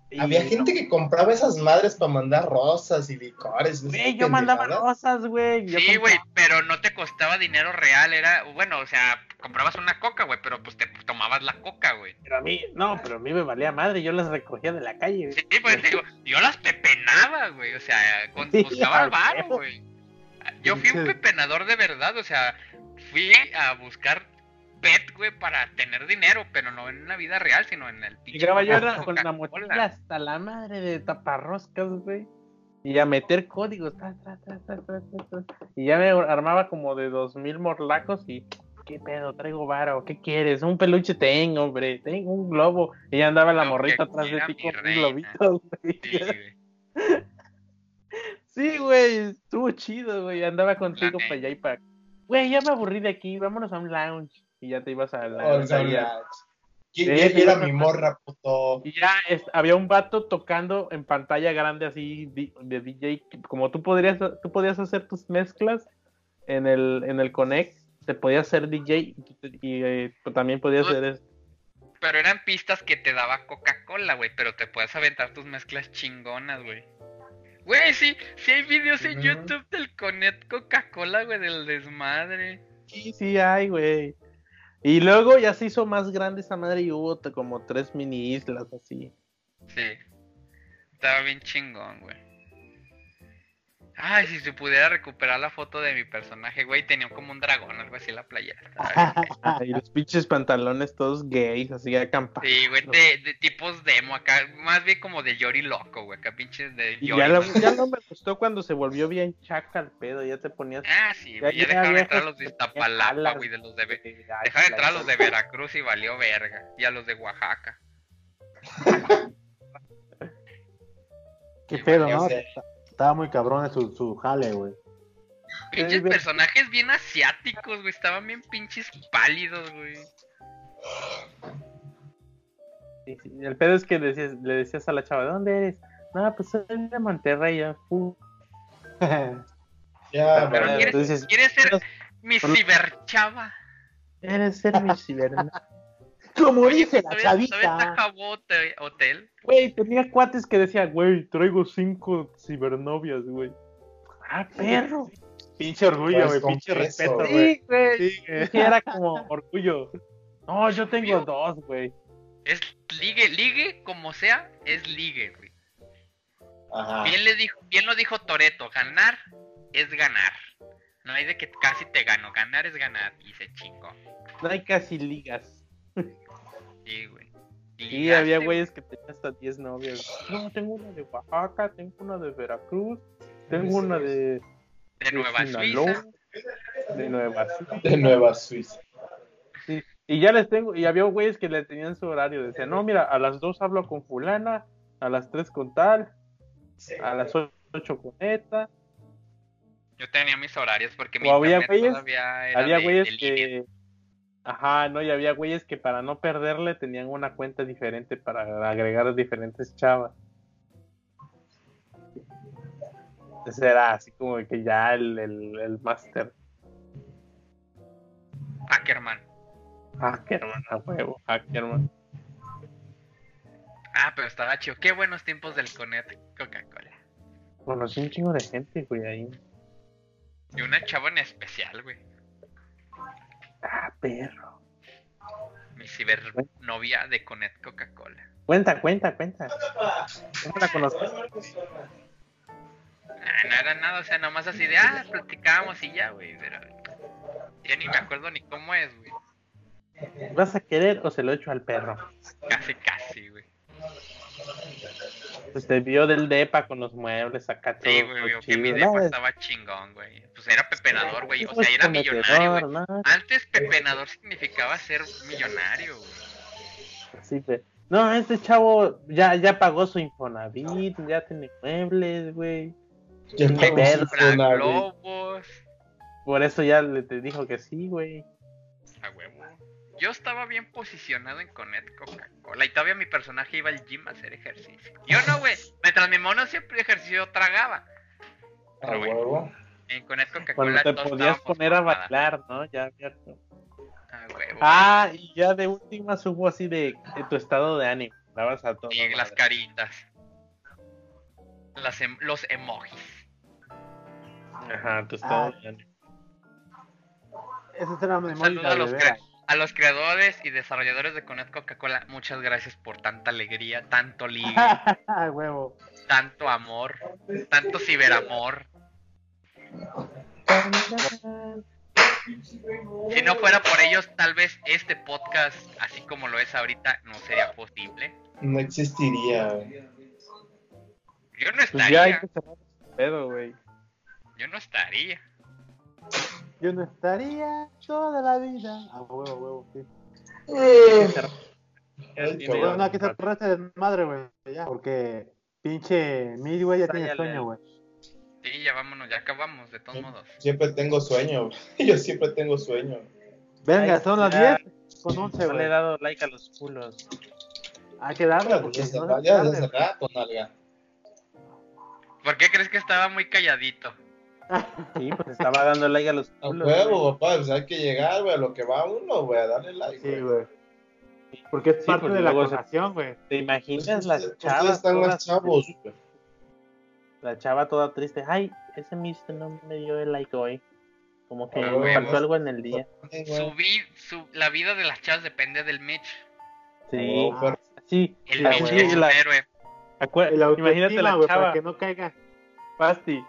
Y- Había gente que compraba esas madres para mandar rosas y licores. Güey, yo mandaba rosas, güey. Sí, güey, compraba- pero no te costaba dinero real, era, bueno, o sea, comprabas una coca, güey, pero pues te tomabas la coca, güey. Pero a mí, no, pero a mí me valía madre, yo las recogía de la calle. Sí, pues te digo, yo las pepenaba, güey, o sea, con, Sí, buscaba el varo, güey. Yo fui un pepenador de verdad, o sea, fui a buscar pet, güey, para tener dinero, pero no en la vida real, sino en el pinche Llegaba yo Coca-Cola. con la mochila hasta la madre de taparroscas, güey. Y a meter códigos. ta, ta, ta. Y ya me armaba como de dos mil morlacos y. ¿Qué pedo? Traigo varo. ¿Qué quieres? Un peluche tengo, hombre. Tengo un globo. Y ya andaba la morrita atrás de ti con un globito, güey. Sí, güey. Sí, güey. Estuvo chido, güey. Andaba contigo para allá y para. Güey, ya me aburrí de aquí. Vámonos a un lounge. Y ya te ibas a la. Oh, ahí a- ya. ¿Quién Sí, quién era mi morra, puto? Y ya es- había un vato tocando en pantalla grande así de DJ, como tú podrías tú podías hacer tus mezclas en el en el Connect, te podías hacer DJ y, y, eh, también podías hacer es- Pero eran pistas que te daba Coca-Cola, güey, pero te puedes aventar tus mezclas chingonas, güey. Güey, sí, sí hay videos en. YouTube del Conet Coca-Cola, güey, del desmadre. Sí, sí hay, güey. Y luego ya se hizo más grande esa madre y hubo como tres mini islas así. Sí. Estaba bien chingón, güey. Ay, si se pudiera recuperar la foto de mi personaje, güey, tenía como un dragón, algo así en la playera. Ah, y los pinches pantalones todos gays, así acampados. Sí, güey, de, de tipos demo acá, más bien como de Yori loco, güey, acá pinches de Y Yori. ya, lo- ya no me gustó cuando se volvió bien chaca el pedo, ya te ponías Ah, sí, Ya ya viejas entrar a los de Iztapalapa, güey, de los de... Dejaron entrar a los de Veracruz y valió verga, y a los de Oaxaca. Qué pedo, ¿no? Estaba muy cabrón su, su jale, güey. Pinches personajes bien asiáticos, güey, estaban bien pinches pálidos, güey. Sí, sí, El pedo es que decías- le decías a la chava, ¿de dónde eres? No, pues soy de Monterrey. Ya. Ya, Pero quieres- Entonces, ¿Quieres ser mi ciberchava? eres ser mi ciberna. Como Oye, dice la ¿todavía- ¿Todavía está chavita. Hotel-? Güey, tenía cuates que decía, güey, traigo cinco cibernovias, güey. Ah, perro. Pinche orgullo, Pues güey, pinche respeto, güey. Sí, güey. Sí, güey. Sí, era como orgullo. No, yo tengo dos, güey. Es ligue, ligue como sea, es ligue, güey. Ajá. Bien, le dijo, bien lo dijo Toreto, ganar es ganar. No hay de que casi te gano, ganar es ganar. Y se chingó. No hay casi ligas. Sí, güey. Sí, Ligaste, había güeyes que tenían hasta 10 novias. No, tengo una de Oaxaca, tengo una de Veracruz, tengo una de, De Nueva Sinaloa, Suiza. de Nueva Suiza. De Nueva Suiza. Sí, y ya les tengo, y había güeyes que le tenían su horario. Decían, no, mira, a las 2 hablo con fulana, a las 3 con tal, a las 8 con esta. Yo tenía mis horarios porque mi había güeyes- todavía era había de- güeyes de línea. que... Ajá, no, y había güeyes que para no perderle tenían una cuenta diferente para agregar diferentes chavas. Ese era así como que ya el, el, el máster. Ackerman. Hackerman, a huevo, Hackerman. Ah, pero estaba chido. Qué buenos tiempos del Conet Coca-Cola. Conocí un chingo de gente, güey, ahí. Y una chava en especial, güey. Ah, perro. Mi cibernovia de Conet Coca-Cola. Cuenta, cuenta, cuenta. ¿Cómo la conocí? Ah, no era nada, o sea, nomás así de, ah, platicábamos y ya, güey, pero ya ni me acuerdo ni cómo es, güey. ¿Vas a querer o se lo echo al perro? Casi, casi, güey. Pues te vio del depa con los muebles acá todo. Sí, güey, vio que mi depa No, estaba chingón, güey. Pues era pepenador, güey. O pues, sea, era cometedor, millonario, güey. ¿no? Antes pepenador significaba ser millonario, güey. Sí, pe- No, este chavo ya, ya pagó su Infonavit, ya tiene muebles, güey. Ya pagó globos. Por eso ya le te dijo que sí, güey. A huevo. Yo estaba bien posicionado en Conet Coca-Cola y todavía mi personaje iba al gym a hacer ejercicio. Yo no, güey. Mientras mi mono siempre ejercicio tragaba. A huevo. En Conet Cuando Coca-Cola te todos podías poner a bailar, ¿no? Ya abierto. A huevo. Ah, y ya de última subo así de, de tu estado de ánimo. Dabas a todo. Y las caritas. Las em- los emojis. Ajá, tu estado Ah. de ánimo. Esa será mi Un memoria saludo a los, cre-. A los creadores y desarrolladores de Conet Coca-Cola. Muchas gracias por tanta alegría, tanto ligue, huevo. tanto amor, tanto ciberamor. Si no fuera por ellos, tal vez este podcast, así como lo es ahorita, no sería posible. No existiría. Yo no Pues ya hay estaría, que cerrar ese pedo, güey. yo no estaría. Yo no estaría toda la vida. Ah, huevo, huevo, sí. Bueno, no, hay que cerrar este desmadre, güey. Ya, porque pinche Midway ya tiene sueño, güey. Sí, ya vámonos, ya acabamos, de todos modos. Siempre tengo sueño. güey. Yo siempre tengo sueño. Venga, Ay, son las ya. 10 con 11, No le he güey. dado like a los culos. Hay que darle porque Ya si se no va- se ya desde rato, nalga. ¿Por qué crees que estaba muy calladito? Sí, pues estaba dando like a los A culos. güey. huevo, papá. Pues hay que llegar, güey, a lo que va uno, güey, a darle like. Sí, güey. Porque es Sí, parte porque de la colación, güey. ¿Te imaginas Ustedes- las ustedes chavas? están más todas- chavos, güey. La chava toda triste. Ay, ese mister no me dio el like hoy. Como que Ah, me faltó algo en el día. Su vi- su- la vida de las chavas depende del Mitch. Sí, Oh, pero- sí. El la- Mitch es un la- héroe. imagínate la chava, para que no caiga. Pasti.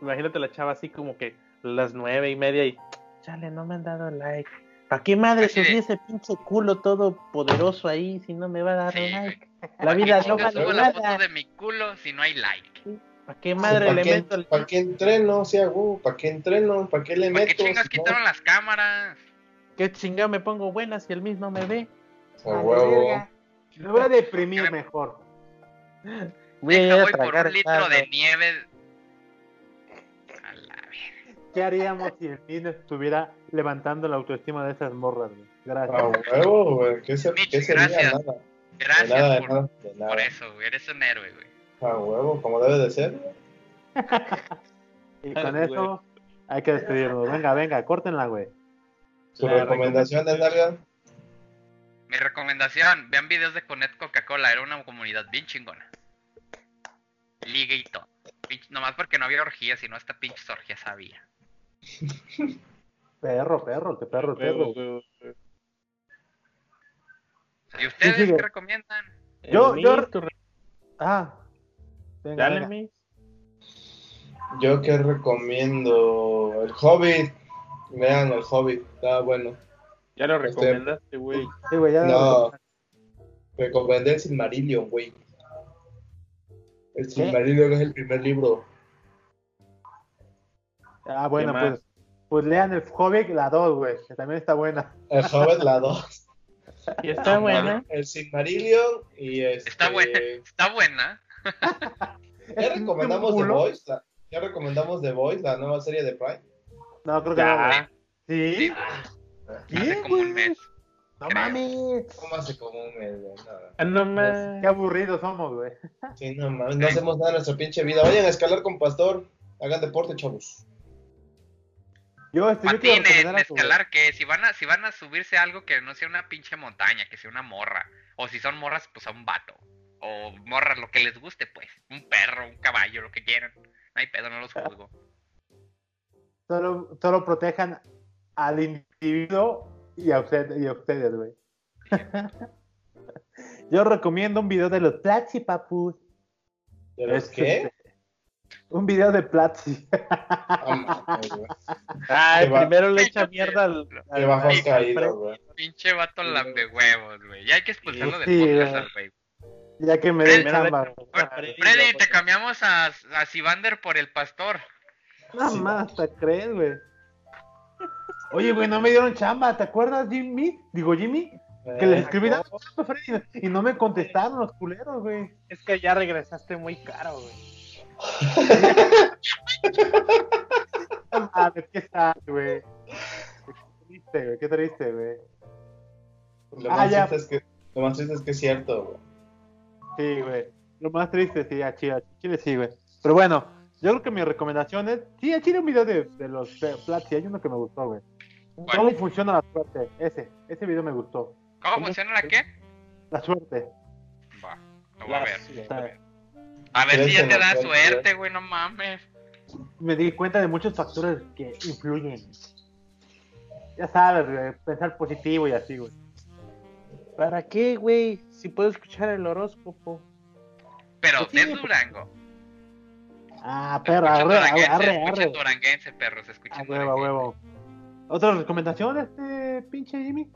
Imagínate la chava así como que las nueve y media y. Chale, no me han dado like. ¿Para qué madre subí ese pinche culo todo poderoso ahí si no me va a dar Sí, like? La ¿Para qué vida no vale subo la nada. foto de mi culo si no hay like? ¿Para qué madre ¿Para le qué, meto el ¿Para qué entreno? O sea, güey, ¿para qué entreno? ¿Para qué le ¿Para meto? qué chingas Si no- quitaron las cámaras? ¿Qué chingado me pongo buena si él mismo me ve? A la huevo. Me voy a deprimir mejor. Voy a ir Deja, a voy por un litro de nieve. ¿Qué haríamos si el Min estuviera levantando la autoestima de esas morras, güey? Gracias. A huevo, güey. ¿Qué, se, Mitch, qué sería? gracias. Nada. De Gracias de por, nada, de nada. por eso, güey. Eres un héroe, güey. A huevo, como debe de ser. güey. Y Ah, con eso hay que despedirnos. Venga, venga, córtenla, güey. Su La recomendación de. Mi recomendación, vean videos de Conet Coca-Cola, era una comunidad bien chingona. Ligue y todo. Pinche- nomás porque no había orgías, sino hasta pinches orgías había. Perro, perro, que perro, perro. ¿Y ustedes sigue. qué recomiendan? Yo- El yo- re- Ah. Venga, Dale, venga. Yo que recomiendo el Hobbit. Vean el Hobbit, está bueno. Ya lo Este- recomendaste, güey. Sí, güey, ya. No, recomendé el Silmarillion, güey. El Silmarillion es el primer libro. Ah, bueno, ¿Qué pues. Pues lean el Hobbit, la 2, güey, que también está buena. El Hobbit, la 2. Y está buena. El Silmarillion y este... Está buena. Está buena. Ya recomendamos The. Voice. la- Ya recomendamos The Voice, la nueva serie de Prime. No, creo que Ya. no. Sí, ¿Sí? hace como un mes. No creo. mames. ¿Cómo hace como un mes, güey? Ah, no más. Qué aburridos somos, güey. Sí, no mames, no hacemos nada en nuestra pinche vida. Vayan a escalar con Pastor. Hagan deporte, chavos. Yo, este, yo quiero a tu- escalar, que si van a, si van a subirse a algo que no sea una pinche montaña, que sea una morra. O si son morras, pues a un vato. O morras, lo que les guste, pues. Un perro, un caballo, lo que quieran. No hay pedo, no los juzgo. Solo, solo protejan al individuo y a, usted, y a ustedes, güey. Yo recomiendo un video de los Platzi, papus. ¿De los Es, qué? Un video de Platzi. Ah. Ay, va- primero le echa mierda al. Qué bajo al- caído, güey. Pinche vato lambe huevos, güey. Ya hay que expulsarlo del Sí, podcast güey. al güey. Ya que me den Freddy, chamba. Freddy, te cambiamos a, a Sivander por el pastor. Nada más, hasta crees, güey. Oye, güey, no me dieron chamba, ¿te acuerdas, Jimmy? Digo, Jimmy, que les escribí no, y no me contestaron los culeros, güey. Es que ya regresaste muy caro, güey. No mames, qué sad, güey. Qué triste, güey, qué triste, güey. Lo Ah, más, triste es que, lo más triste es que es cierto, güey. Sí, güey. Lo más triste, sí, a Chile, a Chile sí, güey. Pero bueno, yo creo que mi recomendación es, sí, a Chile un video de, de los Flats, sí, hay uno que me gustó, güey. ¿Cómo funciona la suerte? Ese, ese video me gustó. ¿Cómo ¿Cómo? funciona la qué? La suerte. Va, lo voy a ver. Está- A ver si ya te da créetelo. suerte, güey, no mames. me di cuenta de muchos factores que influyen. Ya sabes, güey, pensar positivo y así, güey. ¿Para qué, güey? Si puedo escuchar el horóscopo. Pero sí, de pues- Durango. Ah, perro, arre, arre, arre, duranguense, A escuchen huevo, a huevo. ¿Otra recomendación, este pinche Jimmy?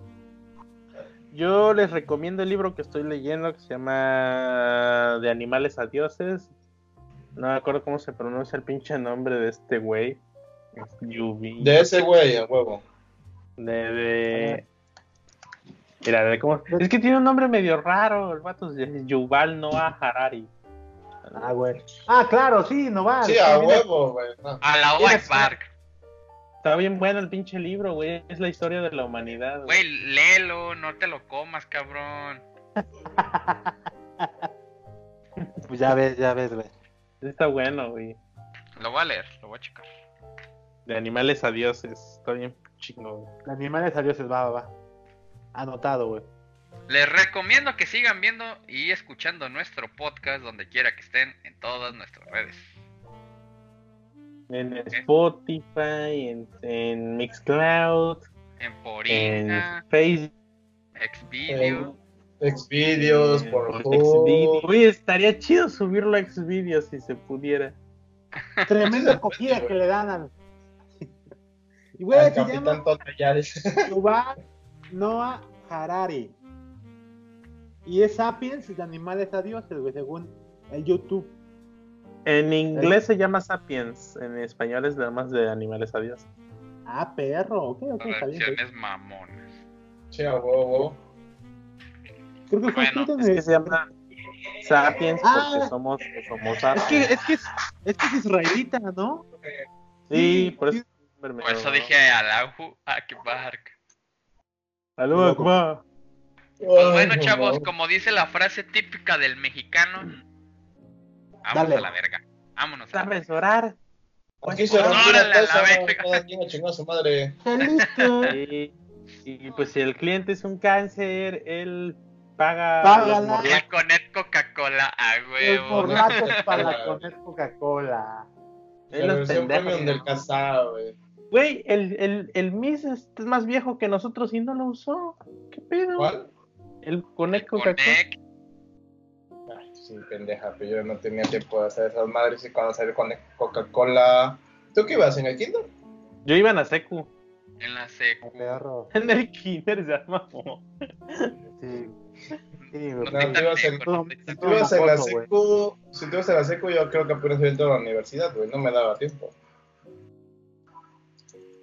Yo les recomiendo el libro que estoy leyendo que se llama De animales a dioses. No me acuerdo cómo se pronuncia el pinche nombre de este güey. Es Yubi. De ese güey, a huevo. De, de... Mira, de cómo... Es que tiene un nombre medio raro. El vato es Yuval Noah Harari. Ah, güey. Ah, claro, sí, no va. Sí, a huevo, güey. no. A la White Park. Está bien bueno el pinche libro, güey. Es la historia de la humanidad. güey. Léelo, no te lo comas, cabrón. Pues ya ves, ya ves, güey. Está bueno, güey. Lo voy a leer, lo voy a checar. De animales a dioses. Está bien chingón. güey. De animales a dioses, va, va, va. Anotado, güey. Les recomiendo que sigan viendo y escuchando nuestro podcast donde quiera que estén en todas nuestras redes. En Spotify, en, en Mixcloud, En en Porina, Facebook. Xvideo. Xvideos, en por Xvideo. Oye, estaría chido subirlo a Xvideos si se pudiera. Tremenda güey. que le dan al. Y, güey, se capitán llama. Yuval Noah Harari. Y es Sapiens de animales a dioses, güey, según el YouTube. En inglés se llama Sapiens, en español es nada más de animales a dioses. Ah, perro, ok, ok, está bien. mamonas. Che, huevo. Creo que fue Bueno, Es que se llama Sapiens Ah. porque somos, somos Es sapiens. que, es que es, es que es israelita, ¿no? Sí, por eso. Por eso dije Alahu Akbar. Aló, Akbar. Pues bueno, chavos, como dice la frase típica del mexicano, vámonos Dale. a la verga. Vámonos a la. ¿Sabes orar? Aquí se Pues, rompió la taza, verga. cada quien a chingar a su madre. Listo. Y, y pues si el cliente es un cáncer, él paga Págala. La Conet Coca-Cola a huevo. formatos para poner Coca-Cola. Él La versión premium del casado, güey. Güey, el, el, el Miss es más viejo que nosotros y no lo usó. ¿Qué pedo? ¿Cuál? El Connect Coca-Cola. Sí, pendeja, pero yo no tenía tiempo de hacer esas madres y cuando salió con Coca-Cola. ¿Tú qué ibas en el kinder? Yo iba en la secu. En la secu. En el kinder se mamó. Sí. Sí, No. No, tú ibas en- no Si tú ibas en la secu, si tú ibas en la secu, yo creo que apenas entrado a la universidad, güey. No me daba tiempo.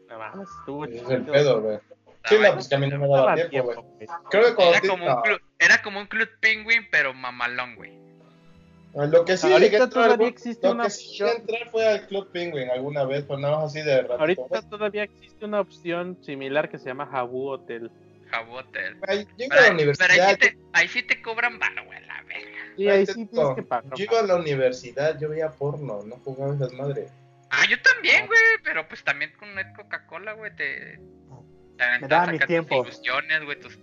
No mames, Ese es el pedo, güey. Sí, no, pues que a mí no me daba tiempo, güey. Creo que cuando Era como, un club, era como un club penguin, pero mamalón, güey. Lo que sí Ahorita todavía existe lo una que sí llegué a entrar fue al Club Penguin alguna vez, pero nada más así de ratito. Ahorita todavía existe una opción similar que se llama Jabu Hotel. Ay, Yo iba Pero, a la pero universidad, ahí, sí te, ahí sí te cobran varo, güey, la verga. Sí, Ahí ahí te sí tienes que pagar. yo iba a la universidad, yo veía porno, no jugaba esas madres. Ah, yo también, güey, pero pues también con Net Coca-Cola, güey, te... Te daba aventabas mis acá tus tiempos. ilusiones, güey, tus...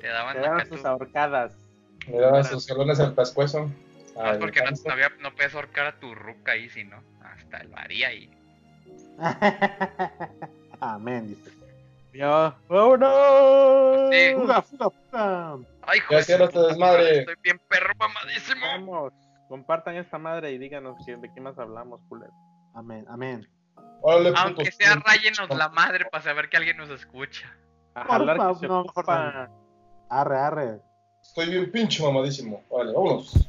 Te daban Te daban tus ahorcadas. Me daban sus salones al pescuezo. Ah, porque no, no había, no puedes ahorcar a tu ruca ahí, si no. Hasta el varía ahí. Amén, dice. Ya, vámonos. Sí. Fuga, fuga, fuga. Ay, Ya joder. cierra este desmadre. Estoy bien perro mamadísimo. Vamos, compartan esta madre y díganos de qué más hablamos, culero. Amén, amén. Órale, Aunque putos. sea, rayenos la madre para saber que alguien nos escucha. A jalar que se no. Arre, arre. Estoy bien pinche mamadísimo. Vale, vámonos.